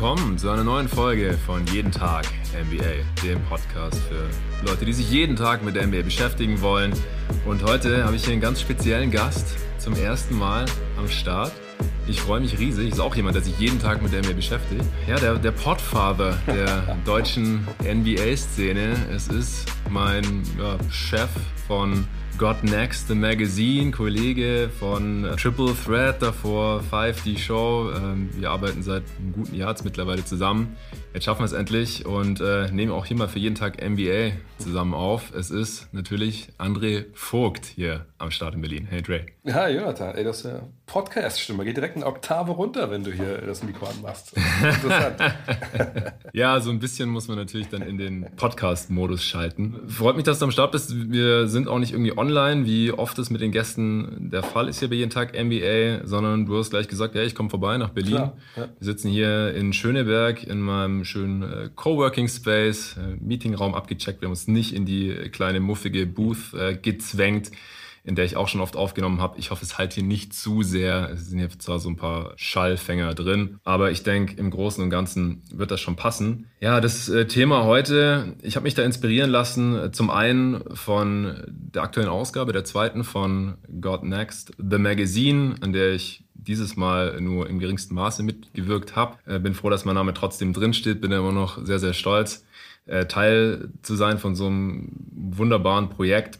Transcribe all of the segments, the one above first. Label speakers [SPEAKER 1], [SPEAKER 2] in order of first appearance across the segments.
[SPEAKER 1] willkommen zu einer neuen Folge von Jeden Tag NBA, dem Podcast für Leute, die sich jeden Tag mit der NBA beschäftigen wollen. Und heute habe ich hier einen ganz speziellen Gast zum ersten Mal am Start. Ich freue mich riesig. Ist auch jemand, der sich jeden Tag mit der NBA beschäftigt. Ja, der, der Podfather der deutschen NBA-Szene. Es ist mein ja, Chef von Got Next, the Magazine, Kollege von äh, Triple Threat davor, 5D Show. Ähm, wir arbeiten seit einem guten Jahr jetzt mittlerweile zusammen. Jetzt schaffen wir es endlich und äh, nehmen auch hier mal für jeden Tag NBA zusammen auf. Es ist natürlich André Vogt hier am Start in Berlin. Hey Dre.
[SPEAKER 2] Ja, Jonathan, ey, das ist ja Podcast-Stimme. Geht direkt eine Oktave runter, wenn du hier das Mikro anmachst. Interessant.
[SPEAKER 1] ja, so ein bisschen muss man natürlich dann in den Podcast-Modus schalten. Freut mich, dass du am Start bist. Wir sind auch nicht irgendwie online, wie oft es mit den Gästen der Fall ist hier bei jeden Tag NBA, sondern du hast gleich gesagt, ja, ich komme vorbei nach Berlin. Klar, ja. Wir sitzen hier in Schöneberg in meinem schönen äh, Coworking Space, äh, Meetingraum abgecheckt. Wir haben uns nicht in die kleine muffige Booth äh, gezwängt, in der ich auch schon oft aufgenommen habe. Ich hoffe, es halt hier nicht zu sehr. Es sind hier zwar so ein paar Schallfänger drin, aber ich denke, im Großen und Ganzen wird das schon passen. Ja, das äh, Thema heute, ich habe mich da inspirieren lassen, äh, zum einen von der aktuellen Ausgabe, der zweiten von God Next, The Magazine, an der ich dieses Mal nur im geringsten Maße mitgewirkt habe. Äh, bin froh, dass mein Name trotzdem drinsteht, bin immer noch sehr, sehr stolz, äh, Teil zu sein von so einem wunderbaren Projekt.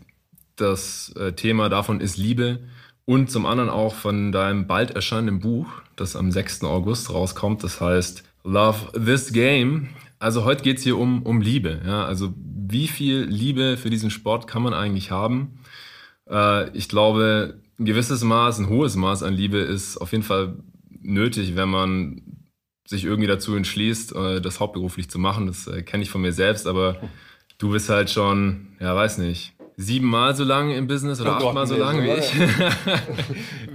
[SPEAKER 1] Das äh, Thema davon ist Liebe und zum anderen auch von deinem bald erscheinenden Buch, das am 6. August rauskommt. Das heißt Love This Game. Also heute geht's hier um, um Liebe. Ja? Also wie viel Liebe für diesen Sport kann man eigentlich haben? ich glaube, ein gewisses Maß, ein hohes Maß an Liebe ist auf jeden Fall nötig, wenn man sich irgendwie dazu entschließt, äh, das hauptberuflich zu machen. Das äh, kenne ich von mir selbst, aber du bist halt schon, ja, weiß nicht, siebenmal so lange im Business oder oh achtmal so lange wie ich.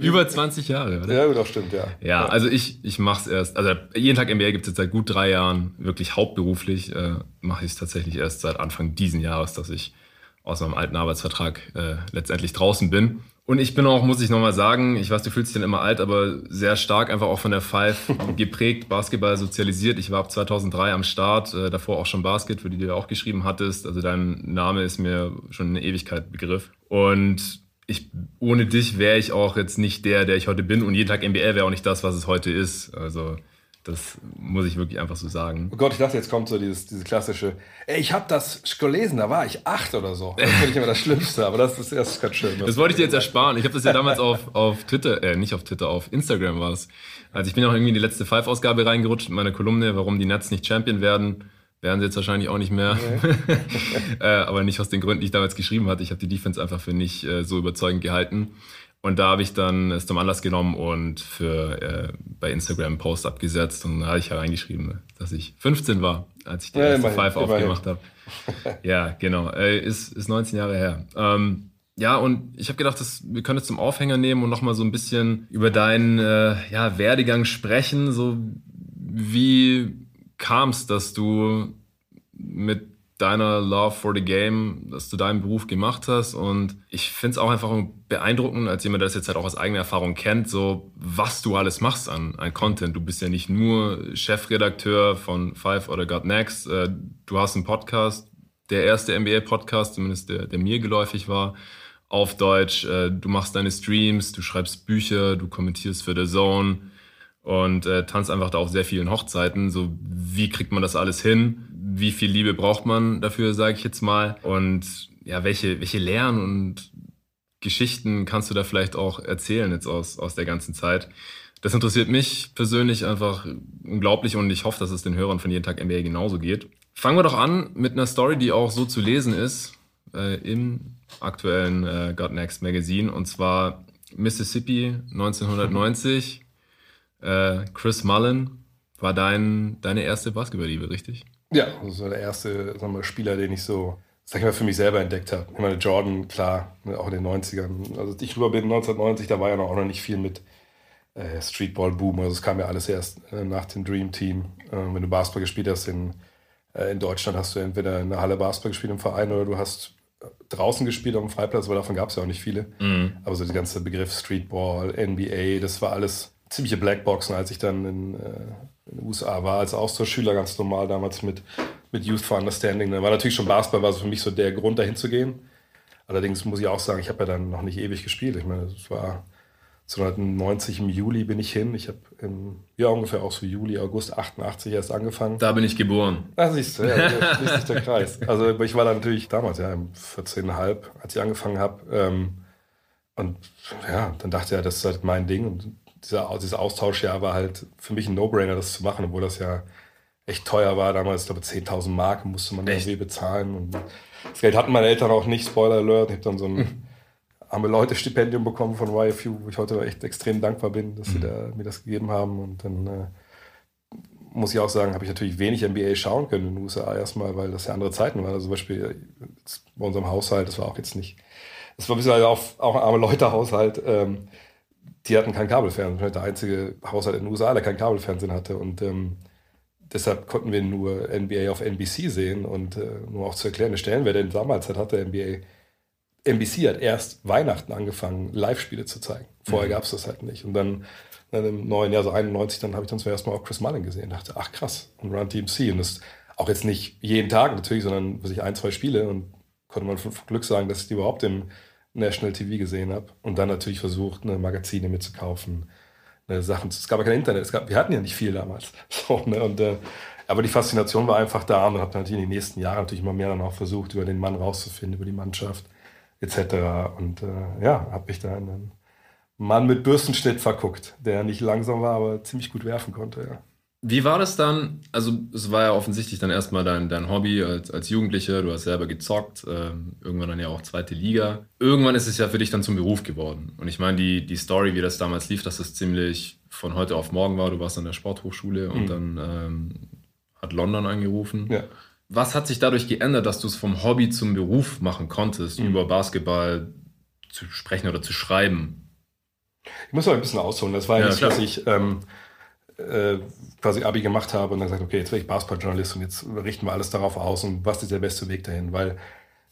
[SPEAKER 1] Über 20 Jahre, oder?
[SPEAKER 2] Ja, das stimmt, ja.
[SPEAKER 1] Ja, also ich, ich mache es erst, also jeden Tag MBA gibt es jetzt seit gut drei Jahren, wirklich hauptberuflich äh, mache ich es tatsächlich erst seit Anfang diesen Jahres, dass ich aus meinem alten Arbeitsvertrag äh, letztendlich draußen bin. Und ich bin auch, muss ich nochmal sagen, ich weiß, du fühlst dich dann immer alt, aber sehr stark einfach auch von der Five geprägt, Basketball sozialisiert. Ich war ab 2003 am Start, äh, davor auch schon Basket, für die du ja auch geschrieben hattest. Also dein Name ist mir schon eine Ewigkeit Begriff. Und ich, ohne dich wäre ich auch jetzt nicht der, der ich heute bin. Und jeden Tag NBA wäre auch nicht das, was es heute ist. Also das muss ich wirklich einfach so sagen.
[SPEAKER 2] Oh Gott, ich dachte, jetzt kommt so dieses, diese klassische, ey, ich habe das gelesen, da war ich acht oder so. Das finde ich immer das Schlimmste, aber das ist erst ganz schön.
[SPEAKER 1] Das wollte ich dir jetzt ersparen. Ich habe das ja damals auf, auf Twitter, äh, nicht auf Twitter, auf Instagram war es. Also ich bin auch irgendwie in die letzte Five-Ausgabe reingerutscht mit meiner Kolumne, warum die Nets nicht Champion werden. Werden sie jetzt wahrscheinlich auch nicht mehr. Nee. äh, aber nicht aus den Gründen, die ich damals geschrieben hatte. Ich habe die Defense einfach für nicht äh, so überzeugend gehalten. Und da habe ich dann es zum Anlass genommen und für äh, bei Instagram einen Post abgesetzt und da habe ich hereingeschrieben, dass ich 15 war, als ich die ja, erste immerhin, Five aufgemacht habe. ja, genau. Äh, ist, ist 19 Jahre her. Ähm, ja, und ich habe gedacht, dass wir können es zum Aufhänger nehmen und nochmal so ein bisschen über deinen äh, ja, Werdegang sprechen. So wie kam es, dass du mit deiner Love for the Game, dass du deinen Beruf gemacht hast. Und ich finde es auch einfach beeindruckend, als jemand, der das jetzt halt auch aus eigener Erfahrung kennt, so was du alles machst an, an Content. Du bist ja nicht nur Chefredakteur von Five oder God Next. Äh, du hast einen Podcast, der erste NBA-Podcast, zumindest der, der mir geläufig war, auf Deutsch. Äh, du machst deine Streams, du schreibst Bücher, du kommentierst für The Zone und äh, tanzt einfach da auf sehr vielen Hochzeiten. So, wie kriegt man das alles hin? Wie viel Liebe braucht man dafür, sage ich jetzt mal. Und ja, welche, welche Lehren und Geschichten kannst du da vielleicht auch erzählen jetzt aus, aus der ganzen Zeit? Das interessiert mich persönlich einfach unglaublich und ich hoffe, dass es den Hörern von jeden Tag NBA genauso geht. Fangen wir doch an mit einer Story, die auch so zu lesen ist äh, im aktuellen äh, God Next Magazine und zwar Mississippi 1990. äh, Chris Mullen war dein, deine erste Basketballliebe, richtig?
[SPEAKER 2] Ja, das war der erste sagen wir, Spieler, den ich so, sag ich mal, für mich selber entdeckt habe. Ich meine, Jordan, klar, auch in den 90ern. Also ich rüber bin 1990, da war ja noch, auch noch nicht viel mit äh, Streetball-Boom. Also es kam ja alles erst äh, nach dem Dream Team. Äh, wenn du Basketball gespielt hast in, äh, in Deutschland, hast du entweder in der Halle Basketball gespielt im Verein oder du hast äh, draußen gespielt auf dem Freiplatz, weil davon gab es ja auch nicht viele. Mhm. Aber so der ganze Begriff Streetball, NBA, das war alles ziemliche Blackboxen, als ich dann in, äh, in den USA war, als Austauschschüler ganz normal damals mit, mit Youth for Understanding. Da war natürlich schon Basketball, war so für mich so der Grund, dahin zu gehen. Allerdings muss ich auch sagen, ich habe ja dann noch nicht ewig gespielt. Ich meine, es war 1990 im Juli bin ich hin. Ich habe im, ja ungefähr auch so Juli, August 88 erst angefangen.
[SPEAKER 1] Da bin ich geboren.
[SPEAKER 2] Da siehst du, ja, da schließt sich der Kreis. Also ich war da natürlich damals, ja, 14,5, als ich angefangen habe. Ähm, und ja, dann dachte ich, ja, das ist halt mein Ding. Und dieser, dieser Austauschjahr war halt für mich ein No-Brainer, das zu machen, obwohl das ja echt teuer war. Damals, ich glaube, 10.000 Mark musste man irgendwie bezahlen. Und das Geld hatten meine Eltern auch nicht, Spoiler Alert. Ich habe dann so ein hm arme Leute Stipendium bekommen von YFU, wo ich heute echt extrem dankbar bin, dass mhm. sie da, mir das gegeben haben. Und dann äh, muss ich auch sagen, habe ich natürlich wenig NBA schauen können in den USA erstmal, weil das ja andere Zeiten waren. Also zum Beispiel bei unserem Haushalt, das war auch jetzt nicht, das war ein bisschen auch, auch ein arme Leute-Haushalt. Ähm, die hatten kein Kabelfernsehen. Der einzige Haushalt in den USA, der kein Kabelfernsehen hatte. Und ähm, deshalb konnten wir nur NBA auf NBC sehen. Und äh, nur auch zu erklären, der Stellenwert, den damals hat, hatte NBA NBC hat erst Weihnachten angefangen, Live-Spiele zu zeigen. Vorher mhm. gab es das halt nicht. Und dann, dann im neuen Jahr, so 91, dann habe ich dann zum ersten Mal auch Chris Mullen gesehen. und dachte, ach krass, und Run TMC. Und das auch jetzt nicht jeden Tag natürlich, sondern sich ein, zwei Spiele. Und konnte man von Glück sagen, dass ich die überhaupt im National TV gesehen habe. Und dann natürlich versucht, eine Magazine mitzukaufen. Ne, Sachen. Es gab ja kein Internet. Es gab, wir hatten ja nicht viel damals. So, ne? und, äh, aber die Faszination war einfach da und habe natürlich in den nächsten Jahren natürlich immer mehr dann auch versucht, über den Mann rauszufinden, über die Mannschaft etc. Und äh, ja, habe mich da in einen Mann mit Bürstenschnitt verguckt, der nicht langsam war, aber ziemlich gut werfen konnte, ja.
[SPEAKER 1] Wie war das dann? Also, es war ja offensichtlich dann erstmal dein, dein Hobby als, als Jugendlicher. Du hast selber gezockt, äh, irgendwann dann ja auch zweite Liga. Irgendwann ist es ja für dich dann zum Beruf geworden. Und ich meine, die, die Story, wie das damals lief, dass es ziemlich von heute auf morgen war. Du warst an der Sporthochschule und mhm. dann ähm, hat London angerufen. Ja. Was hat sich dadurch geändert, dass du es vom Hobby zum Beruf machen konntest, mhm. über Basketball zu sprechen oder zu schreiben?
[SPEAKER 2] Ich muss mal ein bisschen ausholen. Das war ja nicht, dass ich ähm, äh, quasi Abi gemacht habe und dann gesagt, okay, jetzt werde ich Basketballjournalist und jetzt richten wir alles darauf aus und was ist der beste Weg dahin? Weil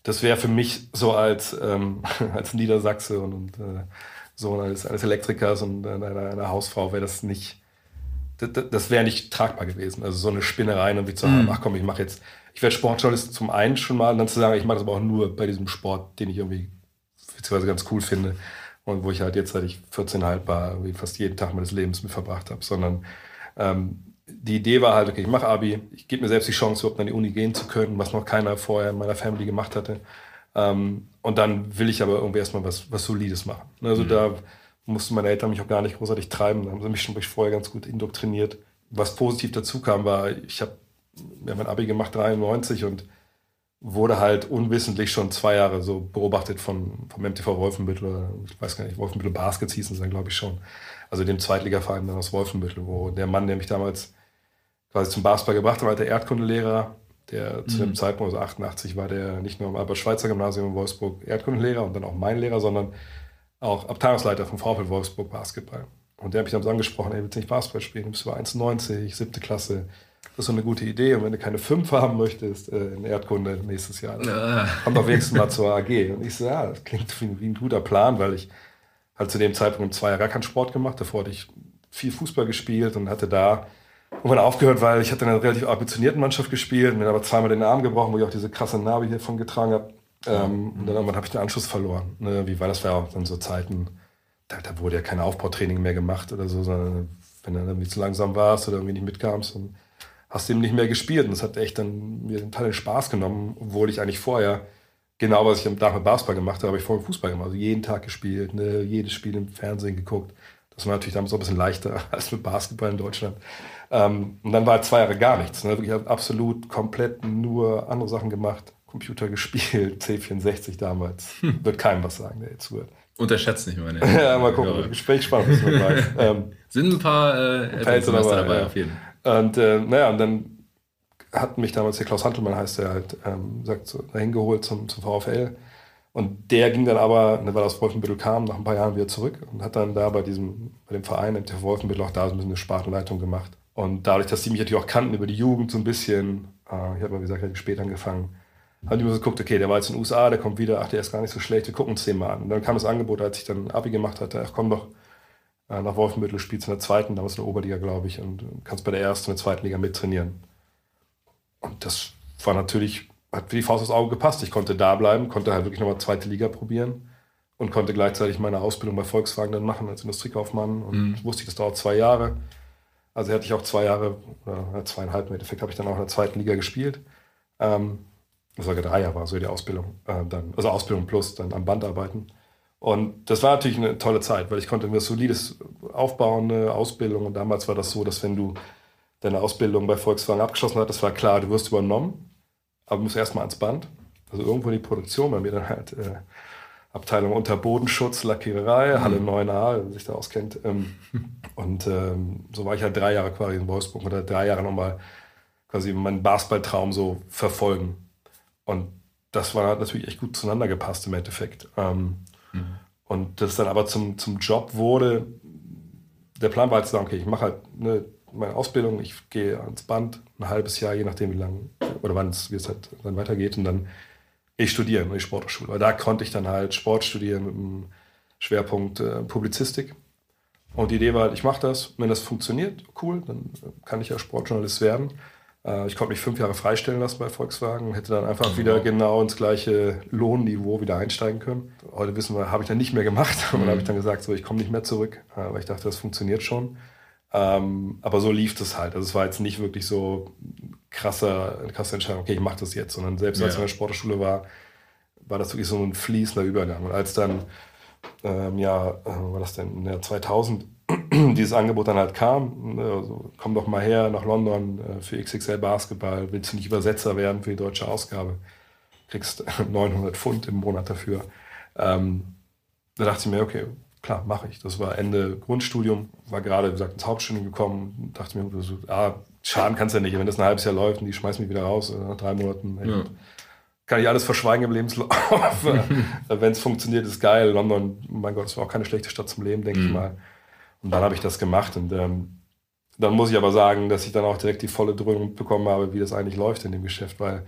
[SPEAKER 2] das wäre für mich so als, ähm, als Niedersachse und, und äh, Sohn eines, eines Elektrikers und einer, einer Hausfrau wäre das nicht, das, das wäre nicht tragbar gewesen. Also so eine Spinnerei und wie zu haben, mhm. ach komm, ich mache jetzt ich werde Sportjournalist zum einen schon mal und dann zu sagen, ich mache das aber auch nur bei diesem Sport, den ich irgendwie beziehungsweise ganz cool finde und wo ich halt jetzt, seit ich 14,5 war, wie fast jeden Tag meines Lebens mit verbracht habe, sondern ähm, die Idee war halt, okay, ich mache Abi, ich gebe mir selbst die Chance, überhaupt an die Uni gehen zu können, was noch keiner vorher in meiner Family gemacht hatte. Ähm, und dann will ich aber irgendwie erstmal was, was Solides machen. Also mhm. da mussten meine Eltern mich auch gar nicht großartig treiben, da haben sie mich schon vorher ganz gut indoktriniert. Was positiv dazu kam, war, ich habe wir haben ein Abi gemacht, 93 und wurde halt unwissentlich schon zwei Jahre so beobachtet von, vom MTV Wolfenbüttel, ich weiß gar nicht, Wolfenbüttel Baskets hießen sie dann, glaube ich, schon. Also dem Zweitligaverein dann aus Wolfenbüttel, wo der Mann, der mich damals quasi zum Basketball gebracht hat, war der Erdkundelehrer, der mhm. zu dem mhm. Zeitpunkt, also 88, war der nicht nur am Albert-Schweitzer-Gymnasium in Wolfsburg Erdkundelehrer und dann auch mein Lehrer, sondern auch Abteilungsleiter vom VfL Wolfsburg Basketball. Und der hat mich damals angesprochen, ey, willst du nicht Basketball spielen? Du bist über 1,90, siebte Klasse das ist so eine gute Idee. Und wenn du keine 5 haben möchtest äh, in Erdkunde nächstes Jahr, dann ah. komm doch wenigstens mal zur AG. Und ich so, ja, das klingt wie, wie, ein guter Plan, weil ich halt zu dem Zeitpunkt zwei Jahre gar keinen Sport gemacht. Davor hatte ich viel Fußball gespielt und hatte da irgendwann aufgehört, weil ich hatte in einer relativ ambitionierten Mannschaft gespielt, mir aber zweimal den Arm gebrochen, wo ich auch diese krasse Narbe hiervon getragen habe. Ähm, und dann habe ich den Anschluss verloren. Ne? Wie war das? War ja auch dann so Zeiten, da, da, wurde ja kein Aufbautraining mehr gemacht oder so, sondern wenn du irgendwie zu langsam warst oder irgendwie nicht mitkamst, dann hast du eben nicht mehr gespielt. Und das hat echt dann mir total Spaß genommen, obwohl ich eigentlich vorher genau, was ich am Tag mit Basketball gemacht habe, habe ich vorher Fußball gemacht. Also jeden Tag gespielt, ne, jedes Spiel im Fernsehen geguckt. Das war natürlich damals auch ein bisschen leichter als mit Basketball in Deutschland. Ähm, und dann war zwei Jahre gar nichts. Ne? Ich habe absolut komplett nur andere Sachen gemacht. Computer gespielt, C64 damals. Hm. Wird keinem was sagen, der jetzt zuhört.
[SPEAKER 1] Unterschätzt nicht meine.
[SPEAKER 2] ja, mal gucken. Gespräch spannend.
[SPEAKER 1] Ähm, Sind ein paar äh, dabei, dabei
[SPEAKER 2] ja. auf jeden Fall. Und äh, naja, und dann hat mich damals der Klaus Hantelmann, heißt der halt, ähm, sagt so, dahin geholt zum, zum VfL. Und der ging dann aber, ne, weil er aus Wolfenbüttel kam, nach ein paar Jahren wieder zurück und hat dann da bei diesem, bei dem Verein, der Wolfenbüttel auch da so ein bisschen eine Spartenleitung gemacht. Und dadurch, dass die mich natürlich auch kannten über die Jugend so ein bisschen, äh, ich habe mal, gesagt, relativ spät angefangen, haben die mir so geguckt, okay, der war jetzt in den USA, der kommt wieder, ach, der ist gar nicht so schlecht, wir gucken uns den mal an. Und dann kam das Angebot, als ich dann Abi gemacht hatte, ach komm doch, nach Wolfenbüttel spielst du in der zweiten, damals in der Oberliga, glaube ich, und kannst bei der ersten und der zweiten Liga mittrainieren. Und das war natürlich, hat für die Faust aufs Auge gepasst. Ich konnte da bleiben, konnte halt wirklich nochmal zweite Liga probieren und konnte gleichzeitig meine Ausbildung bei Volkswagen dann machen als Industriekaufmann. Und mhm. wusste ich, das dauert zwei Jahre. Also hätte ich auch zwei Jahre, oder zweieinhalb im Endeffekt, habe ich dann auch in der zweiten Liga gespielt. Ähm, sogar drei Jahre war so die Ausbildung. Äh, dann, also Ausbildung plus dann am Band arbeiten. Und das war natürlich eine tolle Zeit, weil ich konnte mir solides aufbauen, eine Ausbildung. Und damals war das so, dass wenn du deine Ausbildung bei Volkswagen abgeschlossen hast, das war klar, du wirst übernommen, aber du musst erstmal ans Band. Also irgendwo in die Produktion, bei mir dann halt äh, Abteilung Unterbodenschutz, Lackiererei, mhm. Halle 9a, wer sich da auskennt. Ähm, und ähm, so war ich halt drei Jahre quasi in Wolfsburg oder drei Jahre nochmal quasi meinen Basketballtraum so verfolgen. Und das war natürlich echt gut zueinander gepasst im Endeffekt. Ähm, mhm. Und das dann aber zum, zum Job wurde, der Plan war halt zu sagen, okay, ich mache halt eine, meine Ausbildung, ich gehe ans Band, ein halbes Jahr, je nachdem wie lange oder wann es, halt dann weitergeht und dann ich studiere in die Sporthochschule. Weil da konnte ich dann halt Sport studieren mit einem Schwerpunkt äh, Publizistik. Und die Idee war halt, ich mache das, wenn das funktioniert, cool, dann kann ich ja Sportjournalist werden. Äh, ich konnte mich fünf Jahre freistellen lassen bei Volkswagen, hätte dann einfach mhm. wieder genau ins gleiche Lohnniveau wieder einsteigen können. Heute wissen wir, habe ich dann nicht mehr gemacht. Und dann habe ich dann gesagt, so, ich komme nicht mehr zurück, äh, weil ich dachte, das funktioniert schon. Ähm, aber so lief das halt. Also es war jetzt nicht wirklich so krasser, eine krasse Entscheidung, okay, ich mache das jetzt, sondern selbst als ich in der Sportschule war, war das wirklich so ein fließender Übergang. Und als dann, ähm, ja, äh, war das denn, in der 2000 dieses Angebot dann halt kam, ne, also, komm doch mal her nach London äh, für XXL Basketball, willst du nicht Übersetzer werden für die deutsche Ausgabe, kriegst 900 Pfund im Monat dafür. Ähm, da dachte ich mir, okay, klar, mache ich. Das war Ende Grundstudium, war gerade, wie gesagt, ins Hauptstudium gekommen, dachte mir, so, ah, schaden kannst du ja nicht. Wenn das ein halbes Jahr läuft und die schmeißen mich wieder raus, äh, nach drei Monaten, ja. kann ich alles verschweigen im Lebenslauf. Wenn es funktioniert, ist geil. London, mein Gott, es war auch keine schlechte Stadt zum Leben, denke mhm. ich mal. Und dann habe ich das gemacht und ähm, dann muss ich aber sagen, dass ich dann auch direkt die volle Dröhnung bekommen habe, wie das eigentlich läuft in dem Geschäft, weil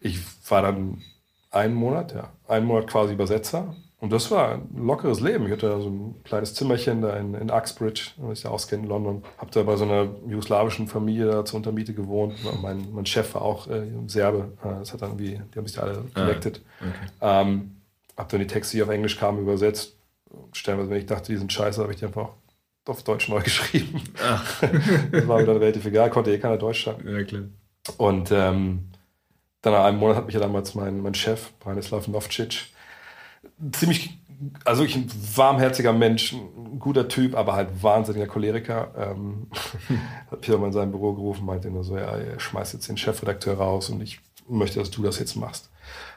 [SPEAKER 2] ich war dann einen Monat, ja, einen Monat quasi Übersetzer und das war ein lockeres Leben. Ich hatte da so ein kleines Zimmerchen da in, in Uxbridge, wenn ich ja auskenne, in London. Habe da bei so einer jugoslawischen Familie da zur Untermiete gewohnt. Mein, mein Chef war auch äh, Serbe. Äh, das hat dann irgendwie, die haben sich da alle connected. Ah, okay. ähm, habe dann die Texte, die auf Englisch kamen, übersetzt. Stellenweise, wenn ich dachte, die sind scheiße, habe ich die einfach auf Deutsch neu geschrieben. Ah. das war mir dann relativ egal, konnte eh keiner Deutsch schreiben. Ja, klar. Und ähm, dann nach einem Monat hat mich ja damals mein, mein Chef, Branislav Novcic, ziemlich, also ich ein warmherziger Mensch, ein guter Typ, aber halt wahnsinniger Choleriker. Ähm, hat Peter mal in sein Büro gerufen, meinte nur so, ja, er schmeißt jetzt den Chefredakteur raus und ich möchte, dass du das jetzt machst.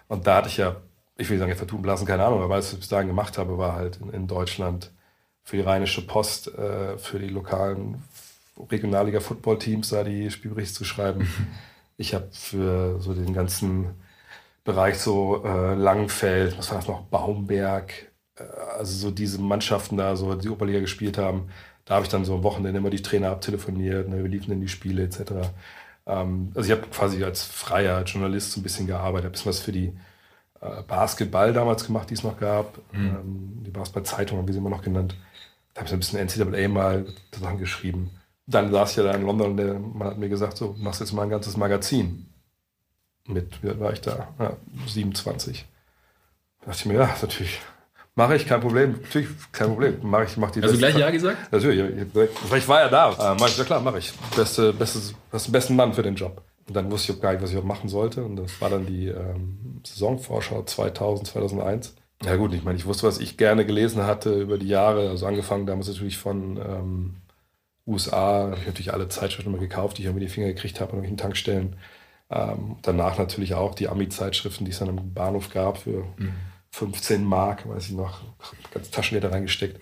[SPEAKER 2] Und da hatte ich ja, ich will sagen, ja, vertun blasen, keine Ahnung, aber was ich bis dahin gemacht habe, war halt in, in Deutschland für die Rheinische Post, äh, für die lokalen Regionalliga-Football-Teams da die Spielberichte zu schreiben. Ich habe für so den ganzen Bereich so äh, Langenfeld, was war das noch, Baumberg, äh, also so diese Mannschaften da, so die Oberliga gespielt haben. Da habe ich dann so am Wochenende immer die Trainer abtelefoniert, ne, wir liefen in die Spiele etc. Ähm, also ich habe quasi als freier Journalist so ein bisschen gearbeitet, ein bisschen was für die äh, Basketball damals gemacht, die es noch gab. Mhm. Ähm, die Basketball-Zeitung haben wir sie immer noch genannt. Da habe ich so ein bisschen NCAA mal Sachen geschrieben. Dann saß ich ja da in London und der Mann hat mir gesagt, so, machst jetzt mal ein ganzes Magazin mit, wie war ich da? Ja, 27. Da dachte ich mir, ja, natürlich. Mache ich, kein Problem. Natürlich, kein Problem. Mache ich, mach die
[SPEAKER 1] Also gleich Ja gesagt?
[SPEAKER 2] Natürlich, ich war ja da. Äh, mach ich, ja klar, mache ich. Beste, bestes, hast den besten Mann für den Job. Und dann wusste ich auch gar nicht, was ich machen sollte. Und das war dann die ähm, Saisonvorschau 2000, 2001. Ja gut, ich meine, ich wusste, was ich gerne gelesen hatte über die Jahre. Also angefangen damals natürlich von ähm, USA. habe ich natürlich alle Zeitschriften immer gekauft, die ich irgendwie die Finger gekriegt habe an irgendwelchen Tankstellen. Ähm, danach natürlich auch die Ami-Zeitschriften, die es dann im Bahnhof gab für mhm. 15 Mark, weiß ich noch, ganz Taschengeld reingesteckt.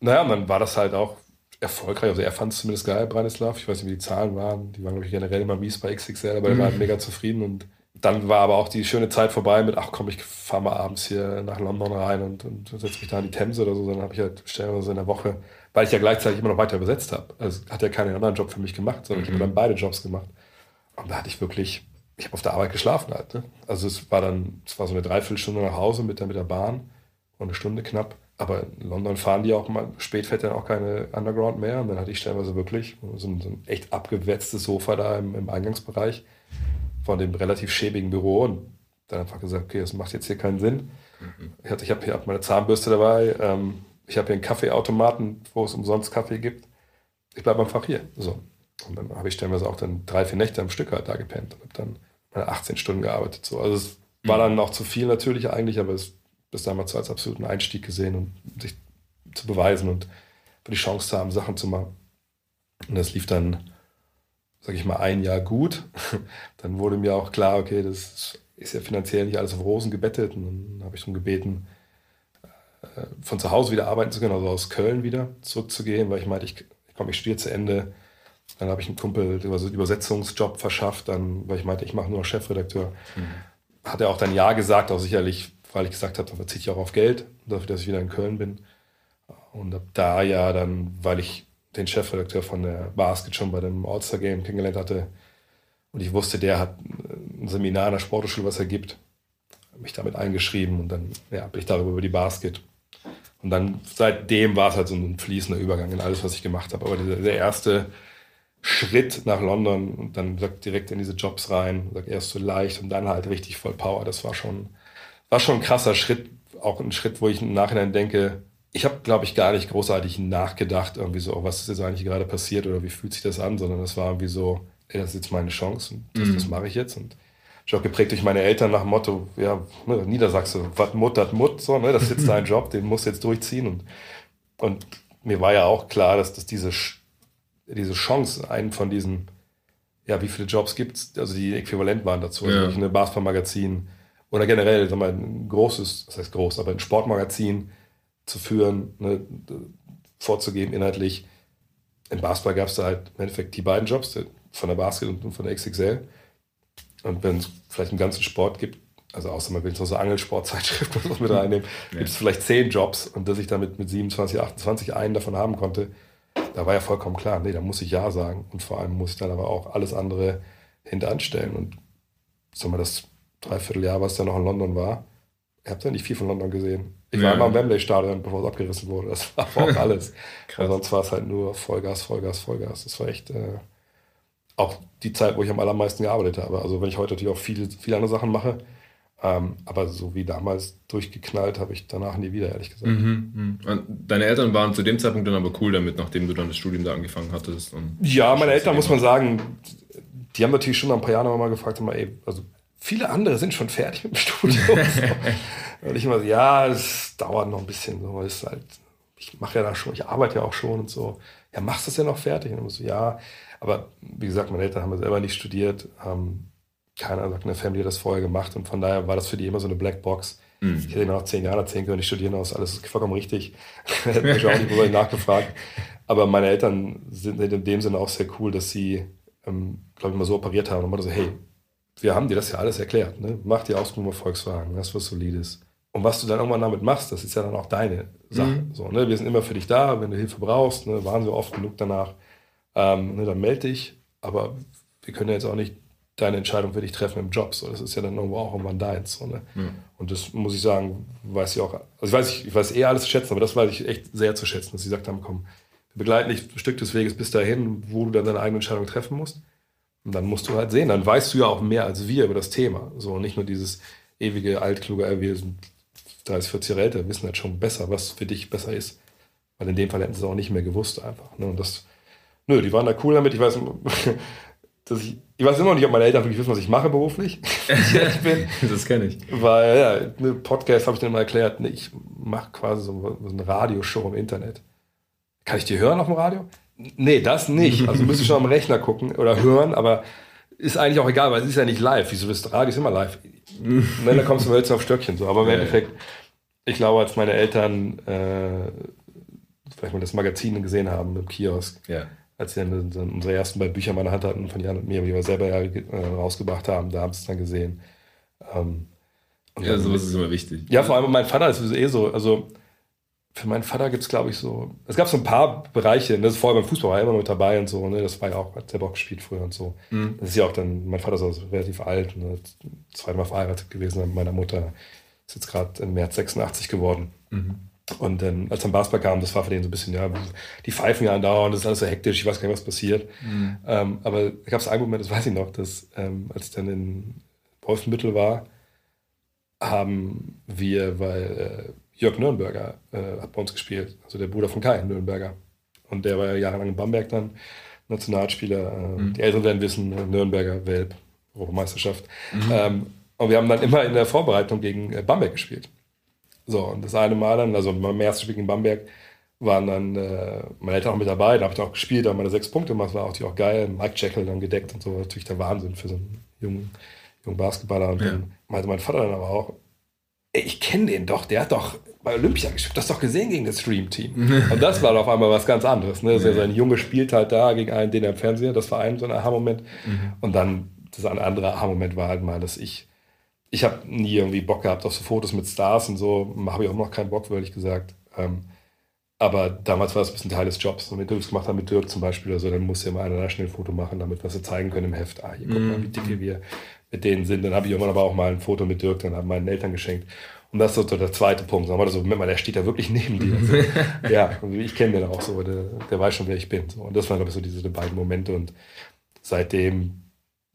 [SPEAKER 2] Naja, und dann war das halt auch erfolgreich. Also er fand es zumindest geil, Branislav. Ich weiß nicht, wie die Zahlen waren. Die waren, glaube ich, generell immer mies bei XXL, aber mhm. er war halt mega zufrieden. Und dann war aber auch die schöne Zeit vorbei mit, ach komm, ich fahre mal abends hier nach London rein und, und setze mich da an die Themse oder so. Dann habe ich halt stellenweise in der Woche, weil ich ja gleichzeitig immer noch weiter übersetzt habe. Also hat er keinen anderen Job für mich gemacht, sondern mhm. ich habe dann beide Jobs gemacht. Und da hatte ich wirklich, ich habe auf der Arbeit geschlafen halt. Ne? Also es war dann, es war so eine Dreiviertelstunde nach Hause mit der, mit der Bahn und eine Stunde knapp. aber in London fahren die auch mal, spät fährt dann auch keine Underground mehr. Und dann hatte ich stellenweise wirklich so ein, so ein echt abgewetztes Sofa da im, im, Eingangsbereich von dem relativ schäbigen Büro und dann einfach gesagt, okay, das macht jetzt hier keinen Sinn. Mhm. Ich, hatte, ich habe hier meine Zahnbürste dabei, ähm, ich habe hier einen Kaffeeautomaten, wo es umsonst Kaffee gibt. Ich bleibe einfach hier. So. Und dann habe ich stellenweise auch dann drei, vier Nächte am Stück halt da gepennt und habe dann meine 18 Stunden gearbeitet. So. Also es mhm. war dann noch zu viel natürlich eigentlich, aber es das damals als absoluten Einstieg gesehen und sich zu beweisen und die Chance zu haben, Sachen zu machen. Und das lief dann, sage ich mal, ein Jahr gut. Dann wurde mir auch klar, okay, das ist ja finanziell nicht alles auf Rosen gebettet. Und dann habe ich darum gebeten, äh, von zu Hause wieder arbeiten zu können, also aus Köln wieder zurückzugehen, weil ich meinte, ich, komme, ich studiere zu Ende. Dann habe ich einen Kumpel über so einen Übersetzungsjob verschafft, dann, weil ich meinte, ich mache nur Chefredakteur. Mhm. Hat er auch dann Ja gesagt, auch sicherlich weil ich gesagt habe, da verzichte ich auch auf Geld, dafür, dass ich wieder in Köln bin. Und ab da ja dann, weil ich den Chefredakteur von der Basket schon bei dem All-Star-Game kennengelernt hatte und ich wusste, der hat ein Seminar an der Sporthochschule, was er gibt, mich damit eingeschrieben und dann ja, bin ich darüber über die Basket. Und dann seitdem war es halt so ein fließender Übergang in alles, was ich gemacht habe. Aber der, der erste Schritt nach London und dann direkt in diese Jobs rein, erst so leicht und dann halt richtig voll Power, das war schon, war schon ein krasser Schritt, auch ein Schritt, wo ich im Nachhinein denke, ich habe, glaube ich, gar nicht großartig nachgedacht, irgendwie so, oh, was ist jetzt eigentlich gerade passiert oder wie fühlt sich das an, sondern das war irgendwie so, ey, das ist jetzt meine Chance und das, mhm. das mache ich jetzt. Und ich auch geprägt durch meine Eltern nach dem Motto, ja, ne, Niedersachse, was Mut, das Mut, so, ne, das ist jetzt dein Job, den musst du jetzt durchziehen. Und, und mir war ja auch klar, dass, dass diese, diese Chance, einen von diesen, ja, wie viele Jobs gibt es, also die äquivalent waren dazu, also ja. also eine Basketballmagazin, oder generell sag mal, ein großes, das heißt groß, aber ein Sportmagazin zu führen, ne, vorzugeben inhaltlich. Im Basketball gab es da halt im Endeffekt die beiden Jobs, von der Basket und von der XXL. Und wenn es vielleicht einen ganzen Sport gibt, also außer man will so eine Angelsportzeitschrift oder was mit reinnehmen, ja. gibt es vielleicht zehn Jobs und dass ich damit mit 27, 28 einen davon haben konnte, da war ja vollkommen klar, nee, da muss ich Ja sagen und vor allem muss ich dann aber auch alles andere hinteranstellen und sag mal, das Dreivierteljahr, was dann noch in London war. Ich habe ja nicht viel von London gesehen. Ich war ja. immer im Wembley-Stadion, bevor es abgerissen wurde. Das war auch alles. Weil sonst war es halt nur Vollgas, Vollgas, Vollgas. Das war echt äh, auch die Zeit, wo ich am allermeisten gearbeitet habe. Also wenn ich heute natürlich auch viele, viele andere Sachen mache, ähm, aber so wie damals durchgeknallt habe ich danach nie wieder, ehrlich gesagt.
[SPEAKER 1] Mhm, mh. Deine Eltern waren zu dem Zeitpunkt dann aber cool damit, nachdem du dann das Studium da angefangen hattest?
[SPEAKER 2] ja, meine Eltern, muss man sagen, die haben natürlich schon nach ein paar Jahren mal gefragt, immer, ey, also viele andere sind schon fertig mit dem Studium. so. Und ich immer so, ja, es dauert noch ein bisschen. So. Ist halt, ich mache ja da schon, ich arbeite ja auch schon und so. Ja, machst du das ja noch fertig? Und ich so, ja. Aber wie gesagt, meine Eltern haben selber nicht studiert. Ähm, keiner sagt in der Family hat das vorher gemacht. Und von daher war das für die immer so eine Blackbox. Mhm. Ich hätte nach zehn Jahren erzählen können, ich studiere noch, alles ist vollkommen richtig. Hätte mich auch nicht nachgefragt. Aber meine Eltern sind in dem Sinne auch sehr cool, dass sie, ähm, glaube ich, mal so operiert haben und immer so, hey, wir haben dir das ja alles erklärt. Ne? Mach die Ausbildung bei Volkswagen, das was Solides. Und was du dann irgendwann damit machst, das ist ja dann auch deine Sache. Mhm. So, ne? Wir sind immer für dich da, wenn du Hilfe brauchst, ne? waren wir oft genug danach, ähm, ne? dann melde dich. Aber wir können ja jetzt auch nicht deine Entscheidung für dich treffen im Job. So, das ist ja dann irgendwo auch irgendwann deins. So, ne? Mhm. Und das muss ich sagen, weiß ich auch. Also ich weiß, ich, ich weiß eher alles zu schätzen, aber das weiß ich echt sehr zu schätzen, dass sie gesagt haben, komm, wir begleiten dich ein Stück des Weges bis dahin, wo du dann deine eigene Entscheidung treffen musst. Und dann musst du halt sehen, dann weißt du ja auch mehr als wir über das Thema. So, nicht nur dieses ewige altkluge, äh, wir sind 30, 40 Jahre älter, wissen halt schon besser, was für dich besser ist. Weil in dem Fall hätten sie es auch nicht mehr gewusst einfach. Ne? Und das, nö, die waren da cool damit. Ich weiß, dass ich, ich weiß immer noch nicht, ob meine Eltern wirklich wissen, was ich mache beruflich.
[SPEAKER 1] ich bin. das kenne ich.
[SPEAKER 2] Weil, ja, eine Podcast habe ich dann mal erklärt, ne, ich mache quasi so, so eine Radioshow im Internet. Kann ich die hören auf dem Radio? Nee, das nicht. Also müsste schon am Rechner gucken oder hören, aber ist eigentlich auch egal, weil es ist ja nicht live. Wieso bist du Radio ist immer live? ne, da kommst du jetzt auf Stöckchen so. Aber im ja, Endeffekt, ja. ich glaube, als meine Eltern äh, vielleicht mal das Magazin gesehen haben im Kiosk, ja. als sie dann unsere ersten beiden Bücher in meiner Hand hatten von Jan und mir, die wir selber ja, äh, rausgebracht haben, da haben sie es dann gesehen. Ähm,
[SPEAKER 1] ja, sowas ist immer wichtig.
[SPEAKER 2] Ja, vor allem mein Vater ist eh so, also für meinen Vater gibt es, glaube ich, so. Es gab so ein paar Bereiche, ne, das ist vorher beim Fußball war er immer mit dabei und so, ne? Das war ja auch, hat selber auch gespielt früher und so. Mhm. Das ist ja auch dann, mein Vater ist also relativ alt, ne, zweimal verheiratet gewesen mit meiner Mutter. Ist jetzt gerade im März 86 geworden. Mhm. Und dann, als dann Basketball kam, das war für den so ein bisschen, ja, die pfeifen ja andauernd, das ist alles so hektisch, ich weiß gar nicht, was passiert. Mhm. Ähm, aber da gab es einen Moment, das weiß ich noch, dass ähm, als ich dann in Wolfenbüttel war, haben wir, weil äh, Jörg Nürnberger äh, hat bei uns gespielt, also der Bruder von Kai Nürnberger. Und der war ja jahrelang in Bamberg dann Nationalspieler. Äh, mhm. Die Älteren werden wissen, äh, Nürnberger Welp, Europameisterschaft. Mhm. Ähm, und wir haben dann immer in der Vorbereitung gegen äh, Bamberg gespielt. So, und das eine Mal dann, also beim ersten Spiel gegen Bamberg, waren dann äh, meine Eltern auch mit dabei, da habe ich auch gespielt, da meine sechs Punkte gemacht, war auch, auch geil. Mike Jekyll dann gedeckt und so, natürlich der Wahnsinn für so einen jungen, jungen Basketballer. Und ja. dann meinte mein Vater dann aber auch, ey, ich kenne den doch, der hat doch bei Olympia gespielt, das doch gesehen gegen das Stream-Team. und das war auf einmal was ganz anderes. Ne? Also sein Junge spielt halt da gegen einen, den er im Fernseher, das war ein so ein Aha-Moment. Mhm. Und dann, das andere Aha-Moment war halt mal, dass ich ich habe nie irgendwie Bock gehabt auf so Fotos mit Stars und so. Habe ich auch noch keinen Bock, ehrlich gesagt. Ähm, aber damals war das ein bisschen Teil des Jobs. Und wenn du das gemacht hast mit Dirk zum Beispiel oder so, dann musst du ja mal einer schnell ein Foto machen, damit wir es zeigen können im Heft. Ah, hier guck mal, wie dicke mhm. wir mit denen sind. Dann habe ich irgendwann aber auch mal ein Foto mit Dirk, dann haben meinen Eltern geschenkt. Und das ist so der zweite Punkt. War das so, Moment mal, der steht da wirklich neben dir. Also, ja, ich kenne den auch so, der, der, weiß schon, wer ich bin. So. Und das waren, glaube ich, so diese beiden Momente. Und seitdem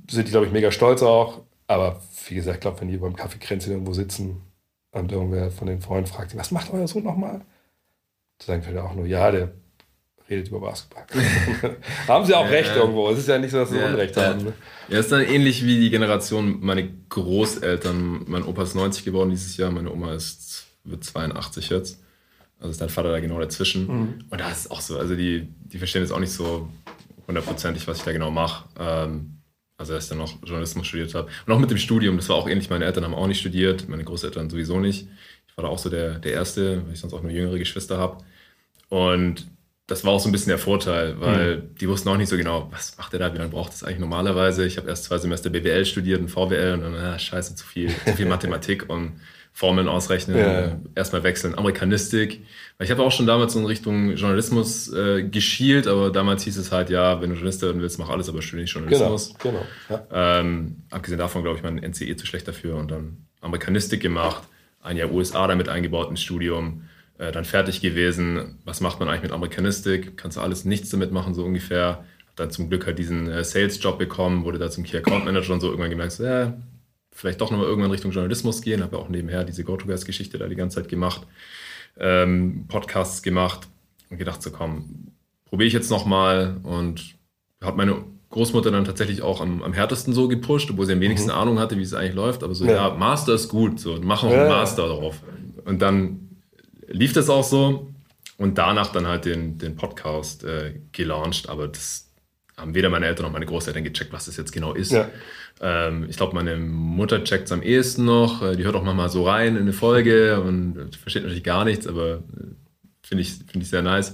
[SPEAKER 2] sind die, glaube ich, mega stolz auch. Aber wie gesagt, ich glaube, wenn die beim Kaffeekränzchen irgendwo sitzen und irgendwer von den Freunden fragt, was macht euer Sohn nochmal? Sagen wir auch nur, ja, der redet über Basketball. haben sie auch ja, recht ja. irgendwo. Es ist ja nicht so, dass sie ja, Unrecht haben. Ne?
[SPEAKER 1] Ja, ist dann ähnlich wie die Generation, meine Großeltern. Mein Opa ist 90 geworden dieses Jahr, meine Oma ist, wird 82 jetzt. Also ist dein Vater da genau dazwischen. Mhm. Und da ist auch so, also die, die verstehen jetzt auch nicht so hundertprozentig, was ich da genau mache. Ähm, also als ich dann noch Journalismus studiert habe. Und auch mit dem Studium, das war auch ähnlich. Meine Eltern haben auch nicht studiert, meine Großeltern sowieso nicht. Ich war da auch so der, der Erste, weil ich sonst auch nur jüngere Geschwister habe. Und das war auch so ein bisschen der Vorteil, weil mhm. die wussten auch nicht so genau, was macht er da, wie lange braucht es eigentlich normalerweise. Ich habe erst zwei Semester BWL studiert und VWL und dann, ah, scheiße, zu viel, zu viel Mathematik und Formeln ausrechnen, ja. erstmal wechseln, Amerikanistik. Weil ich habe auch schon damals in Richtung Journalismus äh, geschielt, aber damals hieß es halt, ja, wenn du Journalist werden willst, mach alles, aber studiere nicht Journalismus. Genau, genau. Ja. Ähm, abgesehen davon, glaube ich, mein NCE zu schlecht dafür und dann Amerikanistik gemacht, ein Jahr USA damit eingebaut ins Studium, äh, dann fertig gewesen. Was macht man eigentlich mit Amerikanistik? Kannst du alles nichts damit machen, so ungefähr. Dann zum Glück halt diesen äh, Sales-Job bekommen, wurde da zum Key Account Manager und so irgendwann gemerkt, so, ja, vielleicht doch nochmal irgendwann Richtung Journalismus gehen. Habe auch nebenher diese GoToGuys-Geschichte da die ganze Zeit gemacht, ähm, Podcasts gemacht und gedacht, so komm, probiere ich jetzt nochmal und habe meine Großmutter dann tatsächlich auch am, am, härtesten so gepusht, obwohl sie am wenigsten mhm. Ahnung hatte, wie es eigentlich läuft. Aber so, ja, ja Master ist gut, so, mach auch ja, einen Master ja. darauf. Und dann lief das auch so und danach dann halt den, den Podcast äh, gelauncht. Aber das haben weder meine Eltern noch meine Großeltern gecheckt, was das jetzt genau ist. Ja. Ähm, ich glaube, meine Mutter checkt es am ehesten noch. Äh, die hört auch manchmal so rein in eine Folge und versteht natürlich gar nichts, aber äh, finde ich, find ich sehr nice.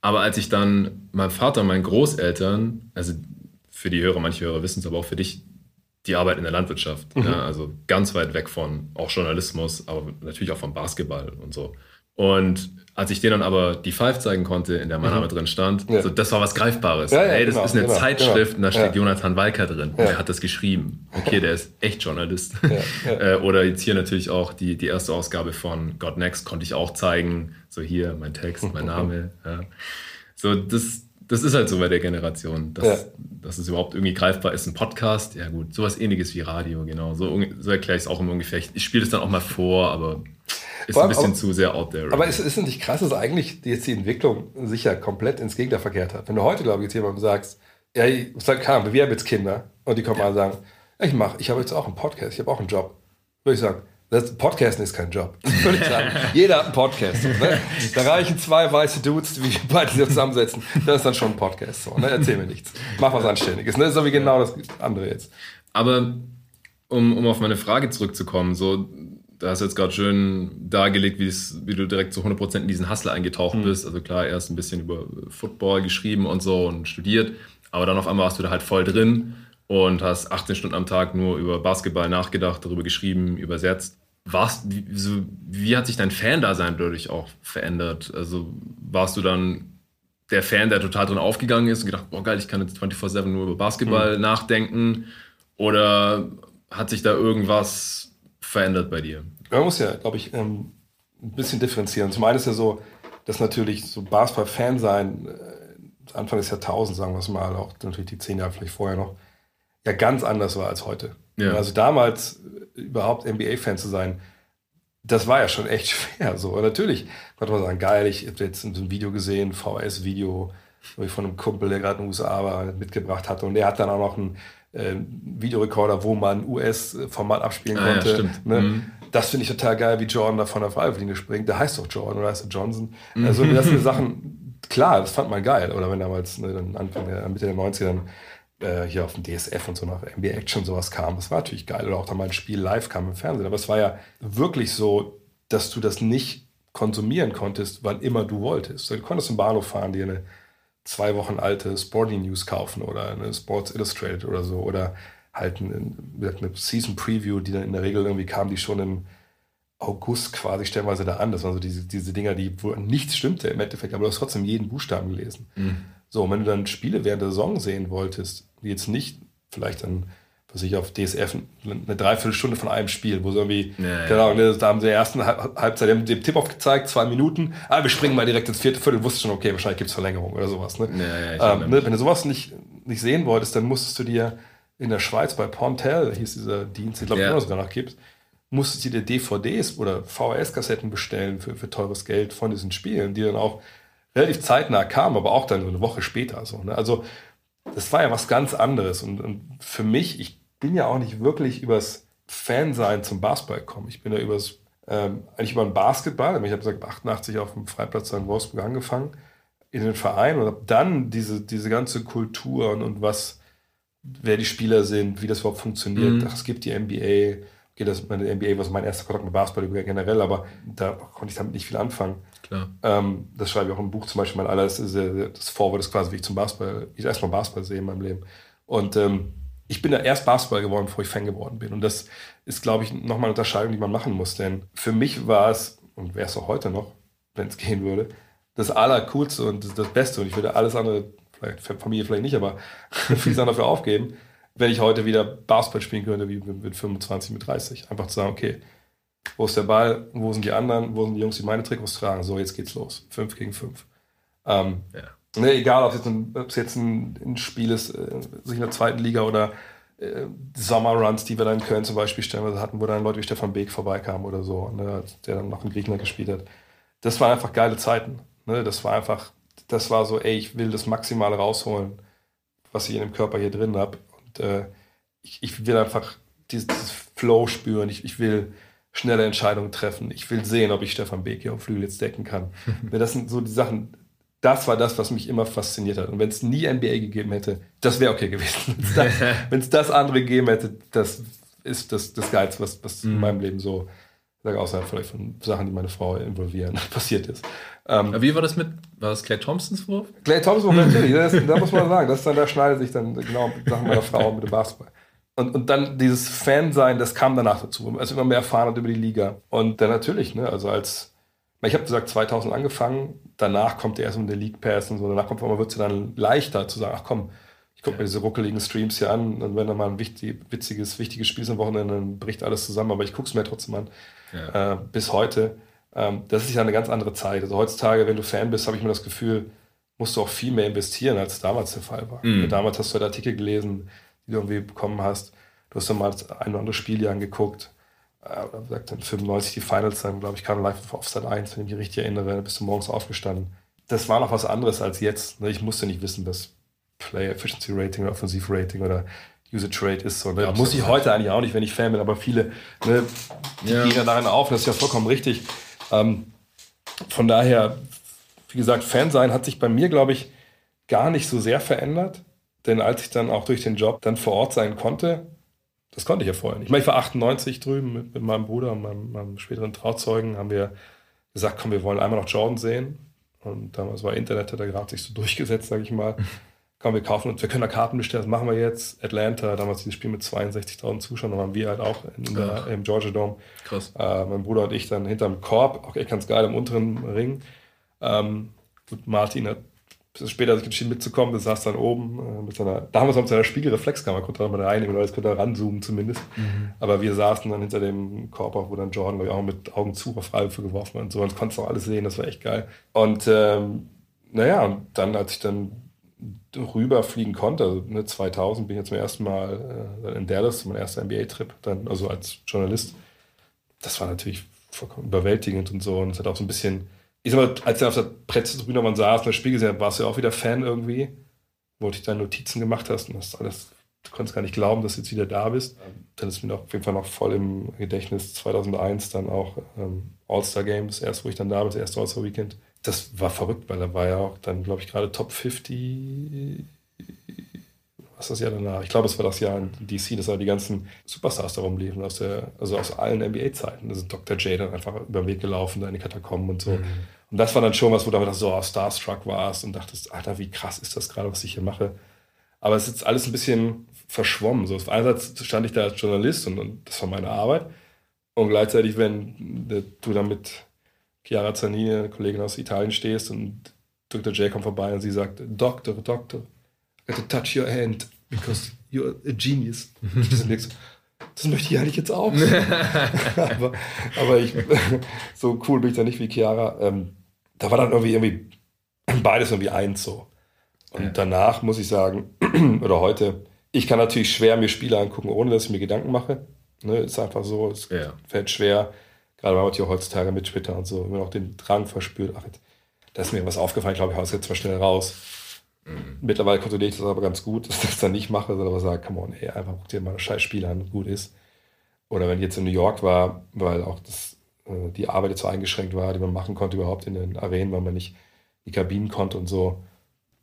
[SPEAKER 1] Aber als ich dann meinem Vater und meinen Großeltern, also für die Hörer, manche Hörer wissen es, aber auch für dich, die Arbeit in der Landwirtschaft. Mhm. Ja, also ganz weit weg von auch Journalismus, aber natürlich auch vom Basketball und so. Und als ich denen dann aber die Five zeigen konnte, in der mein Name mhm. drin stand, ja. so, das war was Greifbares. Ja, ja, hey, das genau, ist eine genau, Zeitschrift genau. und da steht Jonathan Walker drin. Ja. Der hat das geschrieben. Okay, der ist echt Journalist. äh, oder jetzt hier natürlich auch die, die erste Ausgabe von God Next konnte ich auch zeigen. So hier, mein Text, mein Name. So, das, das ist halt so bei der Generation, dass, dass es überhaupt irgendwie greifbar ist. Ein Podcast, ja gut, sowas ähnliches wie Radio, genau. So, so erkläre ich es auch immer ungefähr. Ich spiele es dann auch mal vor, aber ist ein bisschen aber, zu sehr out there.
[SPEAKER 2] Aber ist, ist es nicht krass, dass eigentlich jetzt die Entwicklung sicher komplett ins Gegenteil verkehrt hat? Wenn du heute, glaube ich, jetzt jemandem sagst, ja, ich sag, kann, wir haben jetzt Kinder und die kommen ja. mal und sagen, ich mache, ich habe jetzt auch einen Podcast, ich habe auch einen Job. Würde ich sagen, das Podcasten ist kein Job. Würde ich sagen. Jeder hat einen Podcast. Ne? Da reichen zwei weiße Dudes, wie beide sich zusammensetzen. Das ist dann schon ein Podcast. So, ne? Erzähl mir nichts. Mach was Anständiges. Ne? Das ist so wie genau das andere jetzt.
[SPEAKER 1] Aber um, um auf meine Frage zurückzukommen, so da hast du jetzt gerade schön dargelegt, wie du direkt zu 100% in diesen Hustle eingetaucht mhm. bist. Also klar, erst ein bisschen über Football geschrieben und so und studiert, aber dann auf einmal warst du da halt voll drin und hast 18 Stunden am Tag nur über Basketball nachgedacht, darüber geschrieben, übersetzt. Warst, wie, so, wie hat sich dein Fan-Dasein dadurch auch verändert? Also warst du dann der Fan, der total drin aufgegangen ist und gedacht, boah geil, ich kann jetzt 24-7 nur über Basketball mhm. nachdenken? Oder hat sich da irgendwas verändert bei dir?
[SPEAKER 2] Man muss ja, glaube ich, ähm, ein bisschen differenzieren. Zum einen ist ja so, dass natürlich so Basketball-Fan sein, äh, Anfang des Jahrtausends, sagen wir es mal, auch natürlich die zehn Jahre vielleicht vorher noch, ja ganz anders war als heute. Ja. Also damals äh, überhaupt NBA-Fan zu sein, das war ja schon echt schwer. So. Und natürlich konnte man sagen, geil, ich habe jetzt ein Video gesehen, VS-Video, wo ich von einem Kumpel, der gerade in den USA war, mitgebracht hatte. Und der hat dann auch noch einen äh, Videorekorder, wo man US-Format abspielen ah, konnte. Ja, ne? mhm. Das finde ich total geil, wie Jordan da von der Freiwurflinie springt. Der heißt doch Jordan oder heißt er Johnson. Mhm. Also das sind Sachen, klar, das fand man geil. Oder wenn damals ne, dann Anfang der, Mitte der 90er dann äh, hier auf dem DSF und so nach NBA Action sowas kam, das war natürlich geil. Oder auch dann mal ein Spiel live kam im Fernsehen. Aber es war ja wirklich so, dass du das nicht konsumieren konntest, wann immer du wolltest. Du konntest im Bahnhof fahren, dir eine zwei Wochen alte Sporting News kaufen oder eine Sports Illustrated oder so oder halt eine, eine Season Preview, die dann in der Regel irgendwie kam, die schon im August quasi stellenweise da an. Das waren so diese, diese Dinger, die, wo nichts stimmte im Endeffekt, aber du hast trotzdem jeden Buchstaben gelesen. Mhm. So, und wenn du dann Spiele während der Saison sehen wolltest, die jetzt nicht vielleicht dann was ich auf DSF eine Dreiviertelstunde von einem Spiel, wo so irgendwie, ja, genau, ja. da haben sie in der ersten Halbzeit den Tipp aufgezeigt, zwei Minuten, ah, wir springen mal direkt ins vierte Viertel, wusste schon, okay, wahrscheinlich gibt es Verlängerung oder sowas. Ne? Ja, ähm, ne, wenn du sowas nicht, nicht sehen wolltest, dann musstest du dir in der Schweiz bei Pontel, hieß dieser Dienst, ich glaube, ja. sogar noch gibt, musstest du dir DVDs oder VHS-Kassetten bestellen für, für teures Geld von diesen Spielen, die dann auch relativ zeitnah kamen, aber auch dann so eine Woche später. So, ne? Also das war ja was ganz anderes. Und, und für mich, ich bin ja auch nicht wirklich übers Fansein zum Basketball gekommen. Ich bin ja übers, ähm, eigentlich über den Basketball, ich habe gesagt, 88 auf dem Freiplatz in Wolfsburg angefangen, in den Verein und habe dann diese, diese ganze Kultur und, und was, wer die Spieler sind, wie das überhaupt funktioniert. Mhm. Ach, es gibt die NBA, okay, das meine NBA war so mein erster Kontakt mit Basketball generell, aber da konnte ich damit nicht viel anfangen. Ähm, das schreibe ich auch im Buch zum Beispiel. Mein alles, das Vorwort ist quasi, wie ich zum Basketball, wie ich erstmal Basketball sehe in meinem Leben. Und ähm, ich bin da erst Basketball geworden, bevor ich Fan geworden bin. Und das ist, glaube ich, nochmal eine Unterscheidung, die man machen muss. Denn für mich war es, und wäre es auch heute noch, wenn es gehen würde, das Allercoolste und das, Beste. Und ich würde alles andere, vielleicht Familie vielleicht nicht, aber vieles andere dafür aufgeben, wenn ich heute wieder Basketball spielen könnte, wie mit 25, mit 30. Einfach zu sagen, okay, wo ist der Ball, wo sind die anderen, wo sind die Jungs, die meine Trikots tragen? So, jetzt geht's los. Fünf gegen fünf. Ähm, ja. Ne, egal, ob es jetzt ein, jetzt ein, ein Spiel ist, äh, sich in der zweiten Liga oder äh, Sommerruns, die wir dann in Köln zum Beispiel stellenweise hatten, wo dann Leute wie Stefan Beek vorbeikamen oder so, ne, der dann noch in Griechenland gespielt hat. Das waren einfach geile Zeiten. Ne? Das war einfach, das war so, ey, ich will das Maximale rausholen, was ich in dem Körper hier drin habe. Und äh, ich, ich, will einfach dieses, dieses Flow spüren. Ich, ich, will schnelle Entscheidungen treffen. Ich will sehen, ob ich Stefan Beek hier auf Flügel jetzt decken kann. Ne, das sind so die Sachen, das war das, was mich immer fasziniert hat. Und wenn es nie NBA gegeben hätte, das wäre okay gewesen. Wenn es das, das, andere gegeben hätte, das ist das, das Geilste, was, was mhm. in meinem Leben so, sage außerhalb vielleicht von Sachen, die meine Frau involvieren, passiert ist.
[SPEAKER 1] Ähm, wie war das mit, war das Clay Thompsons Wurf?
[SPEAKER 2] Clay Thompsons Wurf, natürlich. Das, da muss man sagen, das dann, da schneidet sich dann genau Sachen meiner Frau mit dem Basketball. Und, und dann dieses Fan-Sein, das kam danach dazu. Also immer mehr erfahren hat über die Liga. Und dann natürlich, ne, also als ich habe gesagt, 2000 angefangen, danach kommt erst um der League Pass und so, danach kommt wird es dann leichter zu sagen, ach komm, ich gucke mir diese ruckeligen Streams hier an und wenn da mal ein wichtig, witziges, wichtiges Spiel ist am Wochenende, dann bricht alles zusammen, aber ich gucke es mir trotzdem an. Ja. Äh, bis heute. Ähm, das ist ja eine ganz andere Zeit. Also heutzutage, wenn du Fan bist, habe ich mir das Gefühl, musst du auch viel mehr investieren, als damals der Fall war. Mhm. Damals hast du halt Artikel gelesen, die du irgendwie bekommen hast. Du hast dann mal ein oder andere Spiel hier angeguckt oder sagt dann 95 die Finals, dann glaube ich, kam live auf Sat 1, wenn ich mich richtig erinnere, bist du morgens aufgestanden. Das war noch was anderes als jetzt. Ne? Ich musste nicht wissen, was Player Efficiency Rating oder Offensive Rating oder Usage Rate ist. So, ne? ja, muss ich heute eigentlich auch nicht, wenn ich Fan bin, aber viele ne, die ja. gehen ja darin auf, das ist ja vollkommen richtig. Ähm, von daher, wie gesagt, Fan sein hat sich bei mir, glaube ich, gar nicht so sehr verändert. Denn als ich dann auch durch den Job dann vor Ort sein konnte, das konnte ich ja vorher nicht. Ich, meine, ich war 98 drüben mit, mit meinem Bruder und meinem, meinem, späteren Trauzeugen, haben wir gesagt, komm, wir wollen einmal noch Jordan sehen. Und damals war Internet, hat er gerade sich so durchgesetzt, sage ich mal. komm, wir kaufen uns, wir können da Karten bestellen, das machen wir jetzt. Atlanta, damals dieses Spiel mit 62.000 Zuschauern, da waren wir halt auch der, im Georgia Dome. Krass. Äh, mein Bruder und ich dann hinterm Korb, auch echt ganz geil im unteren Ring. Ähm, und Martin hat bisschen später sich entschieden mitzukommen, das saß dann oben äh, mit seiner, damals noch mit seiner Spiegelreflexkamera, konnte er mal reinnehmen, oder jetzt könnte er ranzoomen zumindest. Mhm. Aber wir saßen dann hinter dem Korb, wo dann Jordan, glaube ich, auch mit Augen zu auf Freiwürfe geworfen hat und so, und konntest auch alles sehen, das war echt geil. Und ähm, naja, und dann, als ich dann rüberfliegen konnte, also ne, 2000 bin ich jetzt zum ersten Mal äh, in Dallas, mein erster NBA-Trip, dann also als Journalist. Das war natürlich vollkommen überwältigend und so. Und es hat auch so ein bisschen, ich sag mal, als ich auf der Presse man saß und das Spiel gesehen habe, warst du ja auch wieder Fan irgendwie, wo du deine Notizen gemacht hast und das alles, du konntest gar nicht glauben, dass du jetzt wieder da bist. Dann ist mir auf jeden Fall noch voll im Gedächtnis 2001 dann auch ähm, All-Star Games, erst wo ich dann da bin, das erste All-Star Weekend das war verrückt, weil er war ja auch dann, glaube ich, gerade Top 50. Was das Jahr danach? Ich glaube, es war das Jahr in DC, dass da die ganzen Superstars darum liefen, aus der, also aus allen NBA-Zeiten. Also Dr. J dann einfach über den Weg gelaufen, da in die Katakomben und so. Mhm. Und das war dann schon was, wo du damit so oh, Starstruck warst und dachtest, Alter, wie krass ist das gerade, was ich hier mache. Aber es ist jetzt alles ein bisschen verschwommen. So, einerseits stand ich da als Journalist und, und das war meine Arbeit. Und gleichzeitig, wenn du damit Chiara Zanini, eine Kollegin aus Italien, stehst und Dr. J kommt vorbei und sie sagt, I got to touch your hand because you're a genius. das möchte ich eigentlich jetzt auch. aber, aber ich, so cool bin ich da nicht wie Chiara. Ähm, da war dann irgendwie, irgendwie beides irgendwie eins so. Und ja. danach muss ich sagen, oder heute, ich kann natürlich schwer mir Spiele angucken, ohne dass ich mir Gedanken mache. Ne, ist einfach so, es ja. fällt schwer gerade weil man ja heutzutage mit Twitter und so immer noch den Drang verspürt, ach, da ist mir was aufgefallen, glaube ich, haus jetzt mal schnell raus. Mhm. Mittlerweile kontrolliere ich das aber ganz gut, dass ich das dann nicht mache, sondern aber sage, come on, ey, einfach guck dir mal ein scheiß Spiel an, gut ist. Oder wenn ich jetzt in New York war, weil auch das, äh, die Arbeit jetzt so eingeschränkt war, die man machen konnte überhaupt in den Arenen, weil man nicht die Kabinen konnte und so,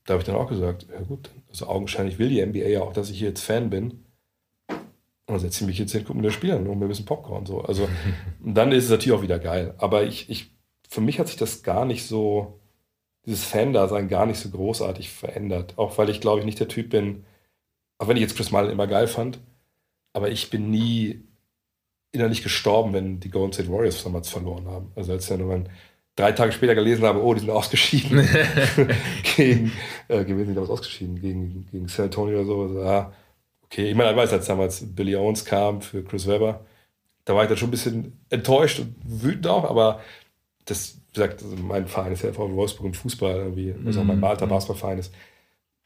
[SPEAKER 2] da habe ich dann auch gesagt, ja gut, also augenscheinlich will die NBA ja auch, dass ich hier jetzt Fan bin. Und dann setze ich mich jetzt hin, gucke mir das Spiel an, und mir ein bisschen Popcorn. So. Also, dann ist es natürlich auch wieder geil. Aber ich, ich, für mich hat sich das gar nicht so, dieses Fan-Dasein gar nicht so großartig verändert. Auch weil ich, glaube ich, nicht der Typ bin, auch wenn ich jetzt Chris Mullen immer geil fand, aber ich bin nie innerlich gestorben, wenn die Golden State Warriors damals verloren haben. Also als ich dann drei Tage später gelesen habe, oh, die sind ausgeschieden. gegen, äh, gewesen, die damals ausgeschieden, gegen, gegen San Antonio oder so. Also, ja, okay, ich meine, ich weiß, als damals Billy Owens kam für Chris Webber, da war ich dann schon ein bisschen enttäuscht und wütend auch, aber das, gesagt, also mein Verein ist ja VfL Wolfsburg im Fußball, irgendwie, was auch mein mhm. Malta Basketballverein ist.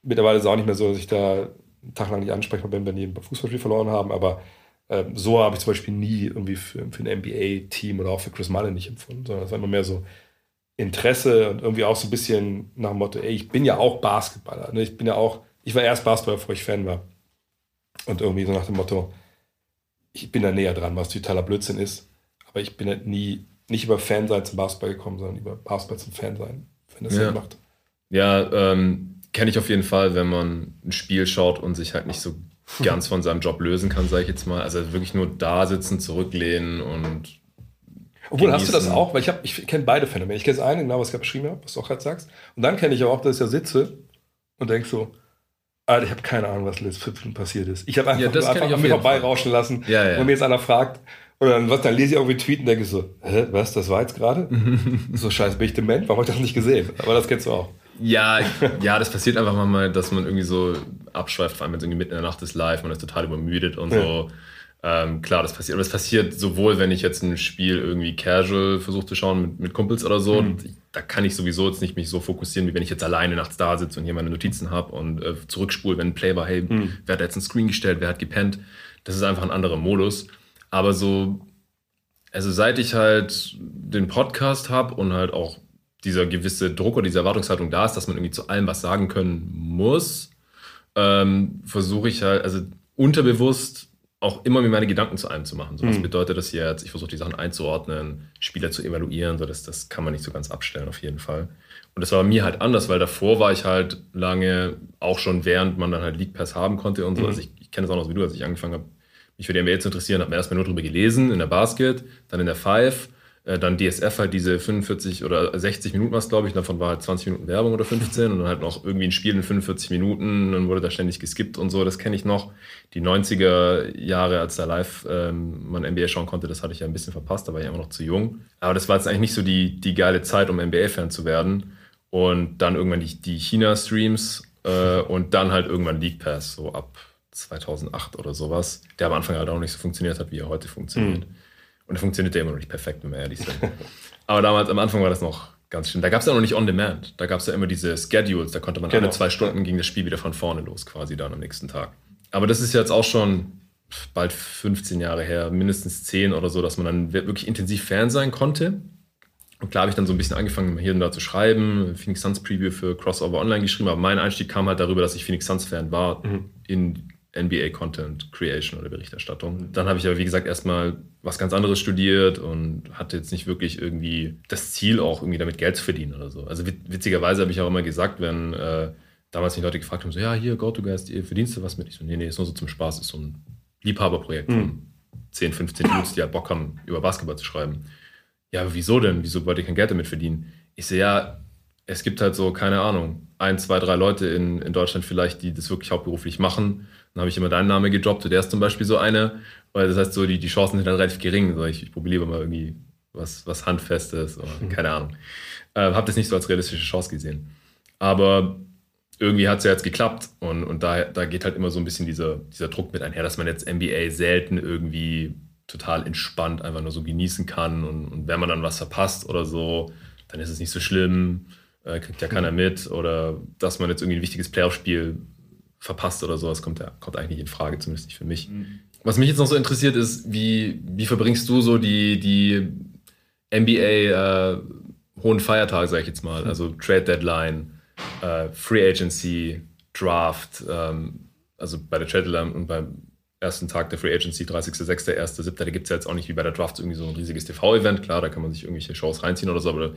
[SPEAKER 2] Mittlerweile ist es auch nicht mehr so, dass ich da einen Tag lang nicht ansprechbar bin, wenn die ein Fußballspiel verloren haben, aber äh, so habe ich zum Beispiel nie irgendwie für, für ein NBA-Team oder auch für Chris Mullen nicht empfunden, sondern es war immer mehr so Interesse und irgendwie auch so ein bisschen nach dem Motto, ey, ich bin ja auch Basketballer. Ne? Ich bin ja auch, ich war erst Basketballer, bevor ich Fan war. Und irgendwie so nach dem Motto, ich bin da näher dran, was totaler Blödsinn ist. Aber ich bin halt nie, nicht über Fansein zum Basketball gekommen, sondern über Basketball zum Fansein, wenn das
[SPEAKER 1] ja.
[SPEAKER 2] Sinn macht.
[SPEAKER 1] Ja, ähm, kenne ich auf jeden Fall, wenn man ein Spiel schaut und sich halt nicht so ganz von seinem Job lösen kann, sage ich jetzt mal. Also wirklich nur da sitzen, zurücklehnen und.
[SPEAKER 2] Obwohl, genießen. hast du das auch? Weil ich, ich kenne beide Phänomene. Ich kenne das eine, genau, was ich gerade beschrieben habe, was du auch gerade sagst. Und dann kenne ich auch, dass ich da sitze und denke so, Alter, ich habe keine Ahnung, was letztes Fünften passiert ist. Ich habe einfach, ja, das einfach an mir vorbeirauschen lassen. Ja, ja. Wenn mir jetzt einer fragt, und dann, was, dann lese ich irgendwie Tweet und denke so, hä, was, das war jetzt gerade? so scheiße, bin ich dement? Warum habe ich das nicht gesehen? Aber das kennst du auch.
[SPEAKER 1] Ja, ja, das passiert einfach mal, dass man irgendwie so abschweift, vor allem wenn es irgendwie mitten in der Nacht ist live, man ist total übermüdet und so. Ähm, klar, das passiert. Aber das passiert sowohl, wenn ich jetzt ein Spiel irgendwie casual versuche zu schauen mit, mit Kumpels oder so. Mhm. da kann ich sowieso jetzt nicht mich so fokussieren, wie wenn ich jetzt alleine nachts da sitze und hier meine Notizen habe und äh, zurückspule, wenn ein Play war, hey, mhm. wer hat jetzt einen Screen gestellt, wer hat gepennt. Das ist einfach ein anderer Modus. Aber so, also seit ich halt den Podcast habe und halt auch dieser gewisse Druck oder diese Erwartungshaltung da ist, dass man irgendwie zu allem was sagen können muss, ähm, versuche ich halt, also unterbewusst auch immer mir meine Gedanken zu einem zu machen. So, was mhm. bedeutet das jetzt? Ich versuche die Sachen einzuordnen, Spieler zu evaluieren, so das, das kann man nicht so ganz abstellen auf jeden Fall. Und das war bei mir halt anders, weil davor war ich halt lange, auch schon während man dann halt League Pass haben konnte und so. Mhm. Also ich, ich kenne das auch noch so wie du, als ich angefangen habe, die NBA zu interessieren, habe mir erstmal nur darüber gelesen, in der Basket, dann in der Five äh, dann DSF halt diese 45 oder 60 Minuten was, glaube ich. Davon war halt 20 Minuten Werbung oder 15 und dann halt noch irgendwie ein Spiel in 45 Minuten. Dann wurde da ständig geskippt und so. Das kenne ich noch. Die 90er Jahre, als da live ähm, man NBA schauen konnte, das hatte ich ja ein bisschen verpasst. Da war ich immer noch zu jung. Aber das war jetzt eigentlich nicht so die, die geile Zeit, um NBA-Fan zu werden. und dann irgendwann die, die China-Streams äh, und dann halt irgendwann League Pass, so ab 2008 oder sowas, der am Anfang halt auch nicht so funktioniert hat, wie er heute funktioniert. Mhm. Und er funktioniert ja immer noch nicht perfekt, wenn wir ehrlich sind. Aber damals, am Anfang war das noch ganz schön. Da gab es ja noch nicht On Demand. Da gab es ja immer diese Schedules. Da konnte man genau. alle zwei Stunden ging das Spiel wieder von vorne los, quasi dann am nächsten Tag. Aber das ist jetzt auch schon bald 15 Jahre her, mindestens 10 oder so, dass man dann wirklich intensiv Fan sein konnte. Und klar habe ich dann so ein bisschen angefangen, hier und da zu schreiben, Phoenix Suns Preview für Crossover Online geschrieben, aber mein Einstieg kam halt darüber, dass ich Phoenix Suns Fan war mhm. in NBA Content Creation oder Berichterstattung. Dann habe ich aber, wie gesagt, erstmal was ganz anderes studiert und hatte jetzt nicht wirklich irgendwie das Ziel, auch irgendwie damit Geld zu verdienen oder so. Also witzigerweise habe ich auch immer gesagt, wenn äh, damals mich Leute gefragt haben, so, ja, hier, GoToGuest, ihr verdienst du was mit? Ich so, nee, nee, ist nur so zum Spaß, ist so ein Liebhaberprojekt mhm. von 10, 15 Dudes, die halt Bock haben, über Basketball zu schreiben. Ja, aber wieso denn? Wieso wollt ihr kein Geld damit verdienen? Ich sehe, ja, es gibt halt so, keine Ahnung, ein, zwei, drei Leute in, in Deutschland vielleicht, die das wirklich hauptberuflich machen dann habe ich immer deinen Namen gedroppt. Der ist zum Beispiel so eine. Weil das heißt, so die, die Chancen sind dann relativ gering. So, ich, ich probiere mal irgendwie was, was Handfestes oder mhm. keine Ahnung. Äh, habe das nicht so als realistische Chance gesehen. Aber irgendwie hat es ja jetzt geklappt und, und da, da geht halt immer so ein bisschen dieser, dieser Druck mit einher, dass man jetzt NBA selten irgendwie total entspannt einfach nur so genießen kann und, und wenn man dann was verpasst oder so, dann ist es nicht so schlimm, äh, kriegt ja keiner mhm. mit oder dass man jetzt irgendwie ein wichtiges Playoff-Spiel verpasst oder sowas, kommt, ja, kommt eigentlich nicht in Frage, zumindest nicht für mich. Mhm. Was mich jetzt noch so interessiert ist, wie, wie verbringst du so die, die NBA äh, hohen Feiertage, sag ich jetzt mal, also Trade Deadline, äh, Free Agency, Draft, ähm, also bei der Trade Deadline und beim ersten Tag der Free Agency, 30.06., 1.07., da gibt es ja jetzt auch nicht wie bei der Draft irgendwie so ein riesiges TV-Event, klar, da kann man sich irgendwelche Shows reinziehen oder so, aber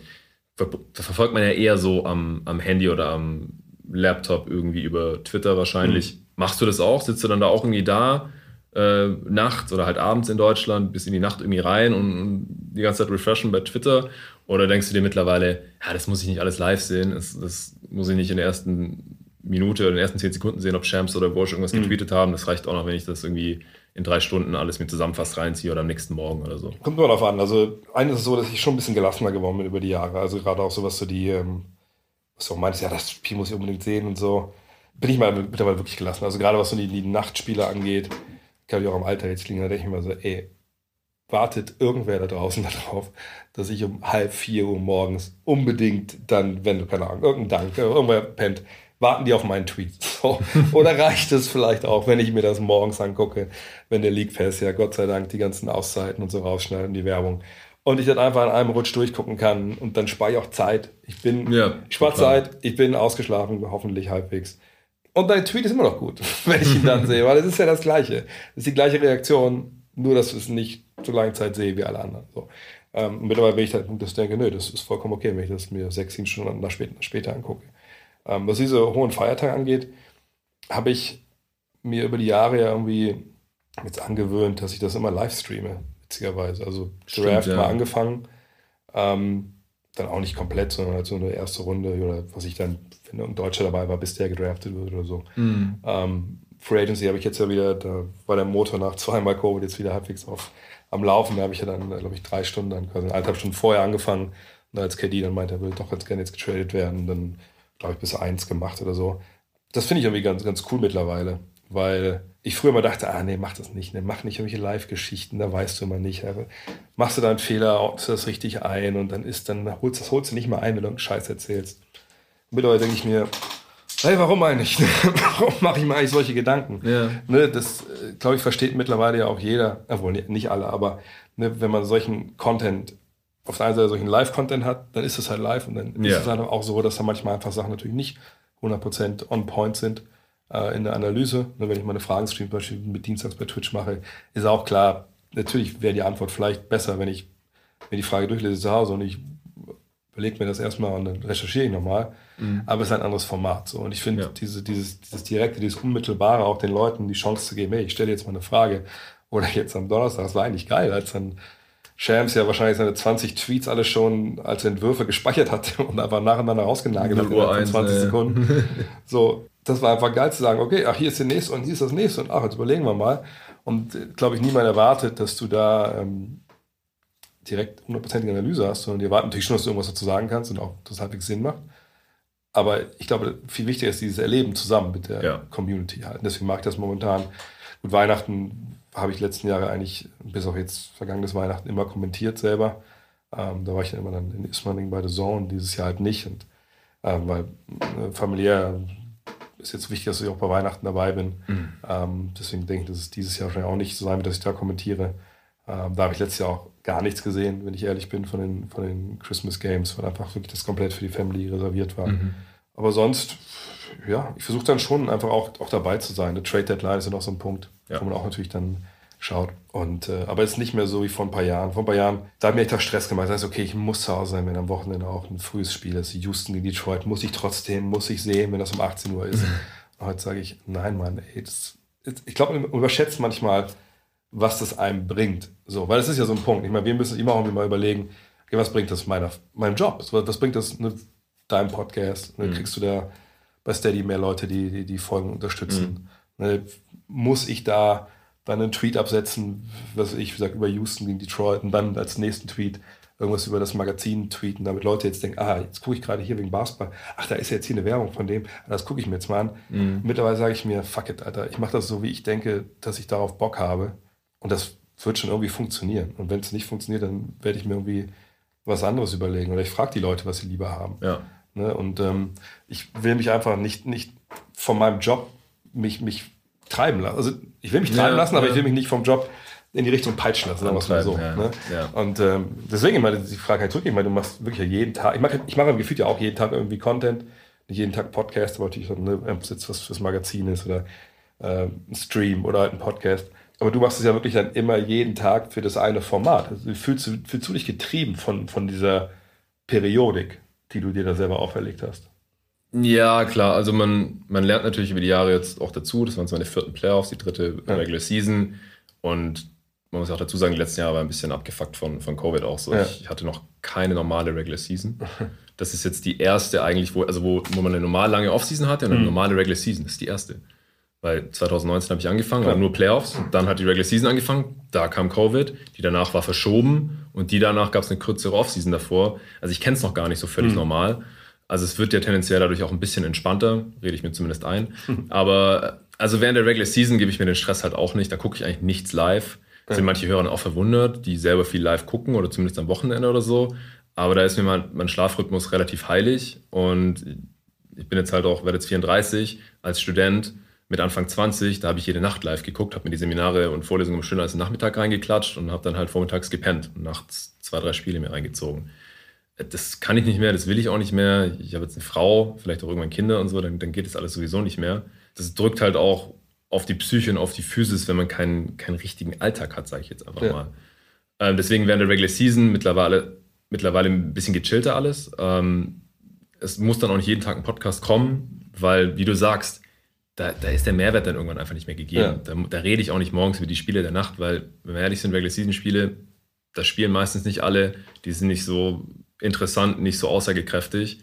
[SPEAKER 1] da verfolgt man ja eher so am, am Handy oder am Laptop irgendwie über Twitter wahrscheinlich. Mhm. Machst du das auch? Sitzt du dann da auch irgendwie da äh, nachts oder halt abends in Deutschland, bis in die Nacht irgendwie rein und, und, die ganze Zeit refreshen bei Twitter? Oder denkst du dir mittlerweile, ja, das muss ich nicht alles live sehen, das, das muss ich nicht in der ersten Minute oder in den ersten zehn Sekunden sehen, ob Shams oder Walsh irgendwas mhm. getweetet haben. Das reicht auch noch, wenn ich das irgendwie in drei Stunden alles mir zusammenfasst reinziehe oder am nächsten Morgen oder so.
[SPEAKER 2] Kommt nur darauf an. Also, eines ist so, dass ich schon ein bisschen gelassener geworden bin über die Jahre. Also, gerade auch so, was so die, ähm, was du auch meintest, ja, das Spiel muss ich unbedingt sehen und so, bin ich mal mittlerweile wirklich gelassen. Also gerade was so die, die Nachtspiele angeht, kann ich auch am Alter jetzt liegen, da denke ich mir so, ey, wartet irgendwer da draußen darauf, dass ich um halb vier Uhr morgens unbedingt dann, wenn du, keine Ahnung, irgendein Dank, irgendwer pennt, warten die auf meinen Tweet. So. Oder reicht es vielleicht auch, wenn ich mir das morgens angucke, wenn der League Pass ja Gott sei Dank die ganzen Auszeiten und so rausschneidet und die Werbung und ich dann einfach in einem Rutsch durchgucken kann und dann spare ich auch Zeit. Ich bin, ja, ich spare Zeit, ich bin ausgeschlafen, hoffentlich halbwegs. Und dein Tweet ist immer noch gut, wenn ich ihn dann sehe, weil es ist ja das Gleiche. Es ist die gleiche Reaktion, nur dass ich es nicht so lange Zeit sehe wie alle anderen. So. Ähm, mittlerweile bin ich halt das denke, nö, das ist vollkommen okay, wenn ich das mir sechs, sieben Stunden später, später angucke. Ähm, was diese hohen Feiertage angeht, habe ich mir über die Jahre ja irgendwie jetzt angewöhnt, dass ich das immer live streame witzigerweise. Also Draft Stimmt, ja. mal angefangen. Ähm, dann auch nicht komplett, sondern halt so eine erste Runde oder was ich dann, wenn ein Deutscher dabei war, bis der gedraftet wird oder so. Mhm. Ähm, Free Agency habe ich jetzt ja wieder, da war der Motor nach zweimal Covid jetzt wieder halbwegs auf, am Laufen. Da habe ich ja dann, glaube ich, drei Stunden, dann quasi eineinhalb Stunden vorher angefangen. Und als KD dann meinte, er will doch ganz gerne jetzt getradet werden, dann, glaube ich, bis eins gemacht oder so. Das finde ich irgendwie ganz, ganz cool mittlerweile, weil ich früher immer dachte, ah nee, mach das nicht, ne, mach nicht irgendwelche Live-Geschichten, da weißt du immer nicht. Aber machst du da einen Fehler, ordnest du das richtig ein und dann ist, dann holst, das holst du nicht mal ein, wenn du einen Scheiß erzählst. Mittlerweile denke ich mir, hey, warum eigentlich? warum mache ich mir eigentlich solche Gedanken? Ja. Ne, das, äh, glaube ich, versteht mittlerweile ja auch jeder, obwohl nicht alle, aber ne, wenn man solchen Content auf der einen Seite solchen Live-Content hat, dann ist es halt live und dann ja. ist es halt auch so, dass da manchmal einfach Sachen natürlich nicht 100% on point sind in der Analyse. Nur wenn ich meine Fragen-Stream zum Beispiel mit Dienstags bei Twitch mache, ist auch klar, natürlich wäre die Antwort vielleicht besser, wenn ich mir die Frage durchlese zu Hause und ich überlege mir das erstmal und dann recherchiere ich nochmal. Mhm. Aber es ist ein anderes Format. So. Und ich finde, ja. diese, dieses, dieses direkte, dieses unmittelbare, auch den Leuten die Chance zu geben, hey, ich stelle jetzt mal eine Frage. Oder jetzt am Donnerstag, das war eigentlich geil, als dann Shams ja wahrscheinlich seine 20 Tweets alle schon als Entwürfe gespeichert hatte und einfach nacheinander rausgenagelt hat in 20 Sekunden. so, das war einfach geil zu sagen, okay, ach, hier ist der nächste und hier ist das nächste und ach, jetzt überlegen wir mal. Und äh, glaube ich, niemand erwartet, dass du da ähm, direkt hundertprozentige Analyse hast, sondern die erwarten natürlich schon, dass du irgendwas dazu sagen kannst und auch das halbwegs Sinn macht. Aber ich glaube, viel wichtiger ist dieses Erleben zusammen mit der
[SPEAKER 1] Ja.
[SPEAKER 2] Community halt. Deswegen mag ich das momentan. Gut, Weihnachten habe ich letzten Jahre eigentlich, bis auf jetzt vergangenes Weihnachten, immer kommentiert selber. Ähm, da war ich dann immer dann in Ismaning bei The Zone, dieses Jahr halt nicht. Und, ähm, weil äh, familiär ist jetzt wichtig, dass ich auch bei Weihnachten dabei bin. Ähm, deswegen denke ich, dass es dieses Jahr wahrscheinlich auch nicht so sein wird, dass ich da kommentiere. Ähm, da habe ich letztes Jahr auch gar nichts gesehen, wenn ich ehrlich bin, von den, von den Christmas Games, weil einfach wirklich das komplett für die Family reserviert war. Aber sonst, ja, ich versuche dann schon einfach auch, auch dabei zu sein. Eine Trade Deadline ist ja noch so ein Punkt,
[SPEAKER 1] Ja.
[SPEAKER 2] wo man auch natürlich dann schaut. Und, äh, aber es ist nicht mehr so wie vor ein paar Jahren. Vor ein paar Jahren, da hat mir echt auch Stress gemacht. Das heißt, okay, ich muss zu Hause sein, wenn am Wochenende auch ein frühes Spiel ist. Houston gegen Detroit, muss ich trotzdem, muss ich sehen, wenn das um 18 Uhr ist. Und heute sage ich, nein, Mann, ey, das, ich glaube, man überschätzt manchmal, was das einem bringt. So, weil es ist ja so ein Punkt. Ich meine, wir müssen immer auch mal überlegen, okay, was bringt das meiner, meinem Job? Was, bringt das ne, deinem Podcast? Ne, Kriegst du da bei Steady mehr Leute, die die, die Folgen unterstützen? Ne, muss ich da dann einen Tweet absetzen, was ich sag über Houston gegen Detroit und dann als nächsten Tweet irgendwas über das Magazin tweeten, damit Leute jetzt denken, ah, jetzt gucke ich gerade hier wegen Basketball. Ach, da ist jetzt hier eine Werbung von dem. Das gucke ich mir jetzt mal an. Mittlerweile sage ich mir, fuck it, Alter, ich mache das so, wie ich denke, dass ich darauf Bock habe. Und das wird schon irgendwie funktionieren. Und wenn es nicht funktioniert, dann werde ich mir irgendwie was anderes überlegen. Oder ich frage die Leute, was sie lieber haben.
[SPEAKER 1] Ja.
[SPEAKER 2] Ne? Und ähm, ich will mich einfach nicht, nicht von meinem Job mich, mich treiben lassen. Also ich will mich
[SPEAKER 1] Ja,
[SPEAKER 2] treiben lassen, aber
[SPEAKER 1] ja.
[SPEAKER 2] ich will mich nicht vom Job in die Richtung peitschen lassen, sagen wir so. Ne?
[SPEAKER 1] ja, ja.
[SPEAKER 2] Und ähm, deswegen immer die Frage halt zurück, ich meine, du machst wirklich ja jeden Tag, ich mache ich mache gefühlt ja auch jeden Tag irgendwie Content, nicht jeden Tag Podcast, aber natürlich so, ne, ob es jetzt was fürs Magazin ist oder äh, ein Stream oder halt ein Podcast. Aber du machst es ja wirklich dann immer jeden Tag für das eine Format. Also fühlst, du, fühlst du dich getrieben von, von dieser Periodik, die du dir da selber auferlegt hast?
[SPEAKER 1] Ja, klar. Also man, man lernt natürlich über die Jahre jetzt auch dazu. Das waren jetzt meine vierten Playoffs, die dritte
[SPEAKER 2] Ja.
[SPEAKER 1] Regular Season. Und man muss auch dazu sagen, die letzten Jahre war ein bisschen abgefuckt von, von Covid auch so.
[SPEAKER 2] Ja.
[SPEAKER 1] Ich hatte noch keine normale Regular Season. Das ist jetzt die erste eigentlich, wo, also wo, wo man eine normal lange Offseason hatte und eine normale Regular Season. Das ist die erste. Weil 2019 habe ich angefangen, war nur Playoffs. Dann hat die Regular Season angefangen, da kam Covid, die danach war verschoben und die danach gab es eine kürzere Offseason davor. Also ich kenne es noch gar nicht so völlig normal. Also es wird ja tendenziell dadurch auch ein bisschen entspannter, rede ich mir zumindest ein. Aber also während der Regular Season gebe ich mir den Stress halt auch nicht. Da gucke ich eigentlich nichts live. Da sind manche Hörer auch verwundert, die selber viel live gucken oder zumindest am Wochenende oder so. Aber da ist mir mein, mein Schlafrhythmus relativ heilig und ich bin jetzt halt auch, werde jetzt 34 als Student mit Anfang 20, da habe ich jede Nacht live geguckt, habe mir die Seminare und Vorlesungen schön als Nachmittag reingeklatscht und habe dann halt vormittags gepennt und nachts zwei, drei Spiele mir reingezogen. Das kann ich nicht mehr, das will ich auch nicht mehr. Ich habe jetzt eine Frau, vielleicht auch irgendwann Kinder und so, dann, dann geht das alles sowieso nicht mehr. Das drückt halt auch auf die Psyche und auf die Physis, wenn man keinen, keinen richtigen Alltag hat, sage ich jetzt einfach
[SPEAKER 2] Ja.
[SPEAKER 1] mal. Ähm, deswegen während der Regular Season mittlerweile, mittlerweile ein bisschen gechillter alles. Ähm, es muss dann auch nicht jeden Tag ein Podcast kommen, weil, wie du sagst, da, da ist der Mehrwert dann irgendwann einfach nicht mehr gegeben.
[SPEAKER 2] Ja.
[SPEAKER 1] Da, da rede ich auch nicht morgens über die Spiele der Nacht, weil, wenn wir ehrlich sind, Regular Season Spiele, da spielen meistens nicht alle, die sind nicht so interessant, nicht so aussagekräftig.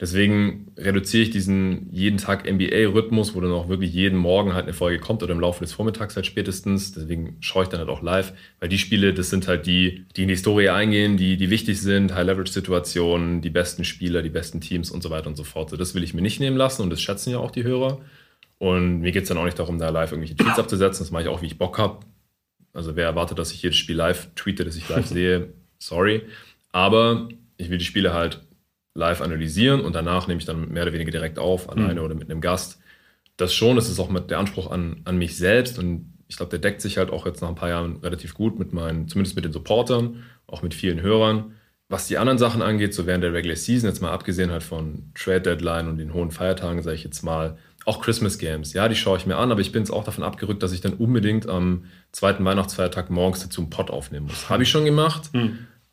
[SPEAKER 1] Deswegen reduziere ich diesen jeden Tag NBA-Rhythmus, wo dann auch wirklich jeden Morgen halt eine Folge kommt oder im Laufe des Vormittags halt spätestens. Deswegen schaue ich dann halt auch live, weil die Spiele, das sind halt die, die in die Historie eingehen, die, die wichtig sind, High-Leverage-Situationen, die besten Spieler, die besten Teams und so weiter und so fort. So, das will ich mir nicht nehmen lassen und das schätzen ja auch die Hörer. Und mir geht es dann auch nicht darum, da live irgendwelche Tweets abzusetzen. Das mache ich auch, wie ich Bock habe. Also wer erwartet, dass ich jedes Spiel live tweete, dass ich live sehe, sorry. Aber ich will die Spiele halt live analysieren und danach nehme ich dann mehr oder weniger direkt auf, alleine oder mit einem Gast. Das schon, das ist auch mit der Anspruch an, an mich selbst und ich glaube, der deckt sich halt auch jetzt nach ein paar Jahren relativ gut mit meinen, zumindest mit den Supportern, auch mit vielen Hörern. Was die anderen Sachen angeht, so während der Regular Season, jetzt mal abgesehen halt von Trade Deadline und den hohen Feiertagen, sage ich jetzt mal, auch Christmas Games, ja, die schaue ich mir an, aber ich bin jetzt auch davon abgerückt, dass ich dann unbedingt am zweiten Weihnachtsfeiertag morgens dazu einen Pod aufnehmen muss. Habe ich schon gemacht,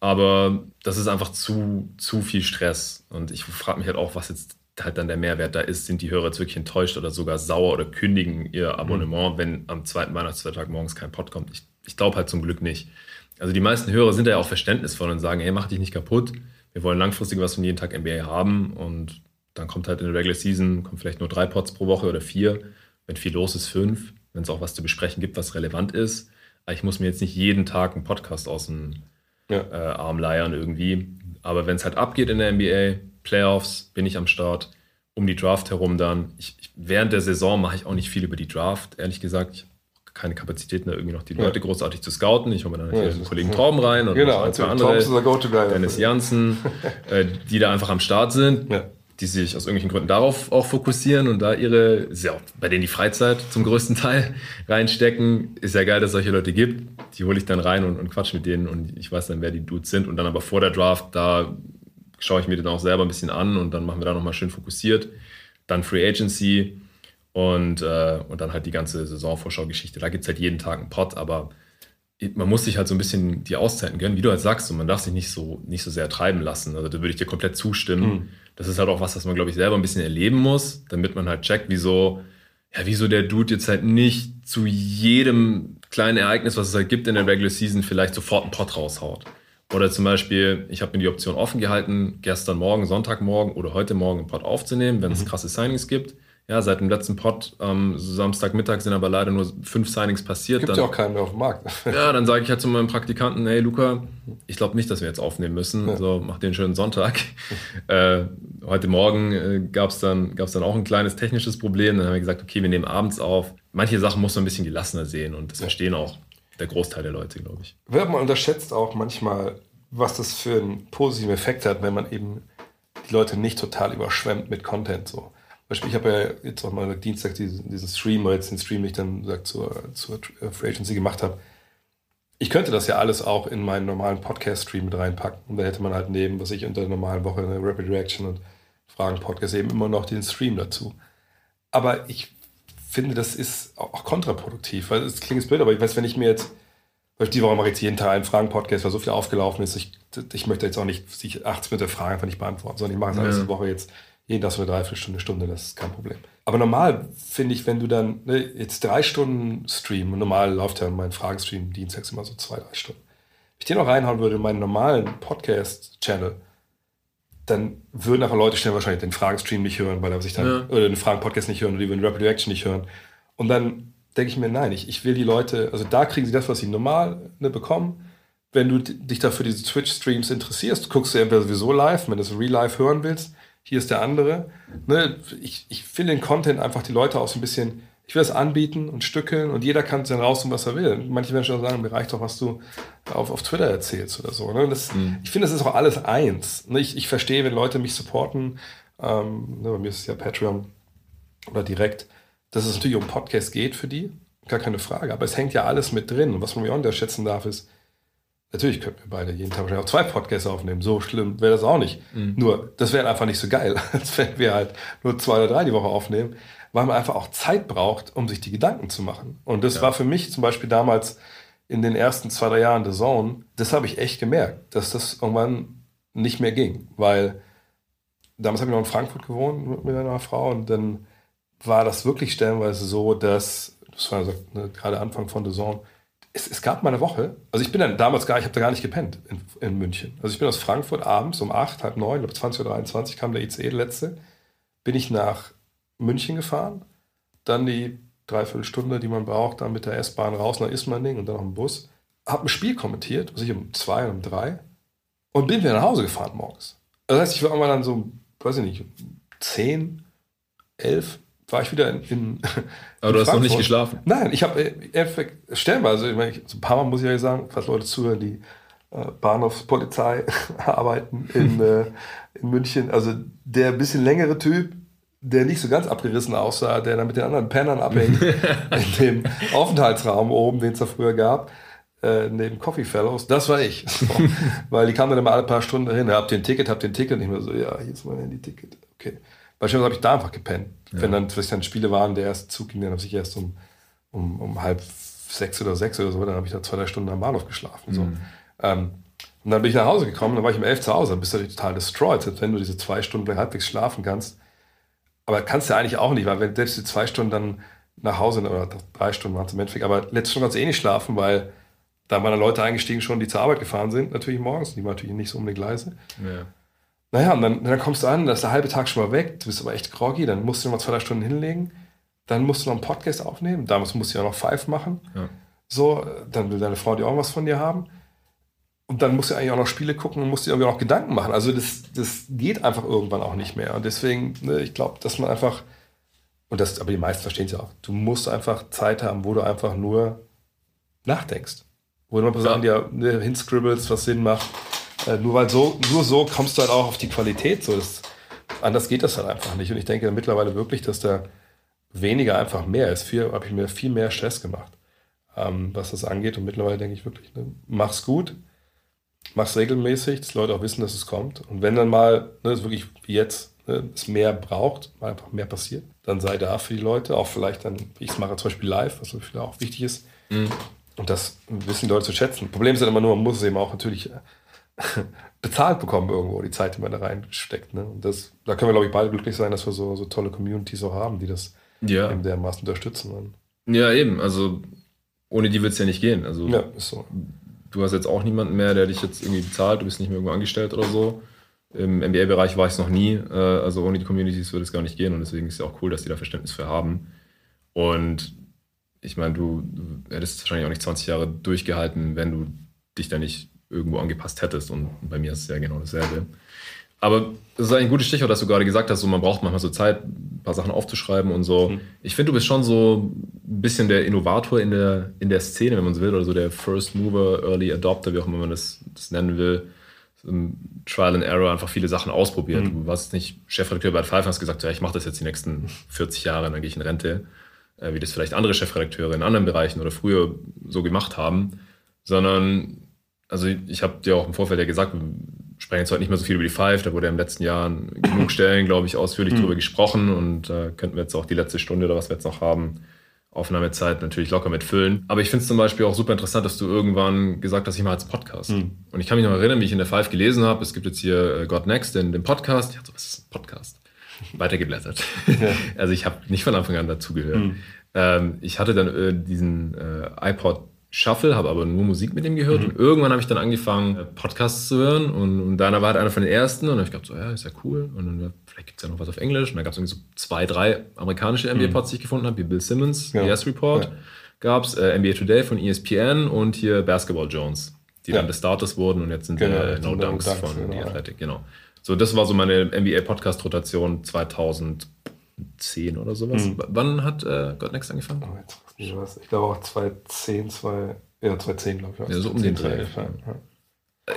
[SPEAKER 1] aber das ist einfach zu, zu viel Stress. Und ich frage mich halt auch, was jetzt halt dann der Mehrwert da ist. Sind die Hörer jetzt wirklich enttäuscht oder sogar sauer oder kündigen ihr Abonnement, wenn am zweiten Weihnachtsfeiertag morgens kein Pod kommt? Ich, ich glaube halt zum Glück nicht. Also die meisten Hörer sind da ja auch verständnisvoll und sagen, hey, mach dich nicht kaputt. Wir wollen langfristig was von jeden Tag NBA haben und dann kommt halt in der Regular Season, kommen vielleicht nur drei Pods pro Woche oder vier. Wenn viel los ist, fünf. Wenn es auch was zu besprechen gibt, was relevant ist. Aber ich muss mir jetzt nicht jeden Tag einen Podcast aus dem
[SPEAKER 2] Ja.
[SPEAKER 1] äh, Arm leiern irgendwie. Aber wenn es halt abgeht in der NBA, Playoffs, bin ich am Start. um die Draft herum dann. Ich, ich, während der Saison mache ich auch nicht viel über die Draft, ehrlich gesagt. Ich habe keine Kapazitäten, da irgendwie noch die Leute ja. großartig zu scouten. Ich hole mir dann ja, den Kollegen Trauben rein und
[SPEAKER 2] genau,
[SPEAKER 1] ein, zwei andere. Dennis Janssen, äh, die da einfach am Start sind. Ja die sich aus irgendwelchen Gründen darauf auch fokussieren und da ihre, ja bei denen die Freizeit zum größten Teil reinstecken. Ist ja geil, dass es solche Leute gibt. Die hole ich dann rein und, und quatsch mit denen und ich weiß dann, wer die Dudes sind. Und dann aber vor der Draft, da schaue ich mir den auch selber ein bisschen an und dann machen wir da nochmal schön fokussiert. Dann Free Agency und, äh, und dann halt die ganze Saisonvorschau-Geschichte. Da gibt es halt jeden Tag einen Pot, aber man muss sich halt so ein bisschen die Auszeiten gönnen, wie du halt sagst, und man darf sich nicht so, nicht so sehr treiben lassen. Also da würde ich dir komplett zustimmen. Mhm das ist halt auch was, was man, glaube ich, selber ein bisschen erleben muss, damit man halt checkt, wieso, ja, wieso der Dude jetzt halt nicht zu jedem kleinen Ereignis, was es halt gibt in der Regular Season, vielleicht sofort einen Pot raushaut. Oder zum Beispiel, ich habe mir die Option offen gehalten, gestern Morgen, Sonntagmorgen oder heute Morgen einen Pod aufzunehmen, wenn es mhm. krasse Signings gibt ja, seit dem letzten Pod am ähm, Samstagmittag sind aber leider nur fünf Signings passiert.
[SPEAKER 2] Gibt ja auch keinen mehr auf dem Markt.
[SPEAKER 1] ja, dann sage ich halt zu meinem Praktikanten, hey Luca, ich glaube nicht, dass wir jetzt aufnehmen müssen. Ja. So, mach den schönen Sonntag. äh, heute Morgen äh, gab es dann, gab's dann auch ein kleines technisches Problem. Dann haben wir gesagt, okay, wir nehmen abends auf. Manche Sachen muss man ein bisschen gelassener sehen und das ja. verstehen auch der Großteil der Leute, glaube ich.
[SPEAKER 2] Man unterschätzt auch manchmal, was das für einen positiven Effekt hat, wenn man eben die Leute nicht total überschwemmt mit Content so. Beispiel, ich habe ja jetzt auch mal Dienstag diesen, diesen Stream, oder jetzt den Stream, den ich dann sagt, zur, zur Free Agency gemacht habe. Ich könnte das ja alles auch in meinen normalen Podcast-Stream mit reinpacken. Und da hätte man halt neben, was ich unter der normalen Woche eine Rapid Reaction und Fragen-Podcast eben immer noch den Stream dazu. Aber ich finde, das ist auch kontraproduktiv, weil es klingt blöd, aber ich weiß, wenn ich mir jetzt, weil die Woche mache ich jetzt jeden Tag einen Fragen-Podcast, weil so viel aufgelaufen ist, ich, ich möchte jetzt auch nicht sich 80 Minuten Fragen einfach nicht beantworten, sondern ich mache es alles ja. die Woche jetzt jeden Tag so eine Dreiviertelstunde, Stunde, das ist kein Problem. Aber normal finde ich, wenn du dann ne, jetzt drei Stunden stream, normal läuft ja mein Fragenstream dienstags immer so zwei, drei Stunden. Wenn ich den noch reinhauen würde in meinen normalen Podcast-Channel, dann würden einfach Leute schnell wahrscheinlich den Fragenstream nicht hören, weil er sich dann, ja. oder den Fragen-Podcast nicht hören oder die würden Rapid Reaction nicht hören. Und dann denke ich mir, nein, ich, ich will die Leute, also da kriegen sie das, was sie normal ne, bekommen. Wenn du dich dafür diese Twitch-Streams interessierst, guckst du entweder sowieso live, wenn du es real live hören willst, hier ist der andere. Ne? Ich, ich finde den Content einfach die Leute auch so ein bisschen, ich will es anbieten und stückeln und jeder kann dann raus was er will. Manche Menschen sagen, mir reicht doch, was du auf, auf Twitter erzählst oder so. Ne? Das, mhm. Ich finde, das ist auch alles eins. Ne? Ich, ich verstehe, wenn Leute mich supporten, ähm, ne, bei mir ist es ja Patreon oder direkt, dass es natürlich um Podcast geht für die, gar keine Frage. Aber es hängt ja alles mit drin. Und was man mir auch unterschätzen darf, ist, Natürlich könnten wir beide jeden Tag wahrscheinlich auch zwei Podcasts aufnehmen. So schlimm wäre das auch nicht. Mhm. Nur, das wäre einfach nicht so geil, als wenn wir halt nur zwei oder drei die Woche aufnehmen, weil man einfach auch Zeit braucht, um sich die Gedanken zu machen. Und das ja. war für mich zum Beispiel damals in den ersten zwei, drei Jahren der Zone, das habe ich echt gemerkt, dass das irgendwann nicht mehr ging. Weil damals habe ich noch in Frankfurt gewohnt mit meiner Frau und dann war das wirklich stellenweise so, dass, das war also, gerade Anfang von der Zone, es, es, gab mal eine Woche, also ich bin dann damals gar, ich habe da gar nicht gepennt in, in, München. Also ich bin aus Frankfurt abends um 8, halb 9, glaube 20.23 Uhr kam der ICE, der letzte, bin ich nach München gefahren, dann die Dreiviertelstunde, die man braucht, dann mit der S-Bahn raus nach Ismaning und dann noch im Bus, habe ein Spiel kommentiert, was ich um zwei, um drei und bin wieder nach Hause gefahren morgens. Das heißt, ich war immer dann so, weiß ich nicht, 10, 11, war ich wieder in. in
[SPEAKER 1] Aber du hast noch nicht geschlafen.
[SPEAKER 2] Nein, ich habe äh, stellenweise, ich meine, so ein paar Mal muss ich ja sagen, falls Leute zuhören, die äh, Bahnhofspolizei arbeiten in, äh, in München. Also der ein bisschen längere Typ, der nicht so ganz abgerissen aussah, der dann mit den anderen Pennern abhängt in dem Aufenthaltsraum oben, den es da früher gab, äh, neben Coffee Fellows, das war ich. So. Weil die kamen dann immer alle paar Stunden hin, habt ihr ein Ticket, habt ihr ein Ticket? Und ich mir so, ja, hier ist mein Handy-Ticket. Okay. Beispielsweise habe ich da einfach gepennt. Ja. Wenn dann vielleicht dann Spiele waren, der erste Zug ging, dann habe ich erst um, um, um halb sechs oder sechs oder so, dann habe ich da zwei, drei Stunden am Bahnhof geschlafen. Mhm. So. Ähm, und dann bin ich nach Hause gekommen, dann war ich um elf zu Hause, dann bist du total destroyed, selbst wenn du diese zwei Stunden lang halbwegs schlafen kannst. Aber kannst du ja eigentlich auch nicht, weil wenn selbst die zwei Stunden dann nach Hause oder drei Stunden waren es im Endeffekt, aber letzte Stunde kannst du eh nicht schlafen, weil da waren dann Leute eingestiegen schon, die zur Arbeit gefahren sind, natürlich morgens, die waren natürlich nicht so um die Gleise. Ja. Naja, und dann, dann kommst du an, da ist der halbe Tag schon mal weg, du bist aber echt groggy, dann musst du noch mal zwei, drei Stunden hinlegen, dann musst du noch einen Podcast aufnehmen, damals musst du ja noch Five machen. Ja. So, dann will deine Frau die auch was von dir haben. und dann musst du eigentlich auch noch Spiele gucken und musst dir irgendwie auch Gedanken machen. Also das, das geht einfach irgendwann auch nicht mehr. Und deswegen, ne, ich glaube, dass man einfach, und das, aber die meisten verstehen es ja auch, du musst einfach Zeit haben, wo du einfach nur nachdenkst. Wo du mal sagen, dir ne, hinscribbelst, was Sinn macht. Äh, nur weil so, nur so kommst du halt auch auf die Qualität. So, das, anders geht das halt einfach nicht. Und ich denke mittlerweile wirklich, dass da weniger einfach mehr ist. Viel habe ich mir viel mehr Stress gemacht, ähm, was das angeht. Und mittlerweile denke ich wirklich, ne, mach's gut mach's regelmäßig, dass Leute auch wissen, dass es kommt. Und wenn dann mal, ne, ist wirklich wie jetzt, ne, es mehr braucht, mal einfach mehr passiert, dann sei da für die Leute, auch vielleicht dann, ich mache, zum Beispiel live, was für auch wichtig ist. Mhm. Und das wissen die Leute zu schätzen. Problem ist dann immer nur, man muss es eben auch natürlich äh, bezahlt bekommen irgendwo, die Zeit, die man da reinsteckt. Ne? Und das, da können wir, glaube ich, beide glücklich sein, dass wir so, so tolle Communities auch haben, die das ja. eben dermaßen unterstützen.
[SPEAKER 1] Ja, eben. Also ohne die wird es ja nicht gehen. Also
[SPEAKER 2] ja, ist so
[SPEAKER 1] du hast jetzt auch niemanden mehr, der dich jetzt irgendwie bezahlt, du bist nicht mehr irgendwo angestellt oder so. Im NBA-Bereich war ich es noch nie, äh, also ohne die Communities würde es gar nicht gehen und deswegen ist es ja auch cool, dass die da Verständnis für haben. Und ich meine, du, du hättest wahrscheinlich auch nicht 20 Jahre durchgehalten, wenn du dich da nicht irgendwo angepasst hättest und bei mir ist es ja genau dasselbe. Aber das ist ein gutes Stichwort, dass du gerade gesagt hast, so man braucht manchmal so Zeit, ein paar Sachen aufzuschreiben und so. Mhm. Ich finde, du bist schon so ein bisschen der Innovator in der, in der Szene, wenn man so will, oder so der First Mover, Early Adopter, wie auch immer man das, das nennen will. Trial and Error, einfach viele Sachen ausprobiert. Mhm. Du warst nicht Chefredakteur bei Five, hast gesagt, ja, ich mache das jetzt die nächsten 40 Jahre, dann gehe ich in Rente, äh, wie das vielleicht andere Chefredakteure in anderen Bereichen oder früher so gemacht haben, sondern also ich habe dir auch im Vorfeld ja gesagt, sprechen jetzt heute nicht mehr so viel über die Five, da wurde ja im letzten Jahr genug Stellen, glaube ich, ausführlich mhm. drüber gesprochen und äh, könnten wir jetzt auch die letzte Stunde oder was wir jetzt noch haben, Aufnahmezeit natürlich locker mitfüllen. Aber ich finde es zum Beispiel auch super interessant, dass du irgendwann gesagt hast, ich mache jetzt einen Podcast. Mhm. Und ich kann mich noch erinnern, wie ich in der Five gelesen habe, es gibt jetzt hier äh, God Next, den, den Podcast. Ich dachte was ist ein Podcast? Weitergeblättert. Ja. also ich habe nicht von Anfang an dazugehört. Mhm. Ähm, ich hatte dann äh, diesen äh, iPod Shuffle, habe aber nur Musik mit dem gehört. Mhm. Und irgendwann habe ich dann angefangen, äh, Podcasts zu hören. Und, und deiner war halt einer von den ersten. Und dann habe ich gedacht, so, ja, ist ja cool. Und dann, vielleicht gibt es ja noch was auf Englisch. Und dann gab es irgendwie so zwei, drei amerikanische NBA-Pods, mhm. die ich gefunden habe, wie Bill Simmons, ja. Yes Report. Ja. Gab es äh, NBA Today von ESPN und hier Basketball Jones, die ja. dann des Starters wurden und jetzt sind genau, äh, No Dunks, Dunks von genau. The Athletic. Genau. So, das war so meine NBA-Podcast-Rotation 2010 oder sowas. Mhm. Wann hat äh, God Next angefangen? Oh,
[SPEAKER 2] jetzt ich weiß, ich glaube auch 2010, 2, ja, 2010, glaube ich.
[SPEAKER 1] Ja, so um den Dreh. Ja.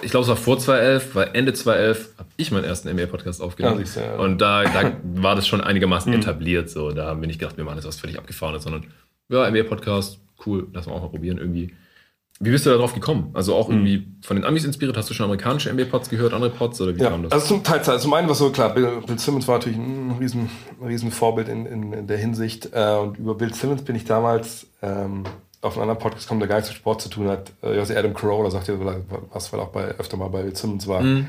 [SPEAKER 1] Ich glaube, es war vor 2011, weil Ende 2011 habe ich meinen ersten NBA-Podcast aufgenommen. Ja, ja. Und da, da war das schon einigermaßen mhm. etabliert. So. Da haben wir nicht gedacht, wir machen jetzt was völlig abgefahrenes, sondern ja, NBA-Podcast, cool, lass mal auch mal probieren irgendwie. Wie bist du darauf gekommen? Also auch irgendwie mhm. von den Amis inspiriert? Hast du schon amerikanische NBA-Pods gehört, andere Pods oder wie
[SPEAKER 2] ja, kam das? Also zum Teil, also zum einen war so klar, Bill, Bill, Simmons war natürlich ein riesen, riesen Vorbild in, in, in der Hinsicht. Äh, und über Bill Simmons bin ich damals ähm, auf einen anderen Podcast gekommen, der gar nichts mit Sport zu tun hat. Äh, also Adam Carolla sagt ja was, weil auch bei, öfter mal bei Bill Simmons war. Mhm.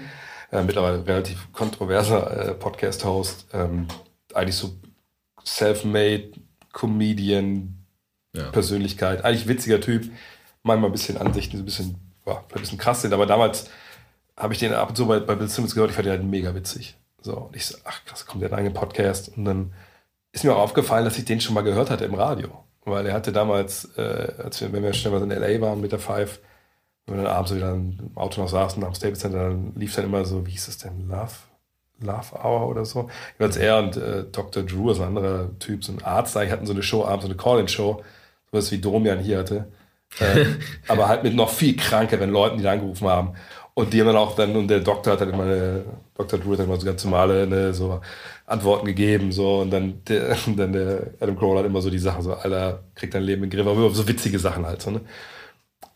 [SPEAKER 2] Äh, mittlerweile relativ kontroverser äh, Podcast-Host. Ähm, eigentlich so self-made Comedian, ja. Persönlichkeit. Eigentlich witziger Typ manchmal ein bisschen Ansichten, so ein bisschen, ja, ein bisschen krass sind. Aber damals habe ich den ab und zu bei, bei Bill Simmons gehört, ich fand den halt mega witzig. So, und ich so, ach krass, kommt der einen Podcast. Und dann ist mir auch aufgefallen, dass ich den schon mal gehört hatte im Radio. Weil er hatte damals, äh, als wir, wenn wir schnell mal in L.A. waren mit der Five, wenn wir dann abends wieder im Auto noch saßen am Staples Center, dann lief dann immer so, wie hieß das denn, Love? Love Hour oder so. Jedenfalls er und äh, Dr. Drew, also ein anderer Typ, so ein Arzt, eigentlich hatten so eine Show abends, so eine Call-In-Show, sowas wie Domian hier hatte. Äh, aber halt mit noch viel krankeren Leuten, die da angerufen haben. Und die haben dann auch dann, und der Doktor hat dann immer, eine, Dr. Drew hat dann immer so ganz normale ne, so Antworten gegeben, so, und dann der, und dann der Adam Crowell hat immer so die Sachen, so, Alter, kriegt dein Leben in den Griff, aber so witzige Sachen halt, so, ne.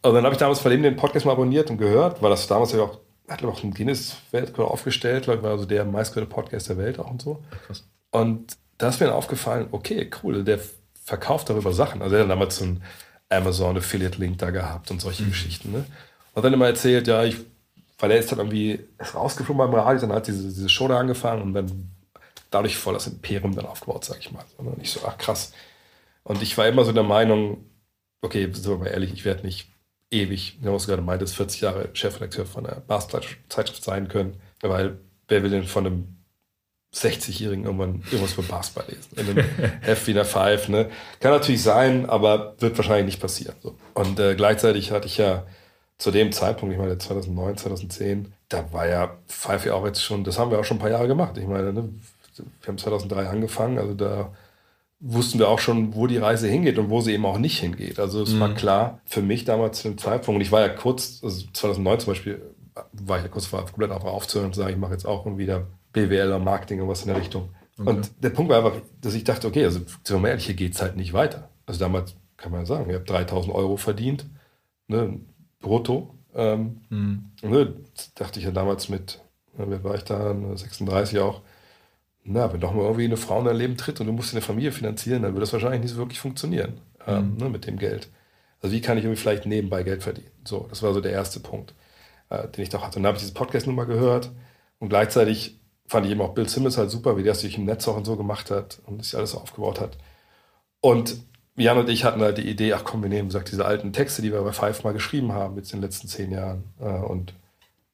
[SPEAKER 2] Und dann habe ich damals von dem den Podcast mal abonniert und gehört, weil das damals ja auch, hat auch einen Guinness-Weltrekord aufgestellt, glaube ich, war also der meistgehörte Podcast der Welt auch und so. Krass. Und da ist mir dann aufgefallen, okay, cool, der verkauft darüber Sachen. Also er hat damals so ein Amazon Affiliate Link da gehabt und solche mhm. Geschichten. Ne? Und dann immer erzählt, ja, ich, weil er ist dann irgendwie rausgeflogen beim Radio, dann hat diese, diese Show da angefangen und dann dadurch voll das Imperium dann aufgebaut, sag ich mal. Und ich so, ach krass. Und ich war immer so der Meinung, okay, sind wir mal ehrlich, ich werde nicht ewig, wie man gerade meinte, 40 Jahre Chefredakteur von einer Basketball-Zeitschrift sein können, weil wer will denn von einem 60-Jährigen irgendwann irgendwas über Basketball lesen. In einem Heft wie der Five, ne? Kann natürlich sein, aber wird wahrscheinlich nicht passieren. So. Und äh, gleichzeitig hatte ich ja zu dem Zeitpunkt, ich meine 2009, 2010, da war ja Five ja auch jetzt schon, das haben wir auch schon ein paar Jahre gemacht. Ich meine, ne, wir haben 2003 angefangen, also da wussten wir auch schon, wo die Reise hingeht und wo sie eben auch nicht hingeht. Also es mhm. war klar für mich damals zu dem Zeitpunkt, und ich war ja kurz, also 2009 zum Beispiel, war ich ja kurz vor komplett einfach aufzuhören und zu sagen, ich mache jetzt auch wieder BWL oder Marketing oder was in der Richtung. Okay. Und der Punkt war einfach, dass ich dachte, okay, also mal ehrlich, hier geht es halt nicht weiter. Also damals kann man sagen, ich habe 3000 Euro verdient, ne, brutto. Ähm, mhm. ne, dachte ich ja damals mit, ne, wer war ich da, 36 auch, na, wenn doch mal irgendwie eine Frau in dein Leben tritt und du musst eine Familie finanzieren, dann wird das wahrscheinlich nicht so wirklich funktionieren ähm, mhm. ne, mit dem Geld. Also wie kann ich irgendwie vielleicht nebenbei Geld verdienen? So, das war so der erste Punkt, äh, den ich doch hatte. Und dann habe ich diese Podcast-Nummer gehört und gleichzeitig fand ich eben auch Bill Simmons halt super, wie der es sich im Netz auch und so gemacht hat und sich alles aufgebaut hat. Und Jan und ich hatten halt die Idee, ach komm, wir nehmen, sagt, diese alten Texte, die wir bei Five mal geschrieben haben, jetzt in den letzten zehn Jahren, äh, und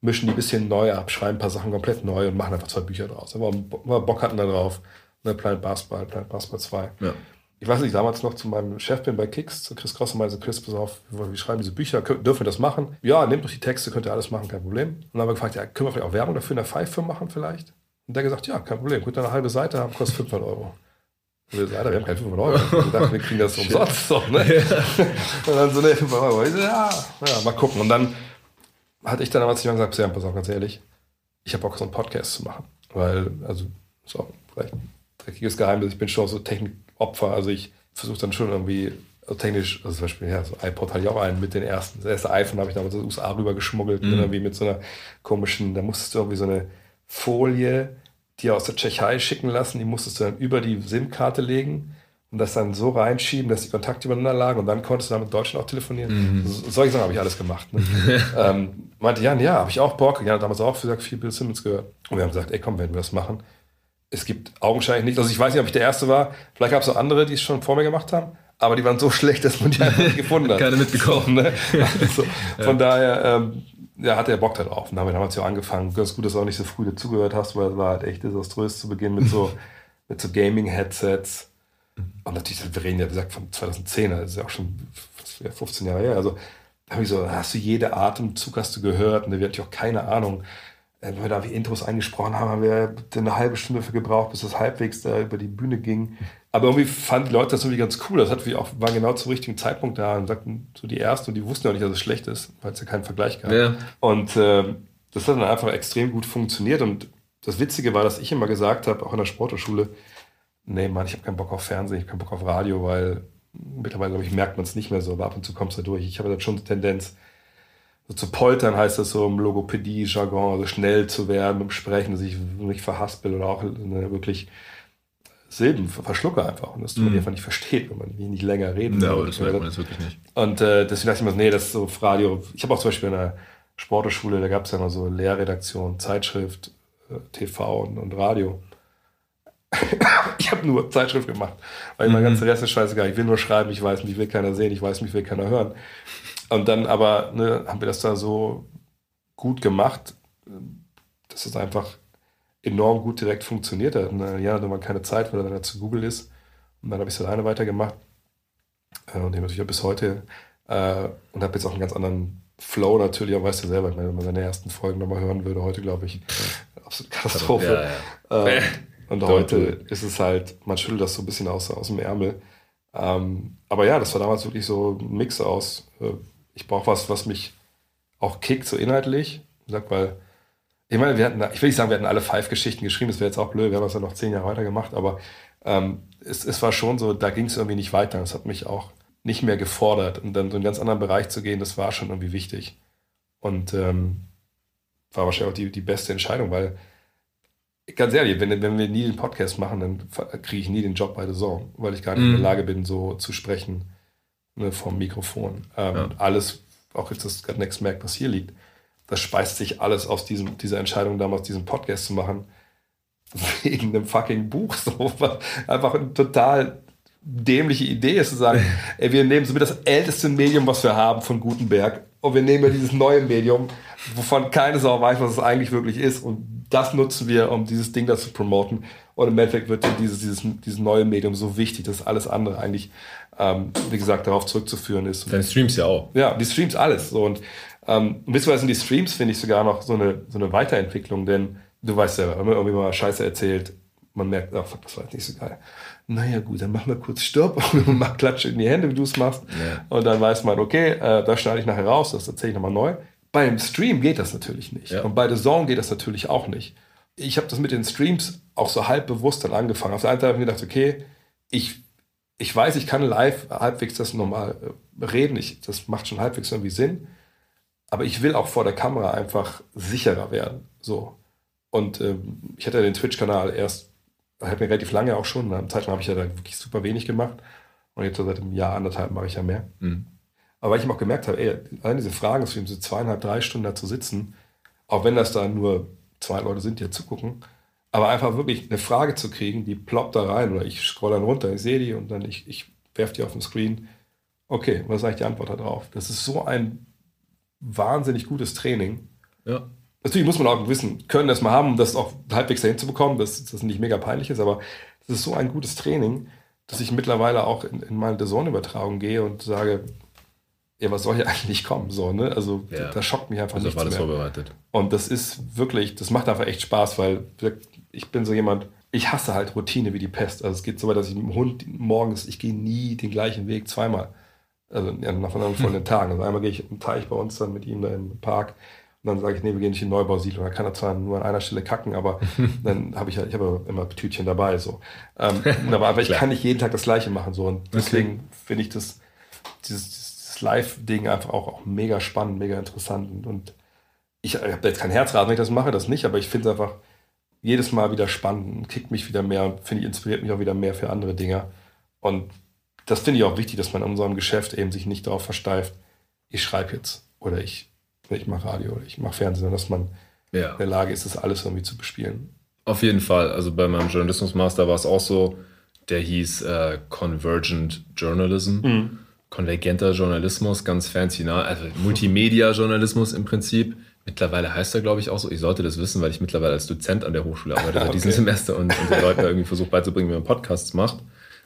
[SPEAKER 2] mischen die ein bisschen neu ab, schreiben ein paar Sachen komplett neu und machen einfach zwei Bücher draus. Aber wir Bock hatten da drauf. Ne, Planet Basketball, Planet Basketball 2. Ja. Ich weiß nicht, damals noch zu meinem Chef bin bei Kicks, zu Chris Cross und meinte, Chris, pass auf, wir schreiben diese Bücher, dürfen wir das machen? Ja, nehmt doch die Texte, könnt ihr alles machen, kein Problem. Und dann haben wir gefragt, ja, können wir vielleicht auch Werbung dafür in der Five-Firma machen vielleicht? Und der gesagt, ja, kein Problem, könnt ihr eine halbe Seite haben, kostet 500 Euro. Und wir, Alter, wir haben keine 500 Euro. Wir dachten, wir kriegen das umsonst. So, ne? Und dann so, ne, 500 Euro. Ich so, ja, ja, mal gucken. Und dann hatte ich dann damals jemand gesagt, ja, pass auf, ganz ehrlich, ich habe Bock, so einen Podcast zu machen. Weil, also, ist auch vielleicht ein dreckiges Geheimnis, ich bin schon so Technikopfer. Also ich versuche dann schon irgendwie also technisch, also zum Beispiel, ja, so iPod hatte ich auch einen mit den ersten. Das erste iPhone habe ich damals aus den USA rüber geschmuggelt, mhm. irgendwie mit so einer komischen, da musstest du irgendwie so eine Folie, die aus der Tschechei schicken lassen, die musstest du dann über die SIM-Karte legen und das dann so reinschieben, dass die Kontakte übereinander lagen und dann konntest du dann mit Deutschen auch telefonieren. Mhm. So, solche Sachen habe ich alles gemacht. Ne? ähm, meinte Jan, ja, habe ich auch Bock. Jan hat damals auch gesagt, viel Bill Simmons gehört. Und wir haben gesagt, ey komm, wenn wir das machen. Es gibt augenscheinlich nicht, also ich weiß nicht, ob ich der Erste war, vielleicht gab es auch andere, die es schon vor mir gemacht haben, aber die waren so schlecht, dass man die einfach nicht gefunden hat.
[SPEAKER 1] Keine mitbekommen. ne?
[SPEAKER 2] also, von ja. daher, ähm, ja, hat er Bock darauf. Und damit haben wir damals ja angefangen. Ganz gut, dass du auch nicht so früh dazugehört hast, weil es war halt echt desaströs zu Beginn mit so, mit so Gaming-Headsets und natürlich, wir reden ja, wie gesagt, von 2010, das ist ja auch schon 15 Jahre her. Also da habe ich so, hast du jede Atemzug hast du gehört? Und da hatte ich auch keine Ahnung. Äh, wenn wir da wie Intros eingesprochen haben, haben wir eine halbe Stunde für gebraucht, bis das halbwegs da über die Bühne ging. Aber irgendwie fanden die Leute das irgendwie ganz cool. Das hat auch, war genau zum richtigen Zeitpunkt da und sagten so die Ersten und die wussten ja nicht, dass es schlecht ist, weil es ja keinen Vergleich gab. Ja. Und äh, das hat dann einfach extrem gut funktioniert. Und das Witzige war, dass ich immer gesagt habe, auch in der Sporthochschule, nee, Mann, ich habe keinen Bock auf Fernsehen, ich habe keinen Bock auf Radio, weil mittlerweile, glaube ich, merkt man es nicht mehr so, aber ab und zu kommst du da durch. Ich habe dann schon die Tendenz, so zu poltern heißt das so im Logopädie-Jargon, also schnell zu werden im Sprechen, dass ich nicht verhaspel oder auch ne, wirklich Silben verschlucke einfach und das tut man mm. einfach nicht versteht, wenn man nicht länger reden
[SPEAKER 1] Ja, aber das merkt man jetzt wirklich nicht.
[SPEAKER 2] Und äh, deswegen dachte ich mir, nee, das ist so Radio. Ich habe auch zum Beispiel in der Sporteschule, da gab es ja noch so Lehrredaktion, Zeitschrift, äh, TV und, und Radio. ich habe nur Zeitschrift gemacht, weil mhm. mein ganzer Rest ist scheißegal. Ich will nur schreiben, ich weiß, mich will keiner sehen, ich weiß, mich will keiner hören. Und dann aber ne, haben wir das da so gut gemacht, dass es einfach enorm gut direkt funktioniert hat. Und, äh, ja, hatte man keine Zeit, weil er dann zu Google ist. Und dann habe ich es alleine weitergemacht. Äh, und den natürlich auch bis heute. Äh, und habe jetzt auch einen ganz anderen Flow natürlich, auch weißt du selber, wenn man seine ersten Folgen nochmal hören würde, heute glaube ich, absolute Katastrophe. Ja, ja. Ähm, und heute ist es halt, man schüttelt das so ein bisschen aus, aus dem Ärmel. Ähm, aber ja, das war damals wirklich so ein Mix aus, äh, ich brauche was, was mich auch kickt, so inhaltlich. Ich sag, weil, ich meine, wir hatten, ich will nicht sagen, wir hatten alle five Geschichten geschrieben, das wäre jetzt auch blöd, wir haben das ja noch zehn Jahre weiter gemacht, aber ähm, es, es war schon so, da ging es irgendwie nicht weiter. Das hat mich auch nicht mehr gefordert. Und dann so einen ganz anderen Bereich zu gehen, das war schon irgendwie wichtig. Und ähm, war wahrscheinlich auch die, die beste Entscheidung, weil ganz ehrlich, wenn, wenn wir nie den Podcast machen, dann kriege ich nie den Job bei The Zone, weil ich gar nicht mm. in der mhm. Lage bin, so zu sprechen ne, vom Mikrofon. Ähm, ja. Alles, auch jetzt das Next Mac, was hier liegt, das speist sich alles aus diesem, dieser Entscheidung damals, diesen Podcast zu machen, wegen einem fucking Buch. So, einfach eine total dämliche Idee ist zu sagen, ey, wir nehmen so mit das älteste Medium, was wir haben von Gutenberg und wir nehmen ja dieses neue Medium, wovon keine Sau weiß, was es eigentlich wirklich ist und das nutzen wir, um dieses Ding da zu promoten. Und im Endeffekt wird dieses, dieses, dieses neue Medium so wichtig, dass alles andere eigentlich, ähm, wie gesagt, darauf zurückzuführen ist.
[SPEAKER 1] Deine Streams ja auch.
[SPEAKER 2] Ja, die Streams alles. So, und Ähm, was, in die Streams finde ich sogar noch so eine, so eine Weiterentwicklung, denn du weißt ja, wenn man irgendwie mal Scheiße erzählt, man merkt, ach, fuck, das war jetzt nicht so geil. Naja, gut, dann machen wir kurz Stopp und mach Klatsche in die Hände, wie du es machst. Ja. Und dann weiß man, okay, äh, da schneide ich nachher raus, das erzähle ich nochmal neu. Beim Stream geht das natürlich nicht. Ja. Und bei The Zone geht das natürlich auch nicht. Ich habe das mit den Streams auch so halb bewusst dann angefangen. Auf der einen Seite habe ich mir gedacht, okay, ich, ich weiß, ich kann live halbwegs das normal äh, reden. Ich, das macht schon halbwegs irgendwie Sinn. Aber ich will auch vor der Kamera einfach sicherer werden. So. Und ähm, ich hatte den Twitch-Kanal erst, hat mir relativ lange auch schon. Am Zeitraum habe ich ja da wirklich super wenig gemacht. Und jetzt seit einem Jahr, anderthalb mache ich ja mehr. Mhm. Aber weil ich auch gemerkt habe, ey, allein diese Fragen, so zweieinhalb, drei Stunden da zu sitzen, auch wenn das da nur zwei Leute sind, die ja zugucken, aber einfach wirklich eine Frage zu kriegen, die ploppt da rein oder ich scroll dann runter, ich sehe die und dann ich, ich werfe die auf den Screen. Okay, was ist eigentlich die Antwort darauf? Das ist so ein wahnsinnig gutes Training. Ja. Natürlich muss man auch wissen, können das mal haben, um das auch halbwegs dahin zu bekommen, dass das nicht mega peinlich ist, aber es ist so ein gutes Training, dass ich mittlerweile auch in, in meine Dazone-Übertragung gehe und sage, ja, was soll hier eigentlich kommen? So, ne? Also ja. das schockt mich einfach also nicht. alles mehr. vorbereitet. Und das ist wirklich, das macht einfach echt Spaß, weil ich bin so jemand, ich hasse halt Routine wie die Pest. Also es geht so weit, dass ich mit dem Hund morgens, ich gehe nie den gleichen Weg zweimal. Also ja, nach von vollen Tagen. Also einmal gehe ich im Teich bei uns dann mit ihm da im Park und dann sage ich, nee, wir gehen nicht in den Neubausiedlung. Da kann er zwar nur an einer Stelle kacken, aber dann habe ich halt, ich habe immer Tütchen dabei. So. Ähm, aber, aber ich kann nicht jeden Tag das Gleiche machen. So. Und deswegen okay. finde ich das, dieses, Live-Ding einfach auch, auch mega spannend, mega interessant. Und, ich, ich habe jetzt kein Herzraten, wenn ich das mache, das nicht, aber ich finde es einfach jedes Mal wieder spannend und kickt mich wieder mehr und finde ich, inspiriert mich auch wieder mehr für andere Dinge. Und das finde ich auch wichtig, dass man in unserem Geschäft eben sich nicht darauf versteift, ich schreibe jetzt oder ich, ich mache Radio oder ich mache Fernsehen, dass man ja. in der Lage ist, das alles irgendwie zu bespielen.
[SPEAKER 1] Auf jeden Fall. Also bei meinem Journalismusmaster war es auch so, der hieß äh, Convergent Journalism. Mhm konvergenter Journalismus, ganz fancy, ne? also Multimedia-Journalismus im Prinzip. Mittlerweile heißt er, glaube ich, auch so. Ich sollte das wissen, weil ich mittlerweile als Dozent an der Hochschule arbeite seit okay. diesem Semester und, und den Leuten irgendwie versuche beizubringen, wie man Podcasts macht,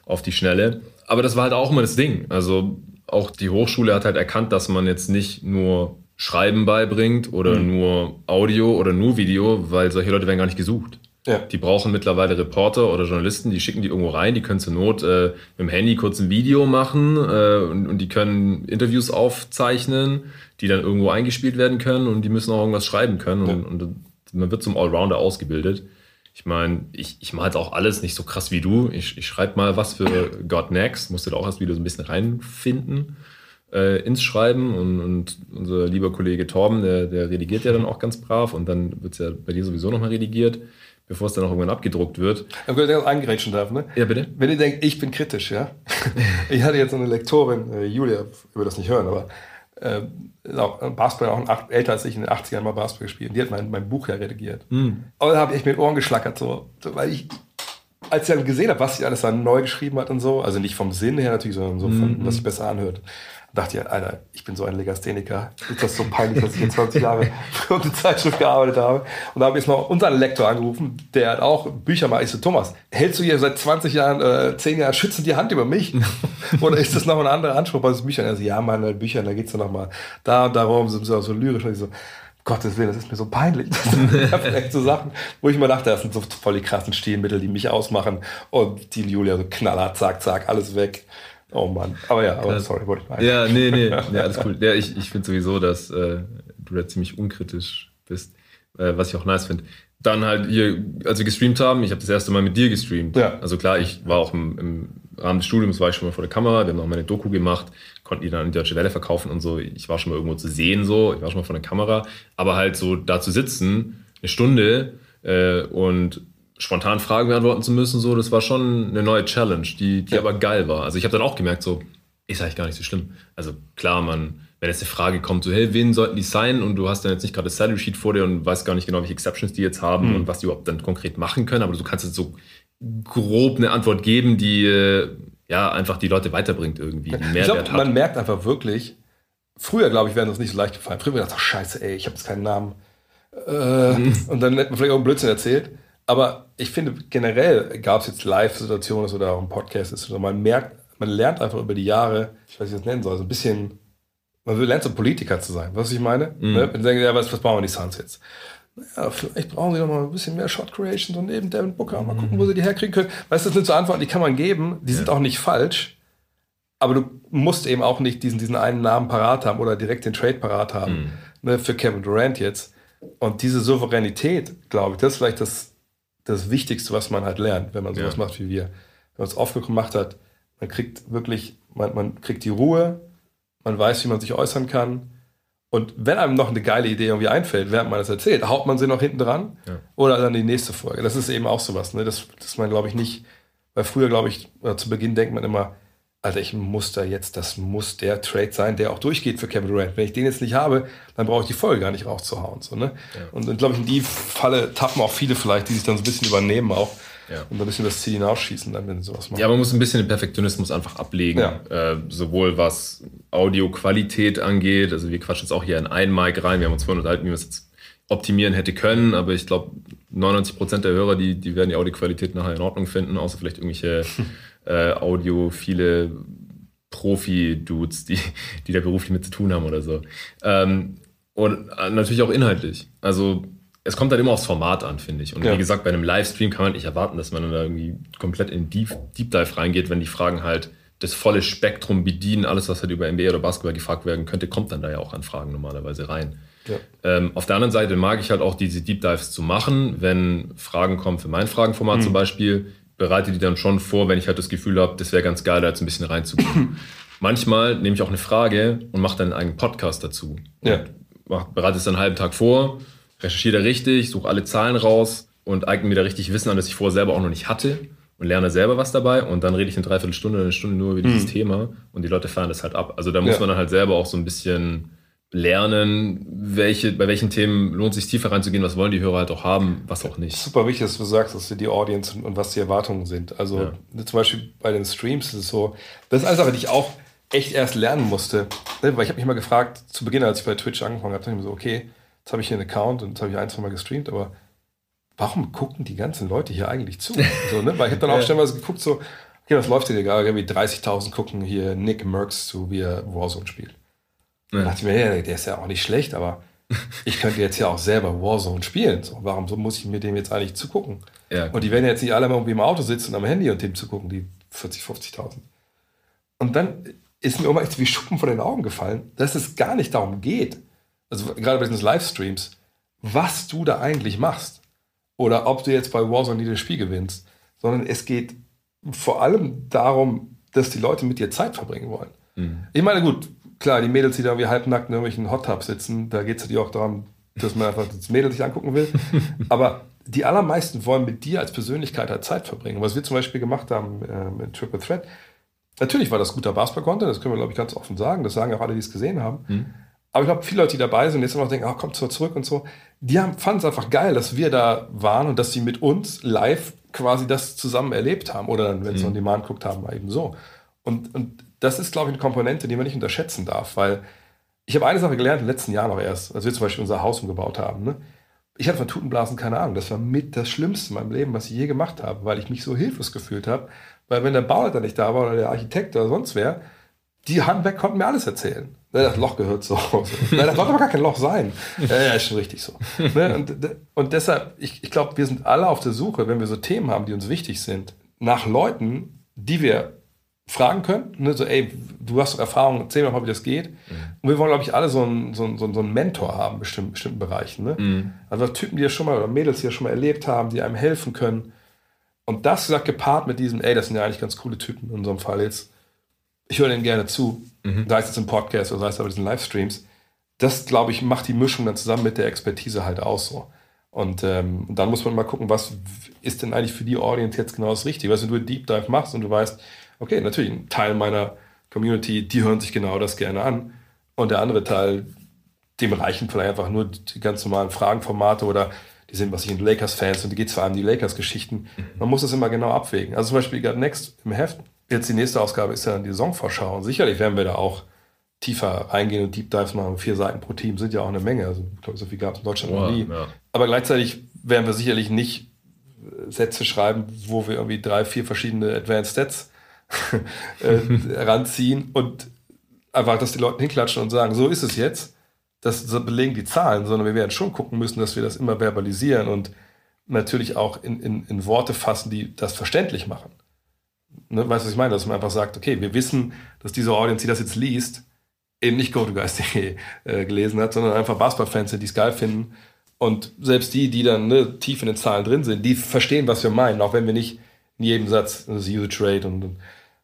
[SPEAKER 1] auf die Schnelle. Aber das war halt auch immer das Ding. Also auch die Hochschule hat halt erkannt, dass man jetzt nicht nur Schreiben beibringt oder mhm. nur Audio oder nur Video, weil solche Leute werden gar nicht gesucht. Ja. Die brauchen mittlerweile Reporter oder Journalisten, die schicken die irgendwo rein, die können zur Not äh, mit dem Handy kurz ein Video machen äh, und, und, die können Interviews aufzeichnen, die dann irgendwo eingespielt werden können und die müssen auch irgendwas schreiben können ja. und, und, man wird zum Allrounder ausgebildet. Ich meine, ich, ich mache jetzt auch alles nicht so krass wie du. Ich, ich schreibe mal was für God Next, musste da auch erst wieder so ein bisschen reinfinden äh, ins Schreiben und, und, unser lieber Kollege Torben, der, der redigiert ja dann auch ganz brav und dann wird es ja bei dir sowieso nochmal redigiert bevor es dann auch irgendwann abgedruckt wird.
[SPEAKER 2] Aber wenn ich eingerätschen darf, ne?
[SPEAKER 1] Ja, bitte.
[SPEAKER 2] Wenn ihr denkt, ich bin kritisch, ja. ich hatte jetzt eine Lektorin, äh, Julia, über das nicht hören, aber äh, auch Basketball, auch acht, älter als ich in den 80ern mal Basketball gespielt. Die hat mein, mein Buch ja redigiert. Mhm. Aber da habe ich mit Ohren geschlackert, so, weil ich, als ich dann gesehen habe, was sie alles dann neu geschrieben hat und so, also nicht vom Sinn her natürlich, sondern so von, mhm. was sich besser anhört dachte ich, Alter, ich bin so ein Legastheniker. Ist das so peinlich, dass ich jetzt 20 Jahre für eine Zeitschrift gearbeitet habe? Und da habe ich jetzt mal unseren Lektor angerufen, der hat auch Bücher mal. Ich so, Thomas, hältst du hier seit 20 Jahren, äh, 10 Jahren schützend die Hand über mich? Oder ist das noch ein anderer Anspruch bei diesen Büchern? Er so, ja, meine Bücher, da geht es dann nochmal da und darum, sind so, so lyrisch. Und ich so, Gottes Willen, das ist mir so peinlich. Das sind echt so Sachen, wo ich mir dachte, das sind so voll die krassen Stilmittel, die mich ausmachen. Und die Julia so knaller, zack, zack, alles weg. Oh Mann. Aber ja, aber sorry, wollte ich mal.
[SPEAKER 1] Ja, nee, nee. Ja, alles cool. Ja, ich, ich finde sowieso, dass äh, du da ziemlich unkritisch bist, äh, was ich auch nice finde. Dann halt hier, als wir gestreamt haben, ich habe das erste Mal mit dir gestreamt. Ja. Also klar, ich war auch im, im Rahmen des Studiums, war ich schon mal vor der Kamera, wir haben auch mal eine Doku gemacht, konnten die dann in die Deutsche Welle verkaufen und so. Ich war schon mal irgendwo zu sehen, so, ich war schon mal vor der Kamera. Aber halt so da zu sitzen, eine Stunde äh, und spontan Fragen beantworten zu müssen, so, das war schon eine neue Challenge, die, die ja. aber geil war. Also ich habe dann auch gemerkt, so, ist eigentlich gar nicht so schlimm. Also klar, man, wenn jetzt eine Frage kommt, so, hey, wen sollten die sein? Und du hast dann jetzt nicht gerade das Salary Sheet vor dir und weißt gar nicht genau, welche Exceptions die jetzt haben mhm. und was die überhaupt dann konkret machen können, aber du kannst jetzt so grob eine Antwort geben, die äh, ja einfach die Leute weiterbringt irgendwie.
[SPEAKER 2] ich glaube, man merkt einfach wirklich, früher, glaube ich, wäre das nicht so leicht gefallen. Früher wäre das, ach scheiße, ey, ich habe jetzt keinen Namen. Äh, mhm. Und dann hätte man vielleicht auch einen Blödsinn erzählt. Aber ich finde generell gab es jetzt Live-Situationen oder auch ein Podcast ist, man merkt, man lernt einfach über die Jahre, ich weiß nicht, wie ich das nennen soll, so ein bisschen, man lernt so Politiker zu sein, was ich meine. Mhm. Ne? Wenn denken, ja, was, was brauchen wir die Suns jetzt? Ja, vielleicht brauchen sie noch mal ein bisschen mehr Shot Creations und neben Devin Booker. Mal gucken, wo sie die herkriegen können. Weißt du, das sind so Antworten, die kann man geben. Die ja. sind auch nicht falsch. Aber du musst eben auch nicht diesen, diesen einen Namen parat haben oder direkt den Trade parat haben. Mhm. Ne, für Kevin Durant jetzt. Und diese Souveränität, glaube ich, das ist vielleicht das, das Wichtigste, was man halt lernt, wenn man sowas ja. macht wie wir. Wenn man es oft gemacht hat, man kriegt wirklich, man, man kriegt die Ruhe, man weiß, wie man sich äußern kann. Und wenn einem noch eine geile Idee irgendwie einfällt, während man das erzählt, haut man sie noch hinten dran ja. oder dann die nächste Folge. Das ist eben auch sowas, ne? das, das man, glaube ich, nicht, weil früher, glaube ich, zu Beginn denkt man immer, Alter, ich muss da jetzt, das muss der Trade sein, der auch durchgeht für Kevin Durant. Wenn ich den jetzt nicht habe, dann brauche ich die Folge gar nicht rauszuhauen. So, ne? Ja. Und dann, glaube ich, in die Falle tappen auch viele vielleicht, die sich dann so ein bisschen übernehmen auch. Ja. Und ein bisschen das Ziel hinausschießen, dann, wenn sie sowas machen.
[SPEAKER 1] Ja, man muss ein bisschen den Perfektionismus einfach ablegen. Ja. Äh, sowohl was Audioqualität angeht, also wir quatschen jetzt auch hier in ein Mic rein, wir haben uns vorhin unterhalten, wie wir es jetzt optimieren hätte können, aber ich glaube, 99% der Hörer, die, die werden die Audioqualität nachher in Ordnung finden, außer vielleicht irgendwelche äh, Audio, viele Profi-Dudes, die, die da beruflich mit zu tun haben oder so. Ähm, und äh, natürlich auch inhaltlich. Also es kommt halt immer aufs Format an, finde ich. Und ja. wie gesagt, bei einem Livestream kann man nicht erwarten, dass man da irgendwie komplett in Deep, Deep Dive reingeht, wenn die Fragen halt das volle Spektrum bedienen, alles, was halt über NBA oder Basketball gefragt werden könnte, kommt dann da ja auch an Fragen normalerweise rein. Ja. Ähm, auf der anderen Seite mag ich halt auch diese Deep Dives zu machen, wenn Fragen kommen für mein Fragenformat mhm. zum Beispiel, bereite die dann schon vor, wenn ich halt das Gefühl habe, das wäre ganz geil, da jetzt ein bisschen reinzugehen. Manchmal nehme ich auch eine Frage und mache dann einen eigenen Podcast dazu. Ja. Mach, bereite es dann einen halben Tag vor, recherchiere da richtig, suche alle Zahlen raus und eigne mir da richtig Wissen an, das ich vorher selber auch noch nicht hatte und lerne selber was dabei und dann rede ich eine Dreiviertelstunde oder eine Stunde nur über dieses mhm. Thema und die Leute fahren das halt ab. Also da muss ja. man dann halt selber auch so ein bisschen lernen, welche, bei welchen Themen lohnt es sich tiefer reinzugehen, was wollen die Hörer halt auch haben, was auch nicht.
[SPEAKER 2] Super wichtig, dass du sagst, dass die Audience und, was die Erwartungen sind. Also ja. zum Beispiel bei den Streams ist es so, das ist eine Sache, die ich auch echt erst lernen musste. Ne? Weil ich habe mich mal gefragt, zu Beginn, als ich bei Twitch angefangen habe, dachte ich mir so, okay, jetzt habe ich hier einen Account und jetzt habe ich ein, zwei Mal gestreamt, aber warum gucken die ganzen Leute hier eigentlich zu? so, ne? Weil ich habe dann auch stellenweise geguckt, so, okay, was läuft hier gerade? Irgendwie 30.000 gucken hier Nick Merckx zu, wie er Warzone spielt. Ja. Da dachte ich mir, ja, der ist ja auch nicht schlecht, aber ich könnte jetzt ja auch selber Warzone spielen. So, warum so muss ich mir dem jetzt eigentlich zugucken? Ja, und die werden jetzt nicht alle mal irgendwie im Auto sitzen am Handy und dem zugucken, die 40, 50.000. Und dann ist mir immer wie Schuppen vor den Augen gefallen, dass es gar nicht darum geht, also gerade bei diesen Livestreams, was du da eigentlich machst. Oder ob du jetzt bei Warzone nie das Spiel gewinnst. Sondern es geht vor allem darum, dass die Leute mit dir Zeit verbringen wollen. Mhm. Ich meine, gut, klar, die Mädels, die da wie halbnackt in irgendwelchen Hot Tubs sitzen, da geht es natürlich auch darum, dass man einfach das Mädel sich angucken will. Aber die allermeisten wollen mit dir als Persönlichkeit halt Zeit verbringen. Was wir zum Beispiel gemacht haben äh, mit Triple Threat, natürlich war das guter Basketball-Content, das können wir, glaube ich, ganz offen sagen. Das sagen auch alle, die es gesehen haben. Mhm. Aber ich glaube, viele Leute, die dabei sind, jetzt immer noch denken, ach, kommt zwar zurück und so, die fanden es einfach geil, dass wir da waren und dass sie mit uns live quasi das zusammen erlebt haben. Oder dann, wenn sie mhm. on Demand guckt haben, eben so. Und, und das ist, glaube ich, eine Komponente, die man nicht unterschätzen darf, weil ich habe eine Sache gelernt den letzten Jahren noch erst, als wir zum Beispiel unser Haus umgebaut haben. Ne? Ich hatte von Tutenblasen keine Ahnung. Das war mit das Schlimmste in meinem Leben, was ich je gemacht habe, weil ich mich so hilflos gefühlt habe. Weil wenn der Bauleiter nicht da war oder der Architekt oder sonst wer, die Handwerk konnten mir alles erzählen. Ne, das Loch gehört so. Ne, das sollte aber gar kein Loch sein. Ja, ja ist schon richtig so. Ne, und, und deshalb, ich, ich glaube, wir sind alle auf der Suche, wenn wir so Themen haben, die uns wichtig sind, nach Leuten, die wir fragen können. Ne? So, ey, du hast doch Erfahrung, erzähl mir mal, wie das geht. Mhm. Und wir wollen, glaube ich, alle so einen, so, einen, so einen Mentor haben in bestimmten, bestimmten Bereichen. Ne? Mhm. Also Typen, die das schon mal, oder Mädels, die das schon mal erlebt haben, die einem helfen können. Und das gesagt gepaart mit diesem, ey, das sind ja eigentlich ganz coole Typen in unserem Fall jetzt. Ich höre denen gerne zu, mhm. sei es jetzt im Podcast oder sei es bei diesen Livestreams. Das, glaube ich, macht die Mischung dann zusammen mit der Expertise halt aus so. Und ähm, dann muss man mal gucken, was ist denn eigentlich für die Audience jetzt genau das Richtige. Weißt du, wenn du Deep Dive machst und du weißt, okay, natürlich, ein Teil meiner Community, die hören sich genau das gerne an. Und der andere Teil, dem reichen vielleicht einfach nur die ganz normalen Fragenformate oder die sind, was ich in Lakers-Fans und die geht zwar an die Lakers-Geschichten. Man muss das immer genau abwägen. Also zum Beispiel gerade Next im Heft. Jetzt die nächste Ausgabe ist ja dann die Saisonvorschau. Und sicherlich werden wir da auch tiefer reingehen und Deep Dives machen. Vier Seiten pro Team sind ja auch eine Menge. Also ich glaube, so viel gab es in Deutschland noch nie. Ja. Aber gleichzeitig werden wir sicherlich nicht Sätze schreiben, wo wir irgendwie drei, vier verschiedene Advanced Stats äh, ranziehen und einfach, dass die Leute hinklatschen und sagen, so ist es jetzt. Das belegen die Zahlen, sondern wir werden schon gucken müssen, dass wir das immer verbalisieren und natürlich auch in, in, in Worte fassen, die das verständlich machen. Ne, weißt du, was ich meine? Dass man einfach sagt, okay, wir wissen, dass diese Audience, die das jetzt liest, eben nicht GoToGuys.de äh, gelesen hat, sondern einfach Basketballfans sind, die es geil finden. Und selbst die, die dann ne, tief in den Zahlen drin sind, die verstehen, was wir meinen, auch wenn wir nicht in jedem Satz das User Trade und, und,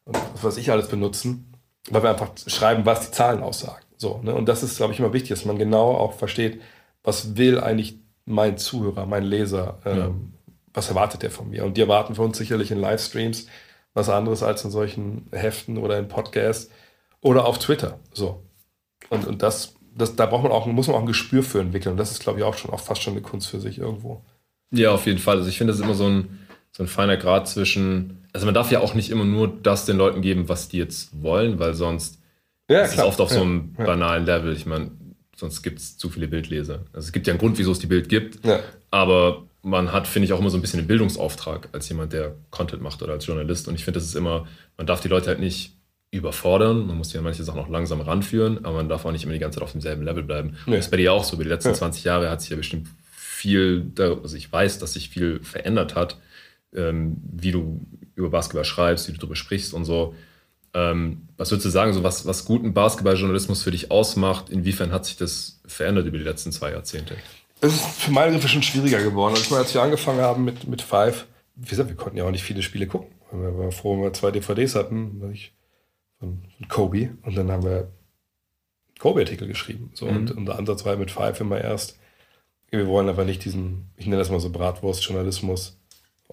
[SPEAKER 2] und was ich alles benutzen, weil wir einfach schreiben, was die Zahlen aussagen. So, ne? Und das ist, glaube ich, immer wichtig, dass man genau auch versteht, was will eigentlich mein Zuhörer, mein Leser, ähm, ja. was erwartet der von mir? Und die erwarten von uns sicherlich in Livestreams was anderes als in solchen Heften oder in Podcasts oder auf Twitter. So. Und, und das, das, da braucht man auch, muss man auch ein Gespür für entwickeln. Und das ist, glaube ich, auch schon auch fast schon eine Kunst für sich irgendwo.
[SPEAKER 1] Ja, auf jeden Fall. Also ich finde, das ist immer so ein, so ein feiner Grad zwischen, also man darf ja auch nicht immer nur das den Leuten geben, was die jetzt wollen, weil sonst ja, ist es oft auf so einem ja, banalen Level. Ich meine, sonst gibt es zu viele Bildleser. Also es gibt ja einen Grund, wieso es die Bild gibt, ja. aber man hat, finde ich, auch immer so ein bisschen einen Bildungsauftrag als jemand, der Content macht oder als Journalist. Und ich finde, das ist immer, man darf die Leute halt nicht überfordern. Man muss ja manche Sachen auch langsam ranführen, aber man darf auch nicht immer die ganze Zeit auf demselben Level bleiben. Nee. Das ist bei dir auch so. Über die letzten ja. 20 Jahre hat sich ja bestimmt viel, also ich weiß, dass sich viel verändert hat, ähm, wie du über Basketball schreibst, wie du darüber sprichst und so. Ähm, was würdest du sagen, so was, was guten Basketballjournalismus für dich ausmacht? Inwiefern hat sich das verändert über die letzten zwei Jahrzehnte?
[SPEAKER 2] Es ist für meine Begriffe schon schwieriger geworden. Also ich meine, als wir angefangen haben mit, mit Five, wie gesagt, wir konnten ja auch nicht viele Spiele gucken. Wir waren froh, wenn wir zwei DVDs hatten von, von Kobe und dann haben wir Kobe-Artikel geschrieben. So, mhm. Und unser Ansatz war mit Five immer erst, wir wollen aber nicht diesen, ich nenne das mal so Bratwurst-Journalismus,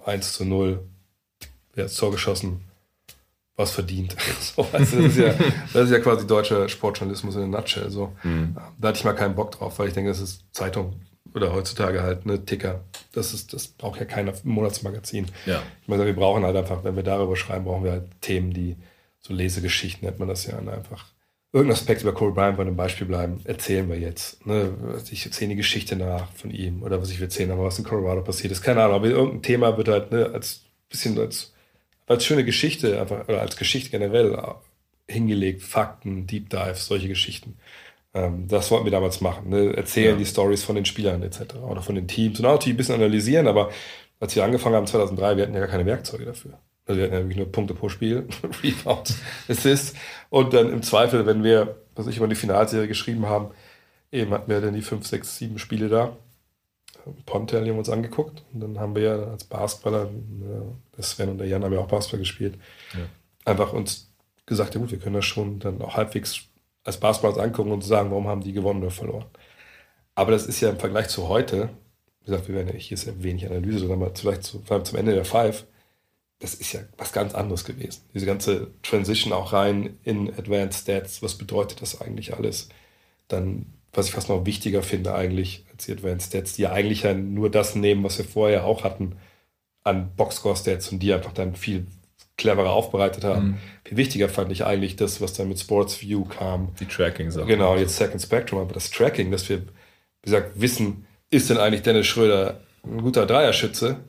[SPEAKER 2] 1 zu 0, wer hat das Tor geschossen, was verdient. so, also das, ist ja, das ist ja quasi deutscher Sportjournalismus in a nutshell. So. Mhm. Da hatte ich mal keinen Bock drauf, weil ich denke, das ist Zeitung oder heutzutage halt eine Ticker. Das ist, das braucht ja keiner im Monatsmagazin. Ja. Ich meine, wir brauchen halt einfach, wenn wir darüber schreiben, brauchen wir halt Themen, die so Lesegeschichten nennt man das ja, einfach irgendein Aspekt über Kobe Bryant bei einem Beispiel bleiben, erzählen wir jetzt. Ne? Ich erzähle die Geschichte nach von ihm oder was ich will erzählen, aber was in Colorado passiert ist. Keine Ahnung, aber irgendein Thema wird halt ne, als bisschen als, als schöne Geschichte einfach, oder als Geschichte generell hingelegt, Fakten, Deep Dives, solche Geschichten. Ähm, das wollten wir damals machen. Ne? Erzählen ja. die Stories von den Spielern etc. oder von den Teams und auch natürlich ein bisschen analysieren, aber als wir angefangen haben 2003, wir hatten ja gar keine Werkzeuge dafür. Also wir hatten ja wirklich nur Punkte pro Spiel, Rebounds, Assists und dann im Zweifel, wenn wir, was ich über die Finalserie geschrieben haben, eben hatten wir dann die fünf, sechs, sieben Spiele da. Pontel haben wir uns angeguckt und dann haben wir ja als Basketballer, der Sven und der Jan haben ja auch Basketball gespielt, ja. einfach uns gesagt, ja gut, wir können das schon dann auch halbwegs als Basketballer angucken und sagen, warum haben die gewonnen oder verloren. Aber das ist ja im Vergleich zu heute, wie gesagt, wir werden ja, hier ist ja wenig Analyse, sondern mal vielleicht zu, zum Ende der Five, das ist ja was ganz anderes gewesen. Diese ganze Transition auch rein in Advanced Stats, was bedeutet das eigentlich alles? Dann, was ich fast noch wichtiger finde eigentlich die Advanced Stats, die ja eigentlich ja nur das nehmen, was wir vorher auch hatten an Boxscore Stats und die einfach dann viel cleverer aufbereitet haben. Mhm. Viel wichtiger fand ich eigentlich das, was dann mit Sports View kam.
[SPEAKER 1] Die Tracking-Sachen.
[SPEAKER 2] Genau, jetzt Second Spectrum, aber das Tracking, dass wir, wie gesagt, wissen, ist denn eigentlich Dennis Schröder ein guter Dreierschütze?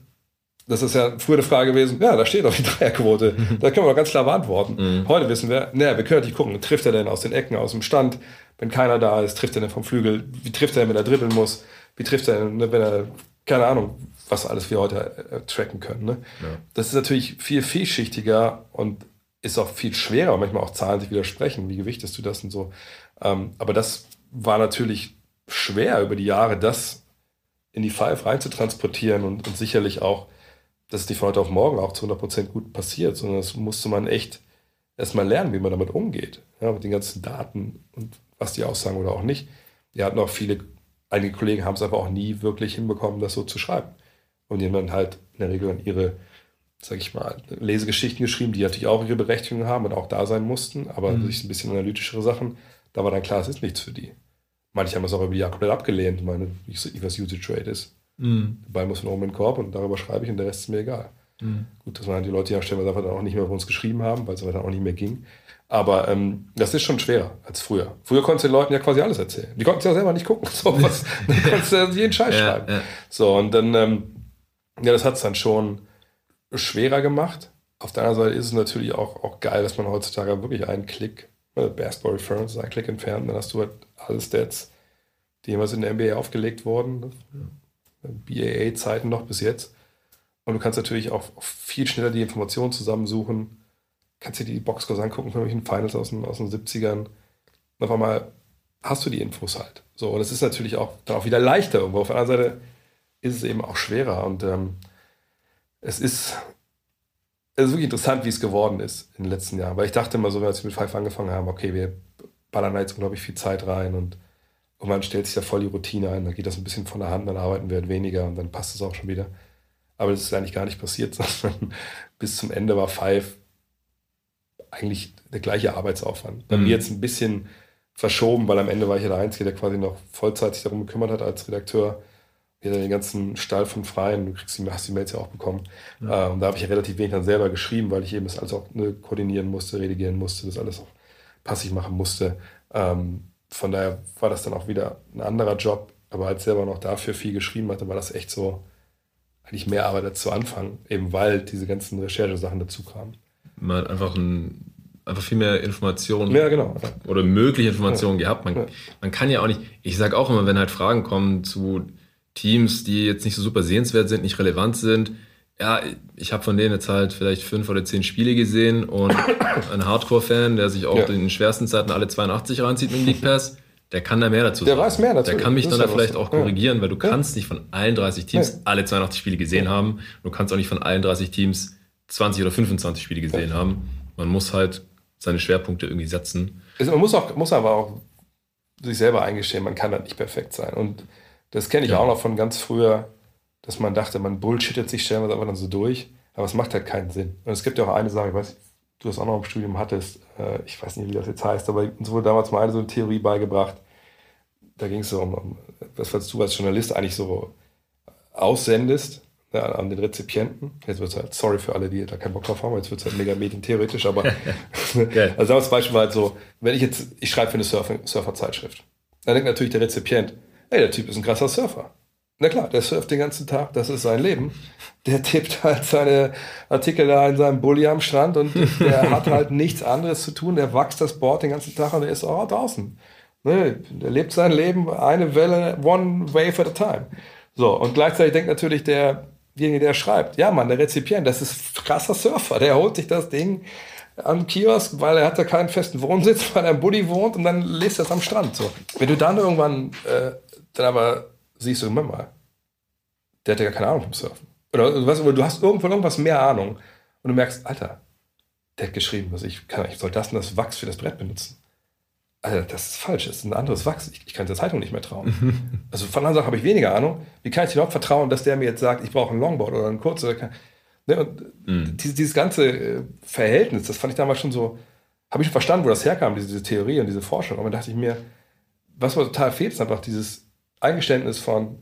[SPEAKER 2] Das ist ja früher eine Frage gewesen, ja, da steht doch die Dreierquote. da können wir ganz klar beantworten. Mhm. Heute wissen wir, naja, wir können natürlich gucken, trifft er denn aus den Ecken, aus dem Stand? Wenn keiner da ist, trifft er denn vom Flügel? Wie trifft er denn, wenn er dribbeln muss? Wie trifft er denn, wenn er, keine Ahnung, was alles wir heute äh, tracken können. Ne? Ja. Das ist natürlich viel vielschichtiger und ist auch viel schwerer, manchmal auch Zahlen sich widersprechen. Wie gewichtest du das und so? Ähm, aber das war natürlich schwer über die Jahre, das in die Five rein zu transportieren und, und sicherlich auch, dass es nicht von heute auf morgen auch zu 100% gut passiert, sondern das musste man echt erstmal lernen, wie man damit umgeht. Ja, mit den ganzen Daten und was die aussagen oder auch nicht. Wir hatten auch viele, einige Kollegen haben es aber auch nie wirklich hinbekommen, das so zu schreiben. Und die haben dann halt in der Regel dann ihre, sag ich mal, Lesegeschichten geschrieben, die natürlich auch ihre Berechtigung haben und auch da sein mussten, aber mhm. sich ein bisschen analytischere Sachen, da war dann klar, es ist nichts für die. Manche haben es auch über die Jahre komplett abgelehnt, ich meine, ich, was Usage Trade ist. Mhm. Der Ball muss von oben in den Korb und darüber schreibe ich und der Rest ist mir egal. Mhm. Gut, dass man die Leute ja stellenweise einfach dann auch nicht mehr bei uns geschrieben haben, weil es dann auch nicht mehr ging. Aber ähm, das ist schon schwerer als früher. Früher konntest du den Leuten ja quasi alles erzählen. Die konnten es ja selber nicht gucken. So, was, dann konntest du jeden Scheiß ja, schreiben. Ja. So, und dann ähm, ja, das hat es dann schon schwerer gemacht. Auf der anderen Seite ist es natürlich auch, auch geil, dass man heutzutage wirklich einen Klick Basketball Reference, ein Klick entfernt, dann hast du halt alle Stats, die jemals in der NBA aufgelegt wurden. BAA-Zeiten noch bis jetzt. Und du kannst natürlich auch viel schneller die Informationen zusammensuchen. Kannst dir die Boxscores angucken von irgendwelchen Finals aus den, aus den 70ern. Und auf einmal hast du die Infos halt. So, und es ist natürlich auch dann auch wieder leichter irgendwo. Auf der anderen Seite ist es eben auch schwerer. Und ähm, es ist, es ist wirklich interessant, wie es geworden ist in den letzten Jahren. Weil ich dachte immer so, als wir mit Five angefangen haben, okay, wir ballern da jetzt unglaublich viel Zeit rein und irgendwann stellt sich da voll die Routine ein, dann geht das ein bisschen von der Hand, dann arbeiten wir halt weniger und dann passt es auch schon wieder. Aber das ist eigentlich gar nicht passiert, sondern bis zum Ende war Five eigentlich der gleiche Arbeitsaufwand. Bei mhm. mir jetzt ein bisschen verschoben, weil am Ende war ich ja der Einzige, der quasi noch Vollzeit sich darum gekümmert hat als Redakteur. Wir hatten den ganzen Stall von Freien, du kriegst die, hast die Mails ja auch bekommen. Ja. und da habe ich ja relativ wenig dann selber geschrieben, weil ich eben das alles auch ne, koordinieren musste, redigieren musste, das alles auch passiv machen musste. Ähm, von daher war das dann auch wieder ein anderer Job, aber als selber noch dafür viel geschrieben hatte, war das echt so eigentlich mehr Arbeit als zu Anfang, eben weil diese ganzen Recherchesachen dazu kamen.
[SPEAKER 1] Man hat einfach ein einfach viel mehr Informationen ja, genau. oder mögliche Informationen ja. gehabt. Man, ja. man kann ja auch nicht, ich sage auch immer, wenn halt Fragen kommen zu Teams, die jetzt nicht so super sehenswert sind, nicht relevant sind, ja, ich habe von denen jetzt halt vielleicht fünf oder zehn Spiele gesehen und ein Hardcore-Fan, der sich auch ja. in den schwersten Zeiten alle 82 reinzieht mit dem League Pass, der kann da mehr dazu
[SPEAKER 2] sagen. Der weiß mehr dazu.
[SPEAKER 1] Der kann mich dann da vielleicht auch korrigieren, weil du kannst nicht von allen 30 Teams alle 82 Spiele gesehen haben. Du kannst auch nicht von allen 30 Teams 20 oder 25 Spiele gesehen haben. Man muss halt seine Schwerpunkte irgendwie setzen.
[SPEAKER 2] Also man muss, auch, muss aber auch sich selber eingestehen, man kann halt nicht perfekt sein. Und das kenne ich ja. auch noch von ganz früher, dass man dachte, man bullshittet sich stellenweise einfach dann so durch. Aber es macht halt keinen Sinn. Und es gibt ja auch eine Sache, ich weiß, du das auch noch im Studium hattest, äh, ich weiß nicht, wie das jetzt heißt, aber uns wurde damals mal eine so eine Theorie beigebracht. Da ging es so um, um was, was du als Journalist eigentlich so aussendest ja, an den Rezipienten. Jetzt wird es halt, sorry für alle, die da keinen Bock drauf haben, jetzt wird es halt mega medientheoretisch, aber also das Beispiel war halt so, wenn ich jetzt, ich schreibe für eine Surfer, Surfer-Zeitschrift, dann denkt natürlich der Rezipient, ey, der Typ ist ein krasser Surfer. Na klar, der surft den ganzen Tag, das ist sein Leben. Der tippt halt seine Artikel da in seinem Bulli am Strand und der hat halt nichts anderes zu tun. Der wächst das Board den ganzen Tag und der ist auch draußen. Ne, der lebt sein Leben eine Welle, one wave at a time. So, und gleichzeitig denkt natürlich der derjenige, der schreibt, ja Mann, der Rezipient, das ist krasser Surfer, der holt sich das Ding am Kiosk, weil er hat da keinen festen Wohnsitz, weil er im Buddy wohnt und dann lest er es am Strand. So. Wenn du dann irgendwann äh, dann aber siehst du, Moment mal, der hat ja gar keine Ahnung vom Surfen. Oder du, weißt, du hast irgendwo irgendwas mehr Ahnung und du merkst, Alter, der hat geschrieben, dass ich, kann, ich soll das und das Wachs für das Brett benutzen. Alter, das ist falsch, das ist ein anderes Wachs. Ich, ich kann der Zeitung nicht mehr trauen. also von anderen Sachen habe ich weniger Ahnung. Wie kann ich dir überhaupt vertrauen, dass der mir jetzt sagt, ich brauche ein Longboard oder ein Kurz? Oder kann, ne? Und mm. dieses, dieses, ganze äh, Verhältnis, das fand ich damals schon so, habe ich schon verstanden, wo das herkam, diese, diese Theorie und diese Forschung. Aber dann dachte ich mir, was mir total fehlt, ist einfach dieses Eingeständnis von,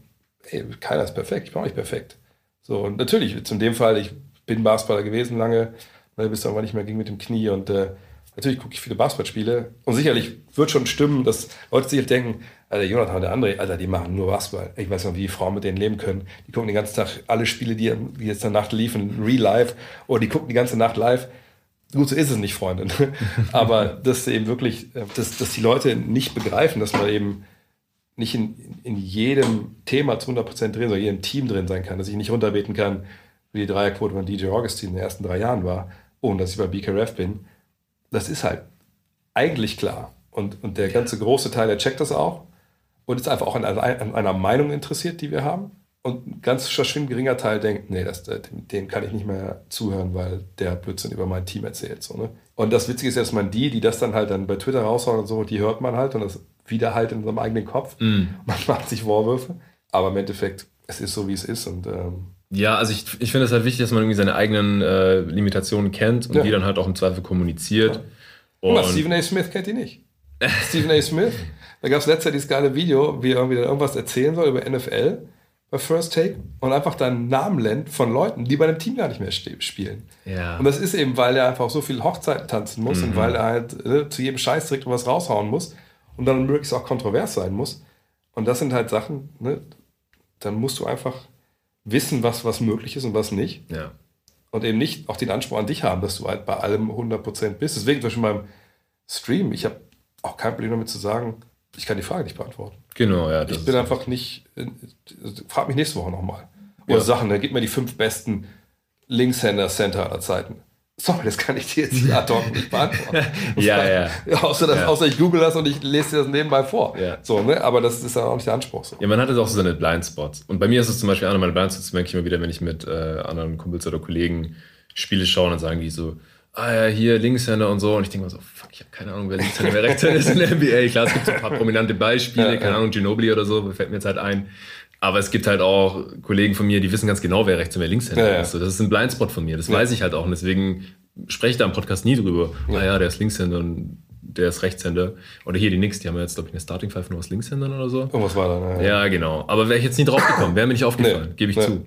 [SPEAKER 2] ey, keiner ist perfekt, ich bin auch nicht perfekt. So, und natürlich, zum dem Fall, ich bin Basketballer gewesen lange, ne, bis irgendwann nicht mehr ging mit dem Knie und äh, Natürlich gucke ich viele Basketballspiele und sicherlich wird schon stimmen, dass Leute sich denken, Alter, Jonathan und der andere, Alter, die machen nur Basketball. Ich weiß noch, wie die Frauen mit denen leben können. Die gucken den ganzen Tag alle Spiele, die, die jetzt in der Nacht liefen, real live, oder die gucken die ganze Nacht live. Gut, so ist es nicht, Freundin. Aber dass eben wirklich, dass, dass die Leute nicht begreifen, dass man eben nicht in, in jedem Thema zu 100% drin, sondern in jedem Team drin sein kann, dass ich nicht runterbeten kann, wie die Dreierquote von DJ Augustin in den ersten drei Jahren war, ohne dass ich bei BKRF bin das ist halt eigentlich klar. Und, und der ganze große Teil, der checkt das auch und ist einfach auch an, an einer Meinung interessiert, die wir haben. Und ein ganz verschwindend geringer Teil denkt, nee, das, dem, dem, kann ich nicht mehr zuhören, weil der Blödsinn über mein Team erzählt. So, ne? Und das Witzige ist, dass man die, die das dann halt dann bei Twitter raushauen und so, die hört man halt und das wieder halt in seinem eigenen Kopf. Mm. Man macht sich Vorwürfe. Aber im Endeffekt, es ist so, wie es ist. Und ähm,
[SPEAKER 1] ja, also ich, ich finde es halt wichtig, dass man irgendwie seine eigenen äh, Limitationen kennt und ja. die dann halt auch im Zweifel kommuniziert.
[SPEAKER 2] Ja. Und Stephen A. Smith kennt die nicht. Stephen A. Smith, da gab es letztes Jahr dieses geile Video, wie er irgendwie irgendwas erzählen soll über NFL bei First Take und einfach dann Namen nennt von Leuten, die bei dem Team gar nicht mehr spielen. Ja. Und das ist eben, weil er einfach so viel Hochzeiten tanzen muss mhm. und weil er halt äh, zu jedem Scheiß direkt was raushauen muss und dann möglichst auch kontrovers sein muss. Und das sind halt Sachen, ne, dann musst du einfach wissen, was, was möglich ist und was nicht.
[SPEAKER 1] Ja.
[SPEAKER 2] Und eben nicht auch den Anspruch an dich haben, dass du halt bei allem 100% bist. Deswegen zum Beispiel beim streamen. Ich habe auch kein Problem damit zu sagen, ich kann die Frage nicht beantworten.
[SPEAKER 1] Genau, ja.
[SPEAKER 2] Ich bin einfach nicht. äh, Frag mich nächste Woche nochmal. Oder
[SPEAKER 1] Ja.
[SPEAKER 2] Sachen, dann gib mir die fünf besten Linkshänder-Center aller Zeiten. Sorry, das kann ich dir jetzt ad hoc nicht beantworten.
[SPEAKER 1] Ja, ja.
[SPEAKER 2] außer, dass,
[SPEAKER 1] Ja.
[SPEAKER 2] außer ich google das und ich lese dir das nebenbei vor.
[SPEAKER 1] Ja.
[SPEAKER 2] So, ne? Aber das ist ja auch nicht der Anspruch. So.
[SPEAKER 1] Ja, man hat jetzt auch so seine Blindspots. Und bei mir ist es zum Beispiel einer meiner Blindspots, merke ich immer wieder, wenn ich mit äh, anderen Kumpels oder Kollegen Spiele schaue, dann sagen die so, ah ja, hier Linkshänder und so. Und ich denke mir so, fuck, ich habe keine Ahnung, wer Linkshänder, wer Rechtshänder ist in der NBA. Klar, es gibt so ein paar prominente Beispiele,
[SPEAKER 2] Ja,
[SPEAKER 1] keine
[SPEAKER 2] ja.
[SPEAKER 1] Ahnung, Ginobili oder so, fällt mir jetzt halt ein. Aber es gibt halt auch Kollegen von mir, die wissen ganz genau, wer Rechts- und wer Linkshänder
[SPEAKER 2] Ja, ja.
[SPEAKER 1] ist. So, das ist ein Blindspot von mir, das weiß ich halt auch. Und deswegen spreche ich da im Podcast nie drüber. Ah ja, der ist Linkshänder und der ist Rechtshänder. Oder hier die Knicks, die haben ja jetzt, glaube ich, eine Starting Five nur aus Linkshändern oder so.
[SPEAKER 2] Irgendwas war da. Ne?
[SPEAKER 1] Ja, genau. Aber wäre ich jetzt nie drauf gekommen, wäre mir nicht aufgefallen,
[SPEAKER 2] Nee.
[SPEAKER 1] gebe ich
[SPEAKER 2] Nee.
[SPEAKER 1] zu.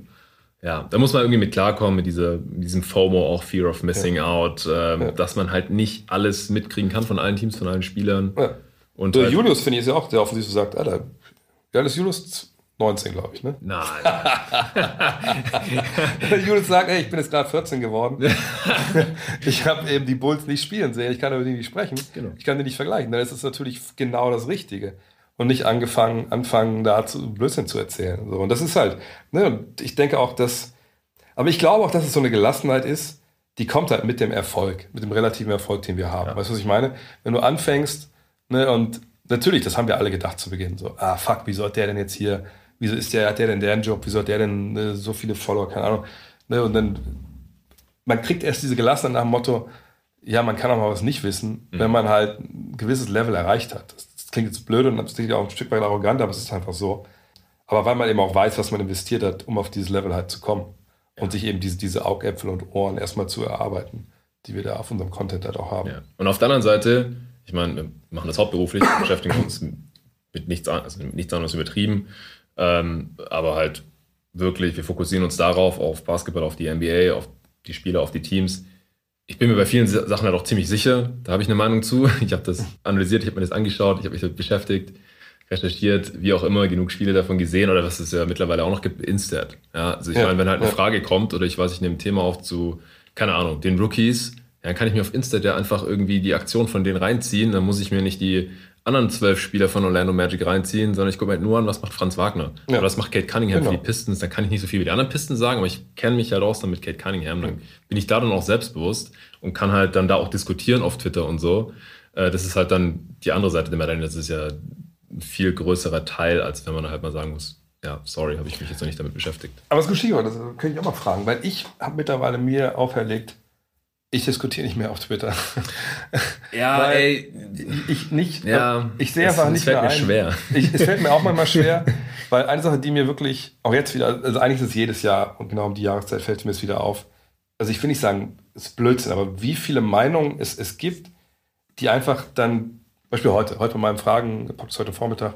[SPEAKER 1] Ja, da muss man irgendwie mit klarkommen, mit, dieser, mit diesem FOMO, auch Fear of Missing Out, ähm,
[SPEAKER 2] Ja.
[SPEAKER 1] dass man halt nicht alles mitkriegen kann von allen Teams, von allen Spielern.
[SPEAKER 2] Ja.
[SPEAKER 1] Und
[SPEAKER 2] Der
[SPEAKER 1] halt,
[SPEAKER 2] Julius finde ich ist ja auch, der offensiv so sagt, Alter, wie alt ist Julius? 19, glaube ich, ne?
[SPEAKER 1] Nein.
[SPEAKER 2] Julius sagt, ey, ich bin jetzt gerade 14 geworden. ich habe eben die Bulls nicht spielen sehen, ich kann über die nicht sprechen.
[SPEAKER 1] Genau.
[SPEAKER 2] Ich kann die nicht vergleichen. Dann ist es natürlich genau das Richtige. Und nicht angefangen, anfangen, da zu Blödsinn zu erzählen. So, und das ist halt, ne, und ich denke auch, dass, aber ich glaube auch, dass es so eine Gelassenheit ist, die kommt halt mit dem Erfolg, mit dem relativen Erfolg, den wir haben. Weißt du, was ich meine? Wenn du anfängst, ne, und natürlich, das haben wir alle gedacht zu Beginn, so, ah, fuck, wieso hat der denn jetzt hier, wieso ist der, hat der denn deren Job, wieso hat der denn ne, so viele Follower, keine Ahnung. Ne, und dann, man kriegt erst diese Gelassenheit nach dem Motto, ja, man kann auch mal was nicht wissen, wenn man halt ein gewisses Level erreicht hat. Das klingt jetzt blöd und klingt auch ein Stück weit arrogant, aber es ist einfach so. Aber weil man eben auch weiß, was man investiert hat, um auf dieses Level halt zu kommen und sich eben diese, diese Augäpfel und Ohren erstmal zu erarbeiten, die wir da auf unserem Content halt auch haben.
[SPEAKER 1] Ja. Und auf der anderen Seite, ich meine, wir machen das hauptberuflich, beschäftigen uns mit nichts, an- also mit nichts anderes übertrieben, ähm, aber halt wirklich, wir fokussieren uns darauf, auf Basketball, auf die NBA, auf die Spieler, auf die Teams. Ich bin mir bei vielen Sa- Sachen halt auch ziemlich sicher, da habe ich eine Meinung zu. Ich habe das analysiert, ich habe mir das angeschaut, ich habe mich damit beschäftigt, recherchiert, wie auch immer, genug Spiele davon gesehen oder was es ja mittlerweile auch noch gibt, Instat. Ja, also ich
[SPEAKER 2] Ja,
[SPEAKER 1] meine, wenn halt eine
[SPEAKER 2] ja.
[SPEAKER 1] Frage kommt oder ich weiß, ich nehme ein Thema auf zu, keine Ahnung, den Rookies, dann kann ich mir auf Instat ja einfach irgendwie die Aktion von denen reinziehen, dann muss ich mir nicht die anderen zwölf Spieler von Orlando Magic reinziehen, sondern ich gucke mir halt nur an, was macht Franz Wagner.
[SPEAKER 2] Ja.
[SPEAKER 1] Oder was macht Kate Cunningham
[SPEAKER 2] Genau.
[SPEAKER 1] für die Pistons, dann kann ich nicht so viel wie die anderen Pistons sagen, aber ich kenne mich halt aus dann mit Kate Cunningham, dann bin ich da dann auch selbstbewusst und kann halt dann da auch diskutieren auf Twitter und so. Äh, Das ist halt dann die andere Seite der Medaille, das ist ja ein viel größerer Teil, als wenn man halt mal sagen muss, ja, sorry, habe ich mich jetzt noch nicht damit beschäftigt.
[SPEAKER 2] Aber ein Stichwort, das könnte ich auch mal fragen, weil ich habe mittlerweile mir auferlegt, ich diskutiere nicht mehr auf Twitter.
[SPEAKER 1] Ja,
[SPEAKER 2] Weil Ich nicht,
[SPEAKER 1] Ja,
[SPEAKER 2] ich sehe
[SPEAKER 1] es-
[SPEAKER 2] einfach
[SPEAKER 1] es
[SPEAKER 2] nicht
[SPEAKER 1] fällt
[SPEAKER 2] mehr
[SPEAKER 1] mir
[SPEAKER 2] ein.
[SPEAKER 1] schwer.
[SPEAKER 2] Ich, es fällt mir auch manchmal schwer, weil eine Sache, die mir wirklich, auch jetzt wieder, also eigentlich ist es jedes Jahr und genau um die Jahreszeit fällt mir es wieder auf. Also ich will nicht sagen, es ist Blödsinn, aber wie viele Meinungen es, es gibt, die einfach dann, Beispiel heute, heute bei meinem Fragen, Podcast heute Vormittag,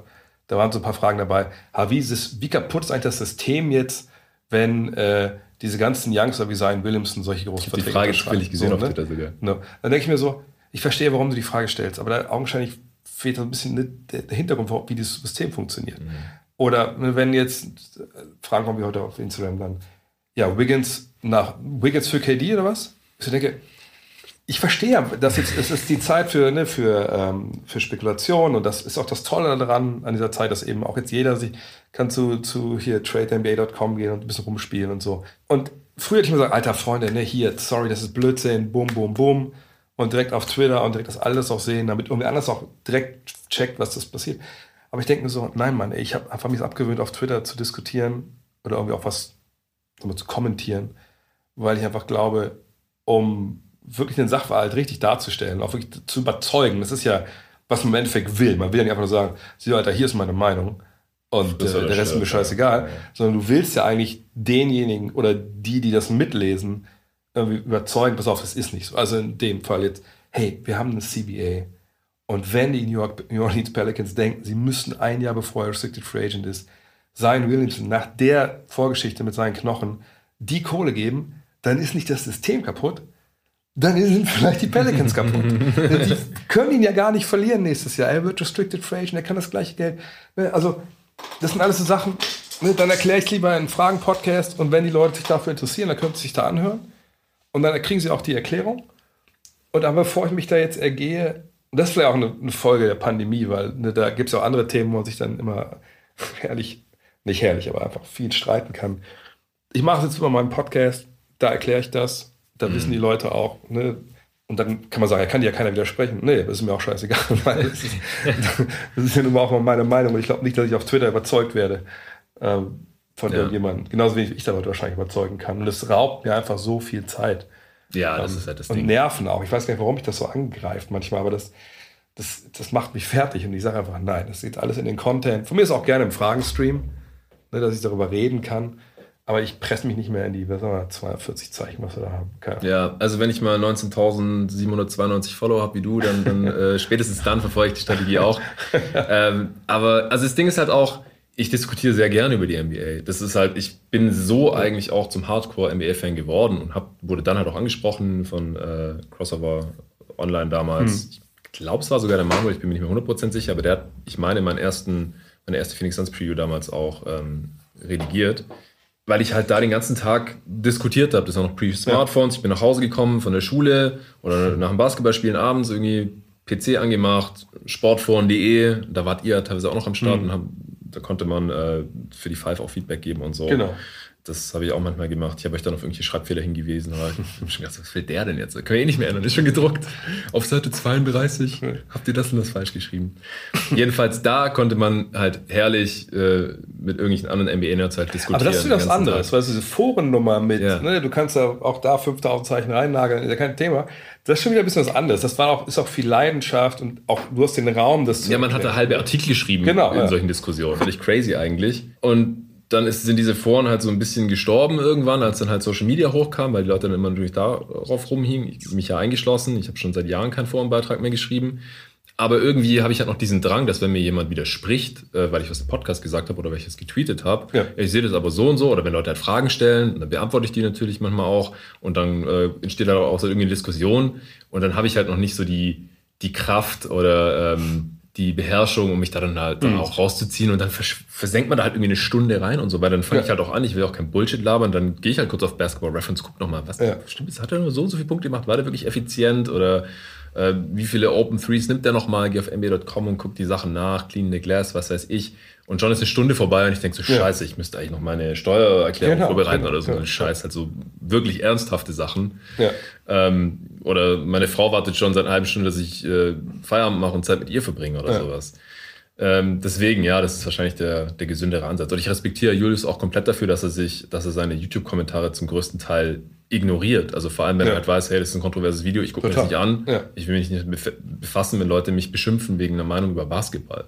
[SPEAKER 2] da waren so ein paar Fragen dabei. Ha, wie, ist es, wie kaputt ist eigentlich das System jetzt, wenn äh, diese ganzen Youngster wie Zion Williamson solche großen
[SPEAKER 1] Die
[SPEAKER 2] Verträge
[SPEAKER 1] Frage
[SPEAKER 2] unterschreiben?
[SPEAKER 1] zufällig gesehen
[SPEAKER 2] So,
[SPEAKER 1] auf
[SPEAKER 2] ne?
[SPEAKER 1] Twitter sogar.
[SPEAKER 2] Ne? Dann denke ich mir so, ich verstehe, warum du die Frage stellst, aber da augenscheinlich fehlt so ein bisschen ne, der Hintergrund, wie dieses System funktioniert. Oder ne, wenn jetzt äh, Fragen kommen wie heute auf Instagram dann, ja, Wiggins nach Wiggins für KD oder was? Ich denke, ich verstehe, ja, dass jetzt es ist die Zeit für, ne, für, ähm, für Spekulation und das ist auch das Tolle daran an dieser Zeit, dass eben auch jetzt jeder sich kann zu, zu hier tradenba.com gehen und ein bisschen rumspielen und so. Und früher hätte ich mir gesagt, alter Freunde, ne, hier, sorry, das ist Blödsinn, bum, bum, bum. Und direkt auf Twitter und direkt das alles auch sehen, damit irgendwer anders auch direkt checkt, was das passiert. Aber ich denke mir so, nein, Mann, ey, ich habe einfach mich abgewöhnt, auf Twitter zu diskutieren oder irgendwie auch was zu kommentieren, weil ich einfach glaube, um wirklich den Sachverhalt richtig darzustellen, auch wirklich zu überzeugen, das ist ja, was man im Endeffekt will. Man will ja nicht einfach nur sagen, sieh, Alter, hier ist meine Meinung und äh, der Rest ist mir scheißegal,
[SPEAKER 1] ja.
[SPEAKER 2] sondern du willst ja eigentlich denjenigen oder die, die das mitlesen, irgendwie überzeugen, pass auf, das ist nicht so. Also in dem Fall jetzt, hey, wir haben eine CBA und wenn die New, York, New Orleans Pelicans denken, sie müssen ein Jahr bevor er Restricted Free Agent ist, Zion Williamson nach der Vorgeschichte mit seinen Knochen die Kohle geben, dann ist nicht das System kaputt, dann sind vielleicht die Pelicans kaputt. die können ihn ja gar nicht verlieren nächstes Jahr. Er wird Restricted Free Agent, er kann das gleiche Geld. Ne, Also, das sind alles so Sachen, ne, dann erkläre ich es lieber in einem Fragen-Podcast und wenn die Leute sich dafür interessieren, dann können sie sich da anhören und dann kriegen sie auch die Erklärung. Und aber bevor ich mich da jetzt ergehe, das ist vielleicht auch eine, eine Folge der Pandemie, weil ne, da gibt es auch andere Themen, wo man sich dann immer herrlich, nicht herrlich, aber einfach viel streiten kann. Ich mache es jetzt über meinen Podcast, da erkläre ich das, da mhm. wissen die Leute auch, ne, und dann kann man sagen, ja, kann ja keiner widersprechen. Nee, das ist mir auch scheißegal. Weil das, ist, das ist ja nun auch meine Meinung. Und ich glaube nicht, dass ich auf Twitter überzeugt werde ähm, von ja. irgendjemandem. Genauso wenig ich da Leute wahrscheinlich überzeugen kann. Und es raubt mir einfach so viel Zeit.
[SPEAKER 1] Ja, das ähm, ist halt das
[SPEAKER 2] und Ding. Und Nerven auch. Ich weiß gar nicht, warum mich das so angreift manchmal, aber das, das, das macht mich fertig. Und ich sage einfach, nein, das geht alles in den Content. Von mir ist auch gerne im Fragenstream, ne, dass ich darüber reden kann. Aber ich presse mich nicht mehr in die, was sagen wir, 240 Zeichen, was wir da haben.
[SPEAKER 1] Keine ja, also wenn ich mal 19.792 Follower habe wie du, dann, dann äh, spätestens dann verfolge ich die Strategie auch. ähm, aber also das Ding ist halt auch, ich diskutiere sehr gerne über die NBA. Das ist halt, ich bin so eigentlich auch zum Hardcore-NBA-Fan geworden und hab, wurde dann halt auch angesprochen von äh, Crossover Online damals. Hm. Ich glaube, es war sogar der Manuel, ich bin mir nicht mehr 100% sicher, aber der hat, ich meine, meinen ersten, meine erste Phoenix Suns Preview damals auch ähm, redigiert weil ich halt da den ganzen Tag diskutiert habe. Das war noch pre-Smartphones. Ich bin nach Hause gekommen von der Schule oder nach dem Basketballspielen abends irgendwie PC angemacht, sportforen.de. Da wart ihr teilweise auch noch am Start mhm. und haben, da konnte man äh, für die Five auch Feedback geben und so.
[SPEAKER 2] Genau.
[SPEAKER 1] Das habe ich auch manchmal gemacht. Ich habe euch dann auf irgendwelche Schreibfehler hingewiesen. Aber ich habe schon gedacht, was will der denn jetzt? Können wir eh nicht mehr ändern. Ist schon gedruckt. Auf Seite 32 habt ihr das und das falsch geschrieben. Jedenfalls da konnte man halt herrlich äh, mit irgendwelchen anderen NBA-Nerds halt diskutieren.
[SPEAKER 2] Aber das ist wieder was anderes. Weißt du, diese Forennummer mit, ja. ne, du kannst ja auch da 5000 Zeichen reinnageln, ist ja kein Thema. Das ist schon wieder ein bisschen was anderes. Das war auch, ist auch viel Leidenschaft und auch du hast den Raum, das
[SPEAKER 1] Ja, man hat da halbe Artikel geschrieben
[SPEAKER 2] genau,
[SPEAKER 1] in
[SPEAKER 2] ja.
[SPEAKER 1] solchen Diskussionen. Völlig crazy eigentlich. Und dann ist, sind diese Foren halt so ein bisschen gestorben irgendwann, als dann halt Social Media hochkam, weil die Leute dann immer natürlich darauf rumhingen. Ich mich ja eingeschlossen. Ich habe schon seit Jahren keinen Forenbeitrag mehr geschrieben. Aber irgendwie habe ich halt noch diesen Drang, dass wenn mir jemand widerspricht, äh, weil ich was im Podcast gesagt habe oder weil ich es getweetet habe, ja. ich sehe das aber so und so, oder wenn Leute halt Fragen stellen, dann beantworte ich die natürlich manchmal auch und dann äh, entsteht da auch so irgendwie eine Diskussion und dann habe ich halt noch nicht so die, die Kraft oder ähm, die Beherrschung, um mich da dann halt mhm. dann auch rauszuziehen und dann versenkt man da halt irgendwie eine Stunde rein und so, weil dann fange ja. ich halt auch an, ich will auch kein Bullshit labern, dann gehe ich halt kurz auf Basketball Reference, guck nochmal, was ja. stimmt, hat er nur so und so viele Punkte gemacht, war der wirklich effizient oder äh, wie viele Open Threes nimmt der nochmal, geh auf NBA.com und guck die Sachen nach, clean the glass, was weiß ich. Und schon ist eine Stunde vorbei und ich denke so, scheiße, ich müsste eigentlich noch meine Steuererklärung genau, vorbereiten genau, oder so. Genau. Scheiß, halt so wirklich ernsthafte Sachen.
[SPEAKER 2] Ja.
[SPEAKER 1] Ähm, oder meine Frau wartet schon seit einer halben Stunde, dass ich äh, Feierabend mache und Zeit mit ihr verbringe oder ja. sowas. Ähm, deswegen, ja, das ist wahrscheinlich der, der gesündere Ansatz. Und ich respektiere Julius auch komplett dafür, dass er sich, dass er seine YouTube-Kommentare zum größten Teil ignoriert. Also vor allem, wenn ja. er halt weiß, hey, das ist ein kontroverses Video, ich gucke mir das nicht an. Ja. Ich will mich nicht befassen, wenn Leute mich beschimpfen wegen einer Meinung über Basketball.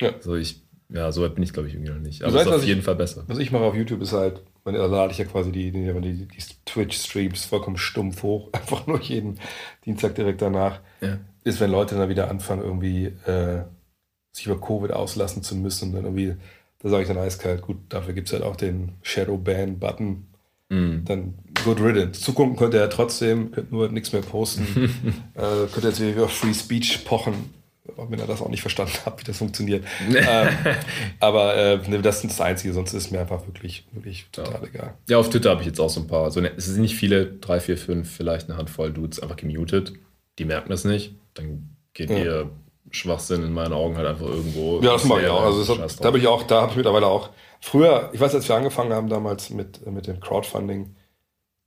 [SPEAKER 1] Ja. Also ich, ja, so weit bin ich, glaube ich, irgendwie noch nicht. Aber es ist auf jeden
[SPEAKER 2] ich,
[SPEAKER 1] Fall besser.
[SPEAKER 2] Was ich mache auf YouTube ist halt, da lade ich ja quasi die, die, die, die Twitch-Streams vollkommen stumpf hoch, einfach nur jeden Dienstag direkt danach. Ja. Ist, wenn Leute dann wieder anfangen, irgendwie äh, sich über Covid auslassen zu müssen und dann irgendwie, da sage ich dann eiskalt, gut, dafür gibt es halt auch den Shadow-Ban-Button Mhm. Dann good riddance. Zugucken könnte er trotzdem, könnte nur nichts mehr posten. äh, könnte jetzt wieder Free Speech pochen, wenn er das auch nicht verstanden hat, wie das funktioniert. ähm, aber äh, das ist das Einzige, sonst ist mir einfach wirklich, wirklich total
[SPEAKER 1] ja.
[SPEAKER 2] egal.
[SPEAKER 1] Ja, auf Twitter habe ich jetzt auch so ein paar. Also, es sind nicht viele, drei, vier, fünf, vielleicht eine Handvoll Dudes einfach gemutet. Die merken das nicht. Dann geht ja. ihr Schwachsinn in meinen Augen halt einfach irgendwo.
[SPEAKER 2] Ja, das mache ich auch. Also hat, da bin ich auch, da habe ich mittlerweile auch Früher, ich weiß, als wir angefangen haben damals mit, mit dem Crowdfunding,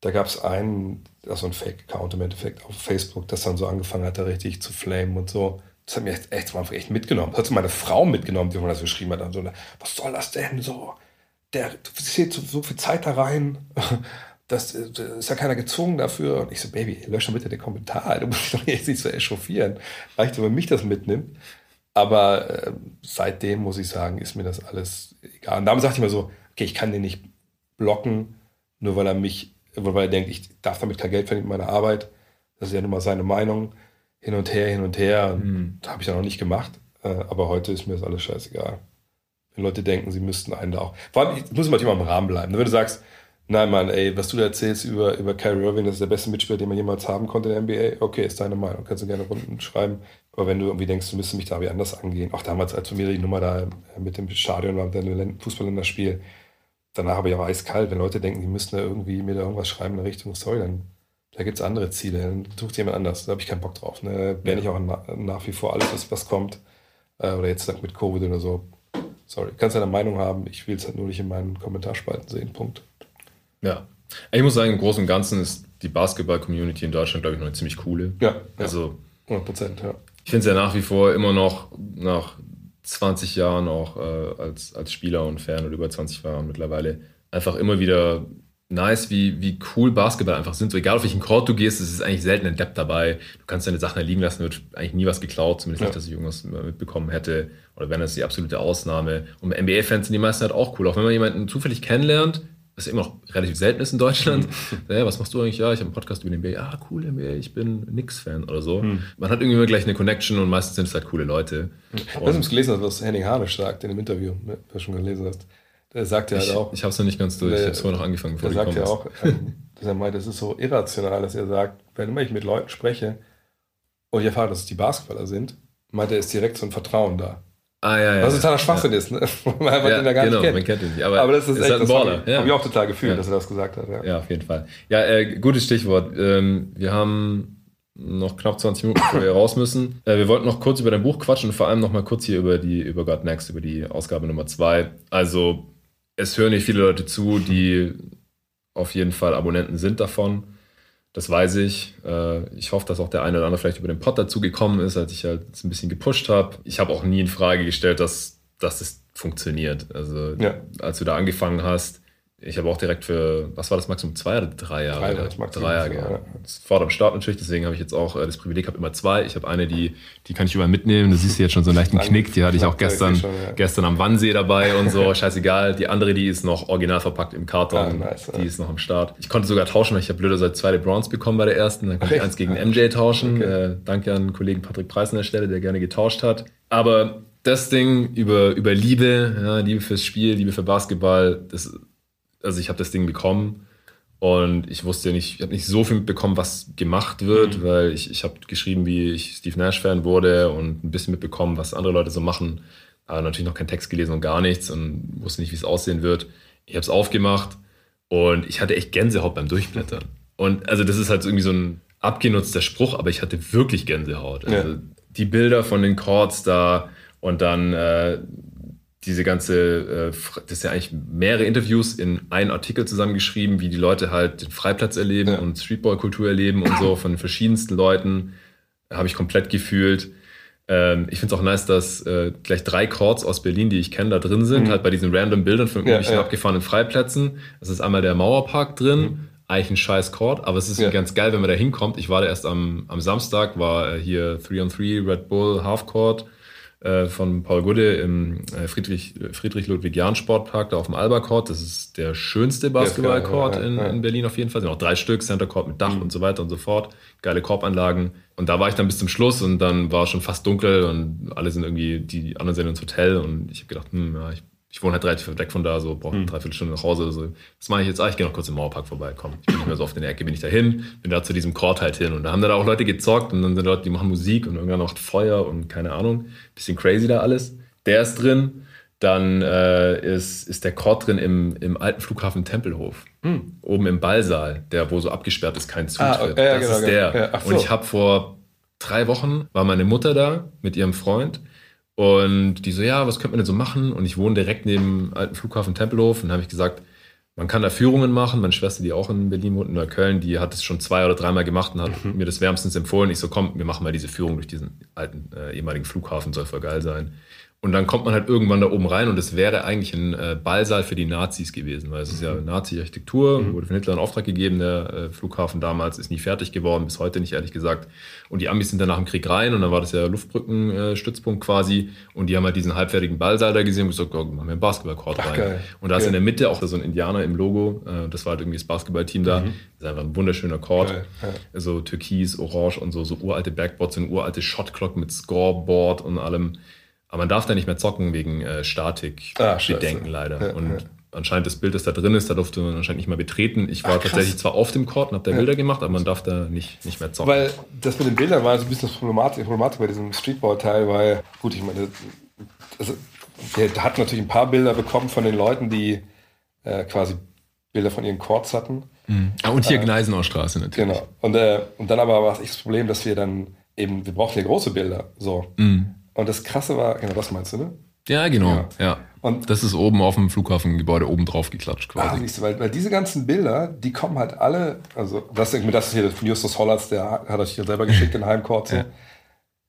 [SPEAKER 2] da gab es einen, also ein Fake-Account im Endeffekt auf Facebook, das dann so angefangen hat, da richtig zu flamen und so. Das hat mir echt, echt, echt mitgenommen. Das hat meine Frau mitgenommen, die mir das geschrieben hat. Und so, was soll das denn so? Der, du siehst so viel Zeit da rein. Das, das, ist ja keiner gezwungen dafür. Und ich so, Baby, lösche bitte den Kommentar. Du musst dich doch jetzt nicht so echauffieren. Reicht, wenn mich das mitnimmt. Aber äh, seitdem muss ich sagen, ist mir das alles egal. Und damals dachte ich mir so, okay, ich kann den nicht blocken, nur weil er mich, weil er denkt, ich darf damit kein Geld verdienen mit meiner Arbeit. Das ist ja nun mal seine Meinung. Hin und her, hin und her. Mhm. Habe ich ja noch nicht gemacht. Äh, aber heute ist mir das alles scheißegal. Wenn Leute denken, sie müssten einen da auch. Vor allem, ich muss immer im Rahmen bleiben. Wenn du sagst, nein, Mann, ey, was du da erzählst über, über Kyrie Irving, das ist der beste Mitspieler, den man jemals haben konnte in der NBA, okay, ist deine Meinung. Kannst du gerne Runden schreiben. Aber wenn du irgendwie denkst, du müsstest mich da wie anders angehen, auch damals, als wir mir die Nummer da mit dem Stadion war, mit dem Fußballländerspiel, danach habe ich auch eiskalt, wenn Leute denken, die müssten da irgendwie mir da irgendwas schreiben in der Richtung, sorry, dann da gibt es andere Ziele. Dann sucht jemand anders. Da habe ich keinen Bock drauf. Ne? Wäre ich auch nach, nach wie vor alles, was, was kommt. Äh, oder jetzt mit Covid oder so. Sorry, kannst deine Meinung haben. Ich will es halt nur nicht in meinen Kommentarspalten sehen. Punkt.
[SPEAKER 1] Ja. Ich muss sagen, im Großen und Ganzen ist die Basketball-Community in Deutschland, glaube ich, noch eine ziemlich coole.
[SPEAKER 2] Ja.
[SPEAKER 1] Also,
[SPEAKER 2] 100 Prozent, ja.
[SPEAKER 1] Ich finde es ja nach wie vor immer noch nach 20 Jahren auch äh, als, als Spieler und Fan oder über 20 Jahren mittlerweile einfach immer wieder nice, wie, wie cool Basketball einfach sind. So egal auf welchen Court du gehst, es ist eigentlich selten ein Depp dabei. Du kannst deine Sachen da liegen lassen, wird eigentlich nie was geklaut, zumindest ja. nicht, dass ich irgendwas mitbekommen hätte. Oder wenn das die absolute Ausnahme. Und NBA-Fans sind die meisten halt auch cool. Auch wenn man jemanden zufällig kennenlernt, was immer noch relativ selten ist in Deutschland. Mhm. Ja, was machst du eigentlich? Ja, ich habe einen Podcast über den NBA. Ah, cool, NBA, ich bin Nix-Fan oder so. Mhm. Man hat irgendwie immer gleich eine Connection und meistens sind es halt coole Leute.
[SPEAKER 2] Mhm. Hast du gelesen, was Henning Harnisch sagt in dem Interview, wenn du schon gelesen hast? Der sagt ja halt auch.
[SPEAKER 1] Ich habe es noch nicht ganz durch, der, ich habe es vorher noch angefangen.
[SPEAKER 2] Der sagt ja auch, ähm, dass er meint, es ist so irrational, dass er sagt, wenn immer ich mit Leuten spreche und ich erfahre, dass es die Basketballer sind, meint er, ist direkt so ein Vertrauen da.
[SPEAKER 1] Ah, ja, ja.
[SPEAKER 2] Was totaler Schwachsinn ja. ist, ne?
[SPEAKER 1] man einfach ja, den da gar genau, nicht kennt. man kennt ihn nicht. Aber, aber das ist, ist echt, halt ein Baller. Das ja. habe ich auch total gefühlt, ja. dass er das gesagt hat. Ja, ja auf jeden Fall. Ja, äh, gutes Stichwort. Ähm, wir haben noch knapp 20 Minuten, bevor wir raus müssen. Äh, wir wollten noch kurz über dein Buch quatschen und vor allem noch mal kurz hier über die über God Next, über die Ausgabe Nummer 2. Also es hören nicht viele Leute zu, die auf jeden Fall Abonnenten sind davon. Das weiß ich. Äh, ich hoffe, dass auch der eine oder andere vielleicht über den Pod dazu gekommen ist, als ich halt ein bisschen gepusht habe. Ich habe auch nie in Frage gestellt, dass, dass das funktioniert. Also ja. als du da angefangen hast, ich habe auch direkt für, was war das Maximum, zwei oder drei Jahre? Drei, das Maximum drei Jahre, ja. Das fort am Start natürlich, deswegen habe ich jetzt auch äh, das Privileg, habe immer zwei. Ich habe eine, die, die kann ich überall mitnehmen. Du siehst jetzt schon so einen leichten Knick, die hatte ich auch gestern, schon, ja. gestern am Wannsee dabei und so, scheißegal. Die andere, die ist noch original verpackt im Karton, ah, nice, die ja. ist noch am Start. Ich konnte sogar tauschen, weil ich habe blöderweise zwei Bronze bekommen bei der ersten. Dann konnte ich eins gegen MJ tauschen. Okay. Äh, danke an Kollegen Patrick Preis an der Stelle, der gerne getauscht hat. Aber das Ding über, über Liebe, ja, Liebe fürs Spiel, Liebe für Basketball, das also ich habe das Ding bekommen und ich wusste nicht, ich habe nicht so viel mitbekommen, was gemacht wird, mhm. weil ich, ich habe geschrieben, wie ich Steve Nash-Fan wurde und ein bisschen mitbekommen, was andere Leute so machen. Aber natürlich noch keinen Text gelesen und gar nichts und wusste nicht, wie es aussehen wird. Ich habe es aufgemacht und ich hatte echt Gänsehaut beim Durchblättern. Und also das ist halt irgendwie so ein abgenutzter Spruch, aber ich hatte wirklich Gänsehaut. Also ja. die Bilder von den Chords da und dann äh, diese ganze, äh, das ist ja eigentlich mehrere Interviews in einen Artikel zusammengeschrieben, wie die Leute halt den Freiplatz erleben ja. und Streetball-Kultur erleben und so von verschiedensten Leuten. Habe ich komplett gefühlt. Ähm, ich finde es auch nice, dass äh, gleich drei Chords aus Berlin, die ich kenne, da drin sind, mhm. halt bei diesen random Bildern von irgendwelchen ja, ja. abgefahrenen Freiplätzen. Es ist einmal der Mauerpark drin, mhm. eigentlich ein scheiß Chord, aber es ist ganz geil, wenn man da hinkommt. Ich war da erst am, am Samstag, war äh, hier 3-on-3, Red Bull, Half Court äh, von Paul Gudde im äh, Friedrich, Friedrich Ludwig Jahn Sportpark da auf dem Alba Court. Das ist der schönste Basketballcourt ja, ja, ja, in, in, Berlin auf jeden Fall. Es sind auch drei Stück, Center Court mit Dach mhm. und so weiter und so fort. Geile Korbanlagen. Und da war ich dann bis zum Schluss und dann war schon fast dunkel und alle sind irgendwie, die anderen sind ins Hotel und ich habe gedacht, hm, ja, ich ich wohne halt relativ weg von da, so brauche eine hm. Dreiviertelstunde nach Hause. So. Das mache ich jetzt, ah, ich gehe noch kurz im Mauerpark vorbeikommen. Ich bin nicht mehr so oft in der Ecke, bin ich da hin, bin da zu diesem Court halt hin. Und da haben dann auch Leute gezockt und dann sind Leute, die machen Musik und irgendwann noch Feuer und keine Ahnung. Bisschen crazy da alles. Der ist drin. Dann äh, ist, ist der Court drin im, im alten Flughafen Tempelhof. Mhm. Oben im Ballsaal, der wo so abgesperrt ist, kein Zutritt. Ah, ja, das genau, ist der. Ja, so. Und ich habe vor drei Wochen, war meine Mutter da mit ihrem Freund und die so, ja, was könnte man denn so machen? Und ich wohne direkt neben dem alten Flughafen Tempelhof. Und habe ich gesagt, man kann da Führungen machen. Meine Schwester, die auch in Berlin wohnt, in Neukölln, die hat es schon zwei oder dreimal gemacht und hat mhm. mir das wärmstens empfohlen. Ich so, komm, wir machen mal diese Führung durch diesen alten äh, ehemaligen Flughafen, soll voll geil sein. Und dann kommt man halt irgendwann da oben rein und es wäre eigentlich ein äh, Ballsaal für die Nazis gewesen, weil es ist ja mhm. Nazi-Architektur, mhm. wurde von Hitler in Auftrag gegeben, der äh, Flughafen damals ist nie fertig geworden, bis heute nicht, ehrlich gesagt. Und die Amis sind dann nach dem Krieg rein und dann war das ja Luftbrückenstützpunkt äh, quasi und die haben halt diesen halbfertigen Ballsaal da gesehen und gesagt, oh, machen wir einen Basketballcourt rein. Geil. Und da ist in der Mitte auch so ein Indianer im Logo, äh, das war halt irgendwie das Basketballteam da. Mhm. Das ist einfach ein wunderschöner Court. Ja. Also türkis, orange und so, so uralte Backboards, und uralte Shotclock mit Scoreboard und allem. Aber man darf da nicht mehr zocken wegen äh, Statik-Bedenken ah, leider. Ja, und ja. anscheinend das Bild, das da drin ist, da durfte man anscheinend nicht mehr betreten. Ich war Ach, tatsächlich zwar auf dem Court und habe da ja. Bilder gemacht, aber man darf da nicht, nicht mehr zocken.
[SPEAKER 2] Weil das mit den Bildern war so ein bisschen das Problematik, Problematik bei diesem Streetball-Teil, weil, gut, ich meine, also, der hat natürlich ein paar Bilder bekommen von den Leuten, die äh, quasi Bilder von ihren Courts hatten.
[SPEAKER 1] Mhm. Ah, und hier äh, Gneisenauer Straße
[SPEAKER 2] natürlich. Genau. Und, äh, und dann aber war es echt das Problem, dass wir dann eben, wir brauchten ja große Bilder. So. Mhm. Und das Krasse war, genau das meinst du, ne?
[SPEAKER 1] Ja, genau. Ja. ja. Und das ist oben auf dem Flughafengebäude oben drauf geklatscht quasi. Ah,
[SPEAKER 2] siehst du, weil, weil diese ganzen Bilder, die kommen halt alle, also das, das ist hier von Justus Hollatz, der hat euch hier selber geschickt in Heimcourt. So. Ja.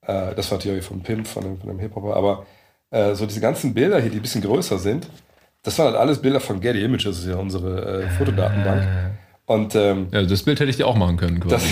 [SPEAKER 2] Äh, das war natürlich von Pimp, von dem, von dem Hip-Hopper, aber äh, so diese ganzen Bilder hier, die ein bisschen größer sind, das waren halt alles Bilder von Getty Images, das ist ja unsere äh, Fotodatenbank. Und, ähm,
[SPEAKER 1] ja, das Bild hätte ich dir auch machen können.
[SPEAKER 2] Das,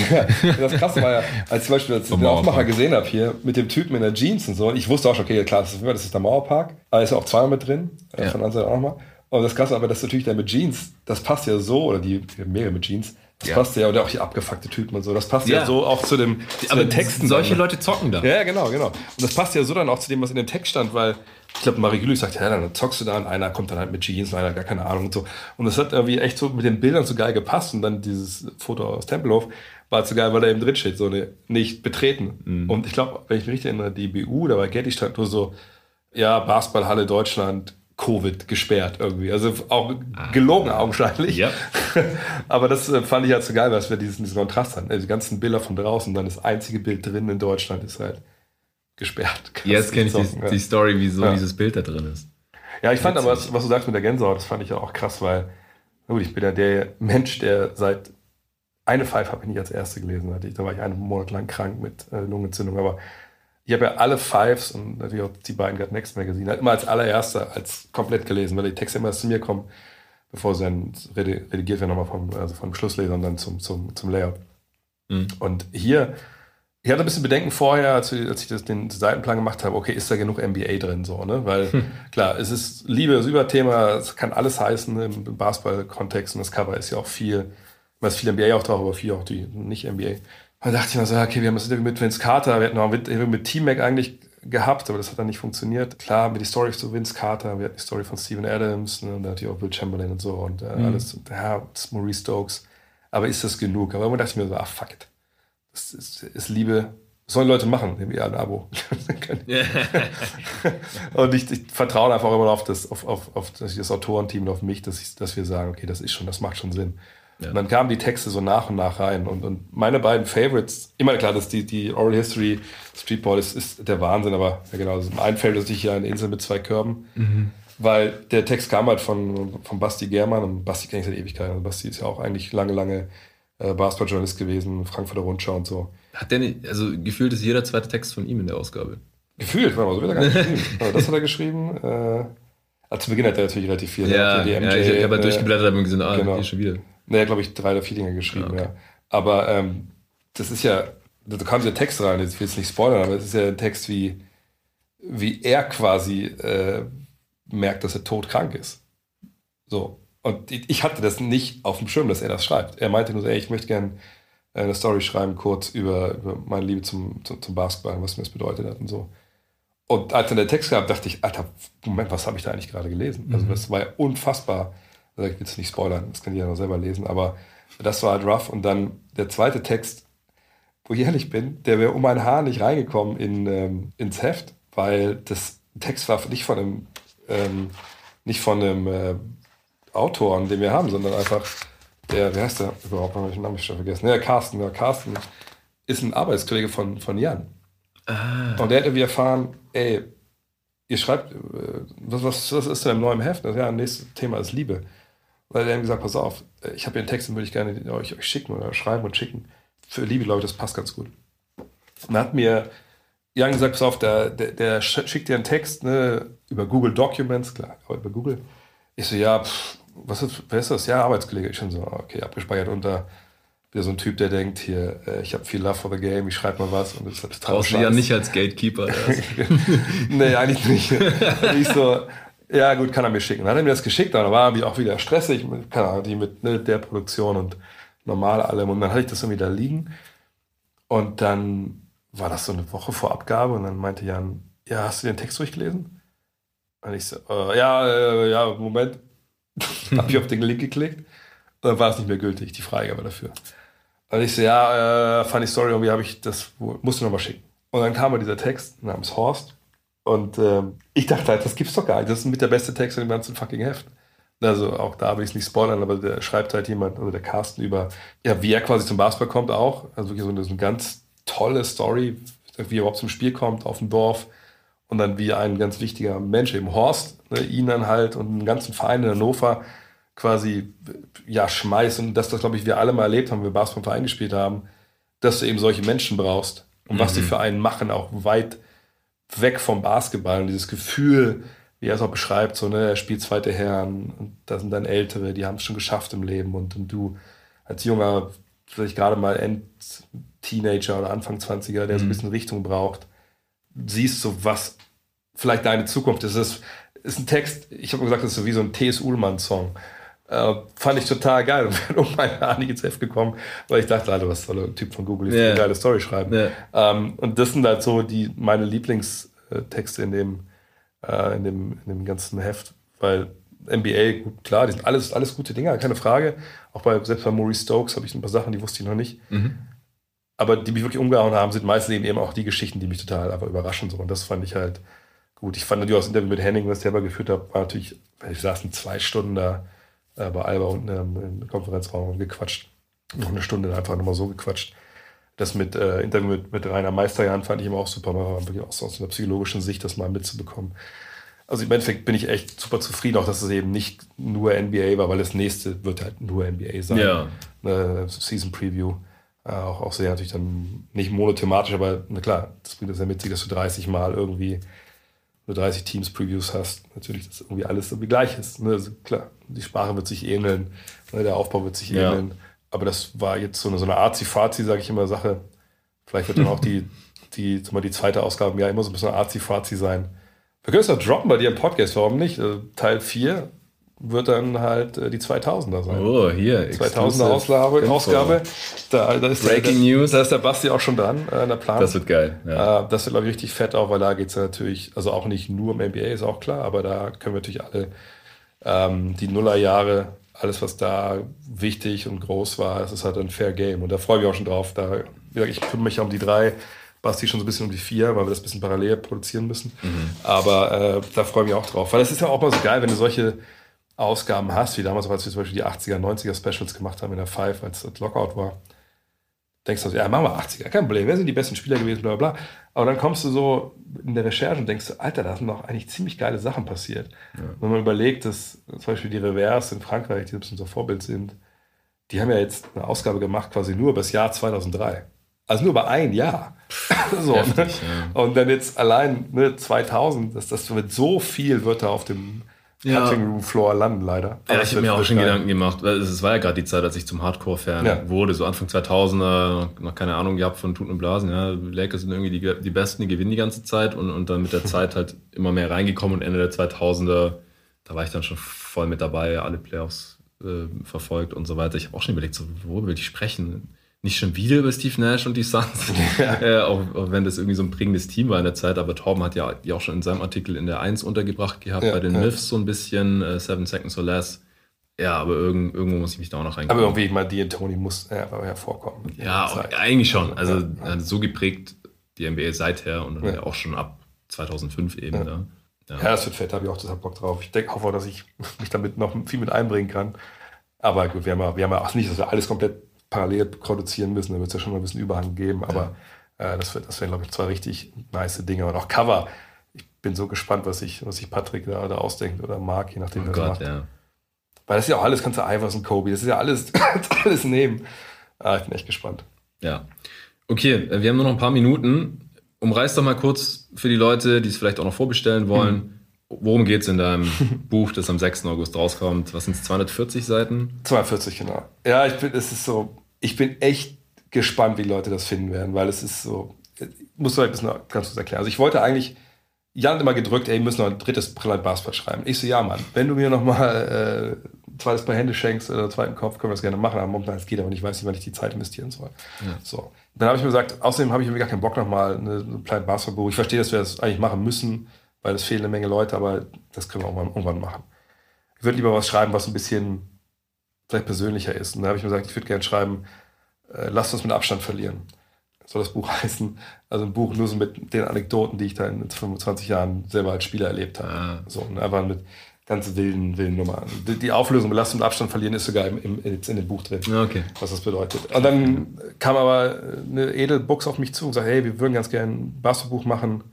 [SPEAKER 2] das Krasse war ja, als ich zum Beispiel als ich den Aufmacher gesehen habe hier mit dem Typen in der Jeans und so, ich wusste auch schon, okay, klar, das ist, das ist der Mauerpark, aber ist ja auch zweimal mit drin, äh, ja. von der anderen auch nochmal. Und das Krasse aber, dass natürlich der mit Jeans, das passt ja so, oder die, mehrere mit Jeans, das ja. passt ja, oder auch die abgefuckte Typen und so, das passt ja, ja so auch zu dem zu
[SPEAKER 1] aber den Texten. Solche dann. Leute zocken da.
[SPEAKER 2] Ja, genau, genau. Und das passt ja so dann auch zu dem, was in dem Text stand, weil ich glaube, Marie Güllich sagt, ja, dann zockst du da und einer kommt dann halt mit Jeans und einer gar keine Ahnung und so. Und das hat irgendwie echt so mit den Bildern so geil gepasst und dann dieses Foto aus Tempelhof war halt so geil, weil da eben drin steht, so eine nicht betreten. Mhm. Und ich glaube, wenn ich mich richtig erinnere, die BU, da war Getty stand nur so, ja, Basketballhalle Deutschland, Covid gesperrt irgendwie. Also auch gelogen ah. augenscheinlich. Ja. Aber das äh, fand ich halt so geil, weil wir diesen, diesen Kontrast hatten. Also die ganzen Bilder von draußen, dann das einzige Bild drin in Deutschland ist halt gesperrt.
[SPEAKER 1] Jetzt kenne ich die, ja. die, Story, wieso ja. dieses Bild da drin ist.
[SPEAKER 2] Ja, ich fand aber, was, was, du sagst mit der Gänsehaut, das fand ich ja auch krass, weil gut, ich bin ja der Mensch, der seit eine Five habe ich nicht als erste gelesen. Da war ich einen Monat lang krank mit äh, Lungenentzündung, aber ich habe ja alle Fives und natürlich auch die beiden Got Next Magazine halt immer als allererster, als komplett gelesen, weil die Texte immer zu mir kommen, bevor sie dann redigiert werden, nochmal vom, also vom Schlussleser und dann zum, zum, zum Layout. Mhm. Und hier, ich hatte ein bisschen Bedenken vorher, als, ich das, den Seitenplan gemacht habe, okay, ist da genug NBA drin, so, ne? Weil, hm. klar, es ist Liebe, das Überthema, es kann alles heißen im Basketball-Kontext und das Cover ist ja auch viel, da ist viel NBA auch drauf, aber viel auch die nicht-NBA. Da dachte ich mir so, okay, wir haben das Interview mit Vince Carter, wir hatten noch mit, mit T-Mac eigentlich gehabt, aber das hat dann nicht funktioniert. Klar haben wir die Story zu Vince Carter, wir hatten die Story von Steven Adams, ne, und da hat auch Will Chamberlain und so und äh, mhm. alles, ja, Maurice Stokes. Aber ist das genug? Aber irgendwann dachte ich mir so, ah, fuck it. Das ist, ist Liebe, sollen Leute machen, nehmen wir ein Abo. und ich, ich, vertraue einfach immer auf das, auf, auf, auf das Autorenteam und auf mich, dass, ich, dass wir sagen, okay, das ist schon, das macht schon Sinn. Ja. Und dann kamen die Texte so nach und nach rein. Und, und meine beiden Favorites, immer klar, dass die, die Oral History Streetball ist, ist der Wahnsinn, aber ja genau, ein Favorite ist hier eine Insel mit zwei Körben. Mhm. Weil der Text kam halt von, von Basti Germann und Basti kenne ich seit Ewigkeit. Also Basti ist ja auch eigentlich lange, lange äh, Basketballjournalist gewesen, Frankfurter Rundschau und so.
[SPEAKER 1] Hat der nicht, also gefühlt ist jeder zweite Text von ihm in der Ausgabe.
[SPEAKER 2] Gefühlt, warte mal, so wird er gar nicht geschrieben. Aber das hat er geschrieben. Äh, also zu Beginn hat er natürlich relativ viel.
[SPEAKER 1] Ja, die MJ, ja ich, ich habe halt durchgeblättert und gesehen, ah, genau. hier schon wieder.
[SPEAKER 2] Naja, glaube ich, drei oder vier Dinge geschrieben, ah, okay. ja. Aber ähm, das ist ja, da kam der Text rein, jetzt will ich es nicht spoilern, aber es ist ja ein Text, wie, wie er quasi äh, merkt, dass er todkrank ist. So. Und ich hatte das nicht auf dem Schirm, dass er das schreibt. Er meinte nur, ey, ich möchte gerne eine Story schreiben, kurz über, über meine Liebe zum, zum, zum Basketball, was mir das bedeutet hat und so. Und als dann der Text gab, dachte ich, Alter, Moment, was habe ich da eigentlich gerade gelesen? Also mhm. das war ja unfassbar also ich will es nicht spoilern, das könnt ihr ja noch selber lesen, aber das war halt rough. Und dann der zweite Text, wo ich ehrlich bin, der wäre um ein Haar nicht reingekommen in, ähm, ins Heft, weil das Text war nicht von einem, ähm, nicht von einem äh, Autor, den wir haben, sondern einfach der, wie heißt der überhaupt, habe ich den Namen schon vergessen, ja, Carsten, ja, Carsten ist ein Arbeitskollege von, von Jan. Ah. Und der hat irgendwie erfahren, ey, ihr schreibt, äh, was, was, was ist denn im neuen Heft? Ja, nächstes Thema ist Liebe. Weil er haben gesagt, pass auf, ich habe hier einen Text, den würde ich gerne euch, euch schicken oder schreiben und schicken. Für Liebe, glaube ich, das passt ganz gut. Und dann hat mir Jan gesagt, pass auf, der, der, der schickt dir einen Text ne, über Google Documents, klar, über Google. Ich so, ja, pff, was ist, wer ist das? Ja, Arbeitskollege. Ich schon so, okay, abgespeichert unter wieder so ein Typ, der denkt, hier, äh, ich habe viel Love for the Game, ich schreibe mal was. Und das
[SPEAKER 1] ist Brauchst du ja nicht als Gatekeeper.
[SPEAKER 2] nee, eigentlich nicht. Ich so, ja, gut, kann er mir schicken. Dann hat er mir das geschickt, dann war er auch wieder stressig, keine Ahnung, die mit ne, der Produktion und normal allem. Und dann hatte ich das irgendwie da liegen. Und dann war das so eine Woche vor Abgabe und dann meinte Jan, ja, hast du den Text durchgelesen? Und ich so, äh, ja, äh, ja, Moment. habe ich auf den Link geklickt. Und dann war es nicht mehr gültig, die Freigabe dafür. Und ich so, ja, äh, funny story, irgendwie habe ich das, musst du nochmal schicken. Und dann kam mir dieser Text namens Horst und ähm, ich dachte halt, das gibt's doch gar nicht. Das ist mit der beste Text in dem ganzen fucking Heft. Also auch da will ich es nicht spoilern, aber der schreibt halt jemand, also der Carsten über, ja, wie er quasi zum Basketball kommt auch. Also wirklich so eine, so eine ganz tolle Story, wie er überhaupt zum Spiel kommt auf dem Dorf und dann wie ein ganz wichtiger Mensch, eben Horst, ne, ihn dann halt und einen ganzen Verein in Hannover quasi ja schmeißt und das, das glaube ich wir alle mal erlebt haben, wenn wir Basketball im Verein gespielt haben, dass du eben solche Menschen brauchst und mhm. was die für einen machen, auch weit weg vom Basketball und dieses Gefühl, wie er es auch beschreibt, so, ne, er spielt zweite Herren und da sind dann Ältere, die haben es schon geschafft im Leben und, und du als junger, vielleicht gerade mal End-Teenager oder Anfang 20er, der mhm. so ein mhm. bisschen Richtung braucht, siehst so, was vielleicht deine Zukunft ist. Das ist ein Text, ich habe gesagt, das ist so wie so ein T.S. Ullmann-Song. Äh, fand ich total geil und bin um meine Ahnung ins Heft gekommen, weil ich dachte, Alter, was soll der Typ von Google yeah. eine geile Story schreiben. Yeah. Ähm, und das sind halt so die, meine Lieblingstexte in dem, äh, in, dem, in dem ganzen Heft, weil NBA, gut, klar, die sind alles, alles gute Dinge, keine Frage. Auch bei, selbst bei Maurice Stokes habe ich ein paar Sachen, die wusste ich noch nicht. Mhm. Aber die mich wirklich umgehauen haben, sind meistens eben auch die Geschichten, die mich total einfach überraschen. So. Und das fand ich halt gut. Ich fand natürlich auch das Interview mit Henning, was ich selber geführt habe, war natürlich, ich saßen zwei Stunden da äh, bei Alba unten im, Konferenzraum und gequatscht. Noch eine Stunde einfach nochmal so gequatscht. Das mit äh, Interview mit, mit Rainer Meisterjan fand ich immer auch super, mal auch so aus einer psychologischen Sicht das mal mitzubekommen. Also im Endeffekt bin ich echt super zufrieden, auch dass es eben nicht nur NBA war, weil das nächste wird halt nur NBA sein. Ja. Eine Season Preview. Äh, auch, auch sehr natürlich dann nicht monothematisch, aber na klar, das bringt das ja mit sich, dass du 30 Mal irgendwie nur 30 Teams-Previews hast. Natürlich, dass irgendwie alles irgendwie gleich ist. Ne? Also klar, die Sprache wird sich ähneln, ne? der Aufbau wird sich ja. ähneln. Aber das war jetzt so eine, so eine Arzi-Fazi, sage ich immer, Sache. Vielleicht wird dann auch die, die, die zweite Ausgabe im Jahr immer so ein bisschen Arzi-Fazi sein. Wir können es doch droppen bei dir im Podcast, warum nicht? Also Teil 4 wird dann halt äh, die 2000er sein.
[SPEAKER 1] Oh, hier.
[SPEAKER 2] 2000er Ausgabe. Ausgabe. Da, da ist Breaking der, News. Da ist der Basti auch schon dran äh, in der Planung.
[SPEAKER 1] Das wird geil.
[SPEAKER 2] Ja. Äh, das wird, glaube ich, richtig fett auch, weil da geht es ja natürlich, also auch nicht nur um NBA, ist auch klar, aber da können wir natürlich alle ähm, die Nullerjahre, alles, was da wichtig und groß war, das ist halt ein Fair Game. Und da freue ich mich auch schon drauf. Da, ich kümmere mich um die drei. Basti schon so ein bisschen um die vier, weil wir das ein bisschen parallel produzieren müssen. Mhm. Aber äh, da freue ich mich auch drauf. Weil das ist ja auch mal so geil, wenn du solche Ausgaben hast, wie damals, als wir zum Beispiel die 80er, 90er Specials gemacht haben in der Five, als das Lockout war, denkst du, ja, machen wir 80er, kein Problem, wer sind die besten Spieler gewesen, bla bla. Aber dann kommst du so in der Recherche und denkst, Alter, da sind doch eigentlich ziemlich geile Sachen passiert. Ja. Wenn man überlegt, dass zum Beispiel die Reverse in Frankreich, die unser Vorbild sind, die haben ja jetzt eine Ausgabe gemacht, quasi nur über das Jahr 2003. Also nur über ein Jahr. so, Heftig, ne? ja. Und dann jetzt allein ne, 2000, das, das wird so viel wird da auf dem ja. Cutting Room Floor landen, leider.
[SPEAKER 1] Aber ja, ich habe mir auch schon geil. Gedanken gemacht, weil es war ja gerade die Zeit, als ich zum Hardcore-Fan ja. wurde, so Anfang 2000er, noch keine Ahnung gehabt von Tuten und Blasen. Ja, Lakers sind irgendwie die, die Besten, die gewinnen die ganze Zeit und, und dann mit der Zeit halt immer mehr reingekommen und Ende der 2000er, da war ich dann schon voll mit dabei, alle Playoffs äh, verfolgt und so weiter. Ich habe auch schon überlegt, so, worüber will ich sprechen? Nicht schon wieder über Steve Nash und die Suns, ja. äh, auch, auch, wenn das irgendwie so ein prägendes Team war in der Zeit, aber Torben hat ja die auch schon in seinem Artikel in der 1 untergebracht gehabt, ja, bei den ja. Myths so ein bisschen, äh, Seven Seconds or Less. Ja, aber irgend, irgendwo muss ich mich da auch noch
[SPEAKER 2] reinkommen. Aber irgendwie mal die und Tony muss ja, hervorkommen.
[SPEAKER 1] Ja, eigentlich schon. Also so geprägt die NBA seither und dann ja. auch schon ab 2005 eben. Ja,
[SPEAKER 2] ne? ja. das wird fett, habe ich auch total Bock drauf. Ich denke, hoffe auch, dass ich mich damit noch viel mit einbringen kann. Aber gut, wir haben ja, wir haben ja auch nicht, dass wir alles komplett parallel produzieren müssen. Da wird es ja schon mal ein bisschen Überhang geben, aber ja. äh, das, das wären, glaube ich, zwei richtig nice Dinge. Und auch Cover. Ich bin so gespannt, was sich was ich Patrick da, da ausdenkt oder Marc, je nachdem, oh wer Gott, macht. Ja. Weil das ist ja auch alles, kannst du Iverson, Kobe, das ist ja alles, alles nehmen. Ah, ich bin echt gespannt.
[SPEAKER 1] Ja. Okay, äh, wir haben nur noch ein paar Minuten. Umreiß doch mal kurz für die Leute, die es vielleicht auch noch vorbestellen wollen. Mhm. Worum geht es in deinem Buch, das am 6. August rauskommt? Was sind es, 240 Seiten?
[SPEAKER 2] 240, genau. Ja, ich bin, es ist so, ich bin echt gespannt, wie Leute das finden werden, weil es ist so, ich muss du ein bisschen ganz kurz erklären. Also ich wollte eigentlich, Jan hat immer gedrückt, ey, wir müssen noch ein drittes Brillant Basketball schreiben. Ich so, ja, Mann, wenn du mir noch mal äh, ein zweites Paar Hände schenkst oder einen zweiten Kopf, können wir das gerne machen. Aber momentan es geht aber nicht, ich weiß nicht, wann ich die Zeit investieren soll. Ja. So. Dann habe ich mir gesagt, außerdem habe ich mir gar keinen Bock noch mal eine, eine Brillant Basketball Ich verstehe, dass wir das eigentlich machen müssen, weil es fehlen eine Menge Leute, aber das können wir auch mal irgendwann machen. Ich würde lieber was schreiben, was ein bisschen vielleicht persönlicher ist. Und da habe ich mir gesagt, ich würde gerne schreiben, äh, lasst uns mit Abstand verlieren. Soll das Buch heißen. Also ein Buch nur so mit den Anekdoten, die ich da in 25 Jahren selber als Spieler erlebt habe. Ah. So, und einfach mit, ganz wilden, wilden Nummern. Die, die Auflösung Belastung und Abstand verlieren ist sogar im, im, jetzt in dem Buch drin,
[SPEAKER 1] Okay.
[SPEAKER 2] was das bedeutet. Und dann kam aber eine Edelbox auf mich zu und sagte, hey, wir würden ganz gerne ein Basketballbuch machen.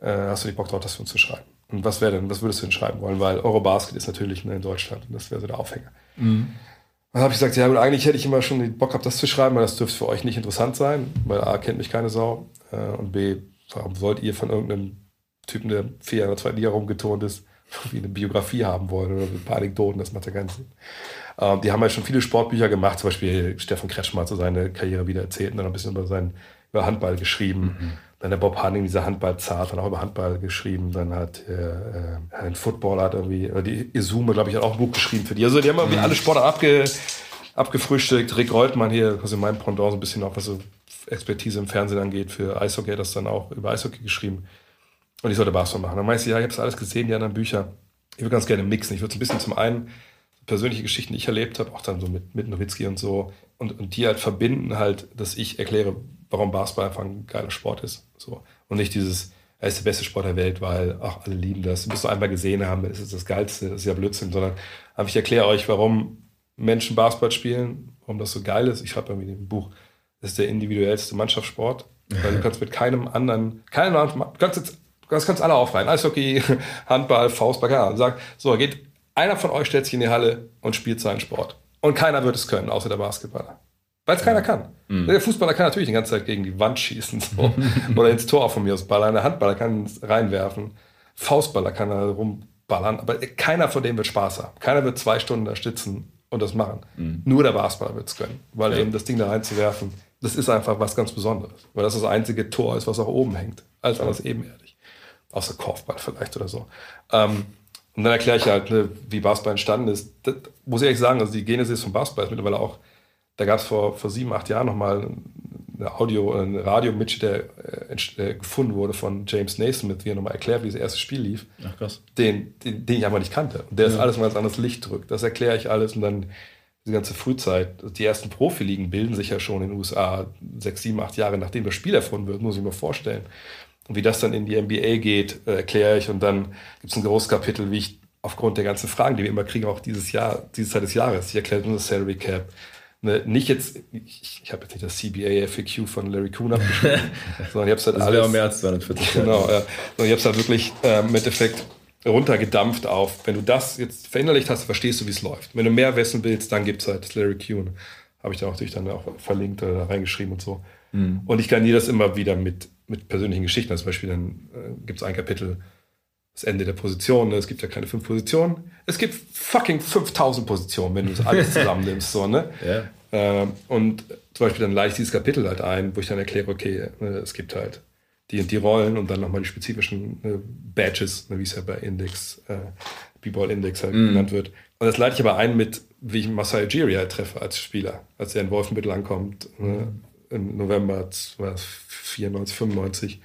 [SPEAKER 2] Äh, hast du die Bock drauf, das für uns zu schreiben? Und was wäre denn, was würdest du denn schreiben wollen? Weil Eurobasket ist natürlich ne, in Deutschland und das wäre so der Aufhänger. Dann habe ich gesagt, ja gut, eigentlich hätte ich immer schon Bock gehabt, das zu schreiben, weil das dürfte für euch nicht interessant sein, weil A, kennt mich keine Sau äh, und B, warum wollt ihr von irgendeinem Typen, der vier Jahre in der rumgeturnt ist, wie eine Biografie haben wollen oder ein paar Anekdoten, das macht ja keinen Sinn. Ähm, die haben ja schon viele Sportbücher gemacht, zum Beispiel Steffen Kretschmer hat so seine Karriere wieder erzählt und dann ein bisschen über, sein, über Handball geschrieben. Dann der Bob Hanning, dieser Handballzart, hat auch über Handball geschrieben. Dann hat äh, ein Footballer hat irgendwie, oder die Isume, glaube ich, hat auch ein Buch geschrieben für die. Also die haben irgendwie alle Sportarten abge, abgefrühstückt. Rick Reutmann hier, also mein Pendant so ein bisschen auch, was so Expertise im Fernsehen angeht, für Eishockey hat das dann auch über Eishockey geschrieben. Und ich sollte Basketball machen. Dann meinte sie, ja, ich habe das alles gesehen, die anderen Bücher. Ich würde ganz gerne mixen. Ich würde so ein bisschen zum einen persönliche Geschichten, die ich erlebt habe, auch dann so mit, mit Nowitzki und so, und, und die halt verbinden halt, dass ich erkläre, warum Basketball einfach ein geiler Sport ist. So. Und nicht dieses, er ist der beste Sport der Welt, weil ach, alle lieben das. Du musst du einmal gesehen haben, das ist das Geilste, das ist ja Blödsinn, sondern aber ich erkläre euch, warum Menschen Basketball spielen, warum das so geil ist. Ich schreibe irgendwie in dem Buch, das ist der individuellste Mannschaftssport. Weil du kannst mit keinem anderen, keinem anderen, du kannst jetzt, das kannst alle aufreihen. Eishockey, Handball, Faustball, keine Ahnung. Sag, so, geht, einer von euch stellt sich in die Halle und spielt seinen Sport. Und keiner wird es können, außer der Basketballer. Weil es keiner kann. Der Fußballer kann natürlich die ganze Zeit gegen die Wand schießen so. oder ins Tor von mir aus ballern. Der Handballer kann es reinwerfen. Faustballer kann da rumballern. Aber keiner von denen wird Spaß haben. Keiner wird zwei Stunden da sitzen und das machen. Nur der Basketballer wird es können. Weil eben das Ding da reinzuwerfen, das ist einfach was ganz Besonderes. Weil das das einzige Tor ist, was auch oben hängt. Alles anders ebenerdig. Außer Korfball vielleicht oder so. Ähm, und dann erkläre ich halt, ne, wie Basketball entstanden ist. Das muss ich ehrlich sagen, also die Genesis von Basketball ist mittlerweile auch, da gab es vor, vor sieben, acht Jahren nochmal eine Audio, ein Radio-Mitschnitt, der äh, äh, gefunden wurde von James Naismith, wie er nochmal erklärt, wie das erste Spiel lief,
[SPEAKER 1] Ach krass.
[SPEAKER 2] den, den, den ich einfach nicht kannte. Und der ist alles mal ganz anderes Licht drückt. Das erkläre ich alles und dann die ganze Frühzeit. Die ersten Profiligen bilden sich ja schon in den USA sechs, sieben, acht Jahre, nachdem das Spiel erfunden wird, muss ich mir vorstellen. Und wie das dann in die NBA geht, äh, erkläre ich. Und dann gibt es ein großes Kapitel, wie ich aufgrund der ganzen Fragen, die wir immer kriegen, auch dieses Jahr, diese Zeit des Jahres, ich erkläre das Salary Cap. Ne, nicht jetzt, ich, ich habe jetzt nicht das CBA FAQ von Larry Kuhn abgeschrieben, sondern ich habe es halt
[SPEAKER 1] Das
[SPEAKER 2] alles.
[SPEAKER 1] mehr als 240.
[SPEAKER 2] Genau, ja. Ich habe es halt wirklich ähm, im Endeffekt runtergedampft auf, wenn du das jetzt verinnerlicht hast, verstehst du, wie es läuft. Wenn du mehr wissen willst, dann gibt es halt das Larry Kuhn. Habe ich da auch natürlich dann auch verlinkt oder reingeschrieben und so. Und ich garniere das immer wieder mit, mit persönlichen Geschichten. Also zum Beispiel dann äh, gibt es ein Kapitel, das Ende der Position. ne? Es gibt ja keine fünf Positionen. Es gibt fucking 5000 Positionen, wenn du das alles zusammennimmst. So, ne?
[SPEAKER 1] Ja.
[SPEAKER 2] Ähm, und zum Beispiel dann leite ich dieses Kapitel halt ein, wo ich dann erkläre, okay, äh, es gibt halt die und die Rollen und dann nochmal die spezifischen äh, Badges, ne, wie es ja bei Index, äh, B-Ball Index halt genannt wird. Und das leite ich aber ein mit, wie ich Masai Ujiri halt treffe als Spieler, als er in Wolfenbüttel ankommt, ne, im November 94, 95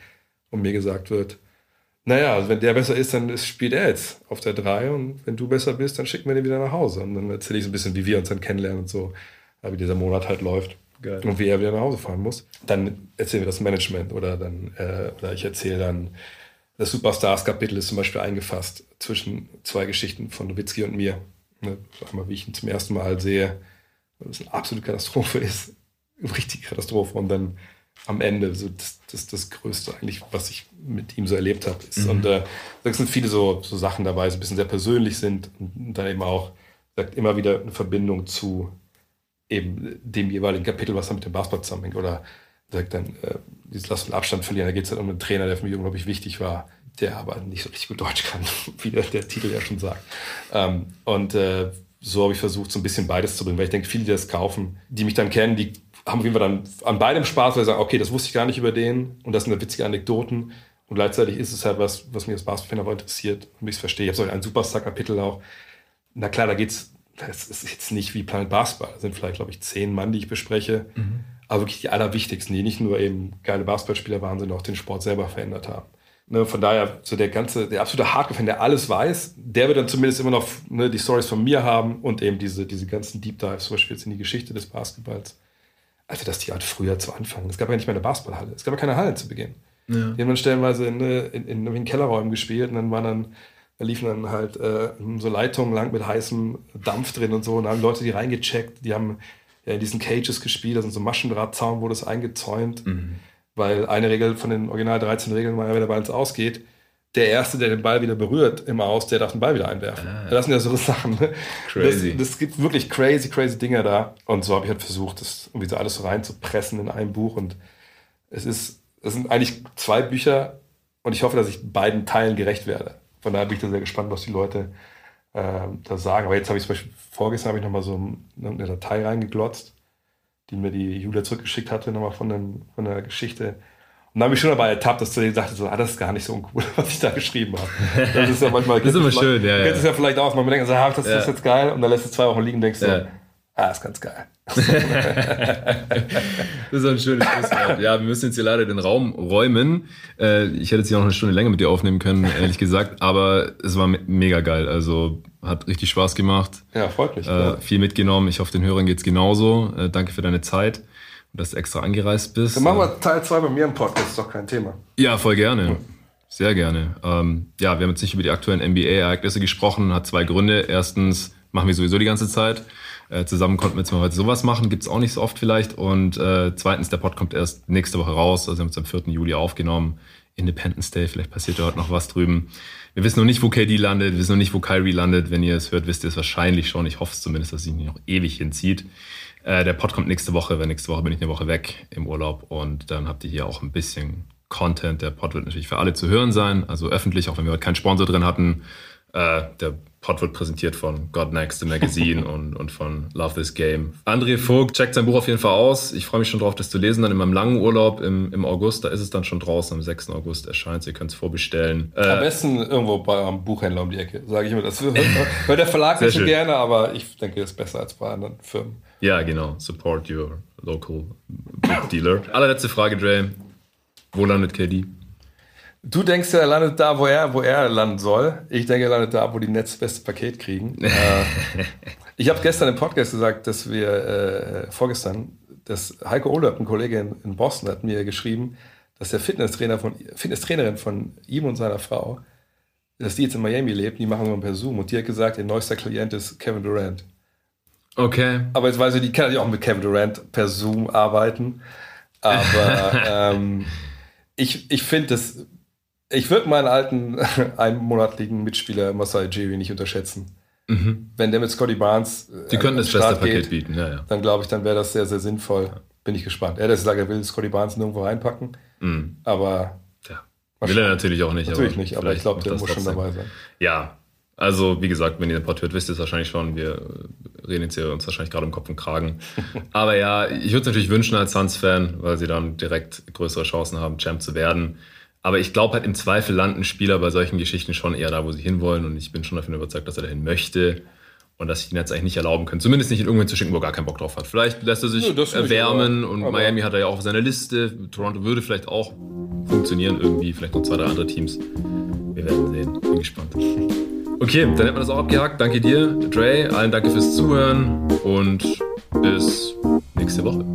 [SPEAKER 2] und mir gesagt wird, naja, also wenn der besser ist, dann ist, spielt er jetzt auf der 3 und wenn du besser bist, dann schicken wir den wieder nach Hause. Und dann erzähle ich so ein bisschen, wie wir uns dann kennenlernen und so, wie dieser Monat halt läuft
[SPEAKER 1] Geil.
[SPEAKER 2] und wie er wieder nach Hause fahren muss. Dann erzählen wir das Management oder dann, äh, oder ich erzähle dann, das Superstars-Kapitel ist zum Beispiel eingefasst zwischen zwei Geschichten von Nowitzki und mir. Ne, Einmal, wie ich ihn zum ersten Mal sehe, was eine absolute Katastrophe ist. Eine richtige Katastrophe. Und dann am Ende so das, das, das Größte eigentlich, was ich mit ihm so erlebt habe. Ist. Und äh, da sind viele so, so Sachen dabei, so ein bisschen sehr persönlich sind und dann eben auch sagt immer wieder eine Verbindung zu eben dem jeweiligen Kapitel, was da mit dem Basketball zusammenhängt. Oder sagt dann, äh, dieses Lass den Abstand verlieren, da geht es halt um einen Trainer, der für mich unglaublich wichtig war, der aber nicht so richtig gut Deutsch kann, wie der, der Titel ja schon sagt. Ähm, und äh, so habe ich versucht, so ein bisschen beides zu bringen, weil ich denke, viele, die das kaufen, die mich dann kennen, die haben Fall dann an beidem Spaß, weil sie sagen, okay, das wusste ich gar nicht über den und das sind witzige Anekdoten. Und gleichzeitig ist es halt was, was mich als Basketball aber interessiert und ich es verstehe. Ich habe so ein Superstar-Kapitel auch. Na klar, da geht's, das ist jetzt nicht wie Planet Basketball. Das sind vielleicht, glaube ich, zehn Mann, die ich bespreche. Aber wirklich die allerwichtigsten, die nicht nur eben geile Basketballspieler waren, sondern auch den Sport selber verändert haben. Ne, von daher, so der ganze, der absolute Hardcore-Fan, der alles weiß, der wird dann zumindest immer noch ne, die Stories von mir haben und eben diese, diese ganzen Deep Dives, zum Beispiel jetzt in die Geschichte des Basketballs. Also, dass die halt früher zu Anfang. Es gab ja nicht mehr eine Basketballhalle. Es gab ja keine Hallen zu Beginn.
[SPEAKER 1] Ja.
[SPEAKER 2] Die haben dann stellenweise in, in, in, in Kellerräumen gespielt und dann waren dann da liefen dann halt äh, so Leitungen lang mit heißem Dampf drin und so. Und da haben Leute die reingecheckt, die haben ja in diesen Cages gespielt, also so Maschendrahtzaun wurde es eingezäunt. Mhm. Weil eine Regel von den original 13 Regeln war ja, wenn der Ball ins Ausgeht, der Erste, der den Ball wieder berührt im Aus, der darf den Ball wieder einwerfen. Ah. Das sind ja so Sachen. Ne? Crazy. Das, das, gibt wirklich crazy, crazy Dinge da. Und so habe ich halt versucht, das irgendwie so alles so reinzupressen in ein Buch. Und es ist, es sind eigentlich zwei Bücher und ich hoffe, dass ich beiden Teilen gerecht werde. Von daher bin ich da sehr gespannt, was die Leute äh, da sagen. Aber jetzt habe ich zum Beispiel, vorgestern habe ich nochmal so eine Datei reingeglotzt, die mir die Julia zurückgeschickt hatte, nochmal von, den, von der Geschichte. Und dann habe ich schon dabei ertappt, dass du dir sagte, so, ah, das ist gar nicht so uncool, was ich da geschrieben habe. Das ist ja manchmal.
[SPEAKER 1] das ist immer schön, ja.
[SPEAKER 2] Kennt es ja. vielleicht auch, man denkt, so, ah, das, ja. ist jetzt geil, und dann lässt es zwei Wochen liegen und denkst so, ja. ah, ist ganz geil. das
[SPEAKER 1] ist ein schönes Schlusswort. Ja, wir müssen jetzt hier leider den Raum räumen. Äh, ich hätte jetzt hier noch eine Stunde länger mit dir aufnehmen können, ehrlich gesagt, aber es war mega geil. Also hat richtig Spaß gemacht.
[SPEAKER 2] Ja, freut mich.
[SPEAKER 1] Äh, viel mitgenommen. Ich hoffe, den Hörern geht es genauso. Äh, danke für deine Zeit dass du extra angereist bist.
[SPEAKER 2] Dann machen wir Teil 2 bei mir im Podcast, ist doch kein Thema.
[SPEAKER 1] Ja, voll gerne. Sehr gerne. Ähm, ja, wir haben jetzt nicht über die aktuellen NBA-Ereignisse gesprochen, hat zwei Gründe. Erstens machen wir sowieso die ganze Zeit. Äh, zusammen konnten wir jetzt mal heute sowas machen, gibt es auch nicht so oft vielleicht. Und äh, zweitens, der Pod kommt erst nächste Woche raus. Also wir haben es am 4. Juli aufgenommen. Independence Day, vielleicht passiert da heute noch was drüben. Wir wissen noch nicht, wo KD landet, wir wissen noch nicht, wo Kyrie landet. Wenn ihr es hört, wisst ihr es wahrscheinlich schon. Ich hoffe es zumindest, dass sich nicht noch ewig hinzieht. Äh, der Pod kommt nächste Woche, weil nächste Woche bin ich eine Woche weg im Urlaub und dann habt ihr hier auch ein bisschen Content. Der Pod wird natürlich für alle zu hören sein, also öffentlich, auch wenn wir heute keinen Sponsor drin hatten. Äh, der Pod wird präsentiert von God Next, the Magazine und, und von Love This Game. André Vogt checkt sein Buch auf jeden Fall aus. Ich freue mich schon drauf, das zu lesen. Dann in meinem langen Urlaub im, im August, da ist es dann schon draußen. Am 6. August erscheint Ihr könnt es vorbestellen.
[SPEAKER 2] Äh, Am besten irgendwo bei einem Buchhändler um die Ecke, sage ich immer. Das hört, hört der Verlag nicht so gerne, aber ich denke, das ist besser als bei anderen Firmen.
[SPEAKER 1] Ja, genau. Support your local book dealer. Allerletzte Frage, Dre. Wo landet KD?
[SPEAKER 2] Du denkst ja, er landet da, wo er, wo er landen soll. Ich denke, er landet da, wo die Netz das beste Paket kriegen. äh, ich habe gestern im Podcast gesagt, dass wir äh, vorgestern, dass Heiko Ohlert, ein Kollege in, in, Boston, hat mir geschrieben, dass der Fitnesstrainer von, Fitnesstrainerin von ihm und seiner Frau, dass die jetzt in Miami lebt, die machen wir per Zoom. Und die hat gesagt, ihr neuester Klient ist Kevin Durant.
[SPEAKER 1] Okay.
[SPEAKER 2] Aber jetzt weiß ich, die kann natürlich auch mit Kevin Durant per Zoom arbeiten. Aber ähm, ich, ich finde das ich würde meinen alten einmonatlichen Mitspieler Masai Jiri nicht unterschätzen. Mhm. Wenn der mit Scotty Barnes.
[SPEAKER 1] Äh, Die können das beste Paket bieten, ja, ja.
[SPEAKER 2] Dann glaube ich, dann wäre das sehr, sehr sinnvoll. Bin ich gespannt. Er hat gesagt, er will Scotty Barnes nirgendwo reinpacken. Mhm. Aber.
[SPEAKER 1] Ja. Will er natürlich auch nicht.
[SPEAKER 2] Natürlich nicht, aber ich glaube, der muss trotzdem. schon dabei sein.
[SPEAKER 1] Ja. Also, wie gesagt, wenn ihr den hört, wisst ihr es wahrscheinlich schon. Wir reden jetzt hier uns wahrscheinlich gerade im Kopf und Kragen. aber ja, ich würde es natürlich wünschen als Suns-Fan, weil sie dann direkt größere Chancen haben, Champ zu werden. Aber ich glaube halt im Zweifel landen Spieler bei solchen Geschichten schon eher da, wo sie hinwollen. Und ich bin schon davon überzeugt, dass er dahin möchte. Und dass ich ihn jetzt eigentlich nicht erlauben können. Zumindest nicht in irgendwen zu schicken, wo er gar keinen Bock drauf hat. Vielleicht lässt er sich ja, erwärmen aber, und aber Miami hat er ja auch auf seiner Liste. Toronto würde vielleicht auch funktionieren irgendwie. Vielleicht noch zwei, drei andere Teams. Wir werden sehen. Bin gespannt. Okay, dann hätten wir das auch abgehakt. Danke dir, Dre. Allen danke fürs Zuhören und bis nächste Woche.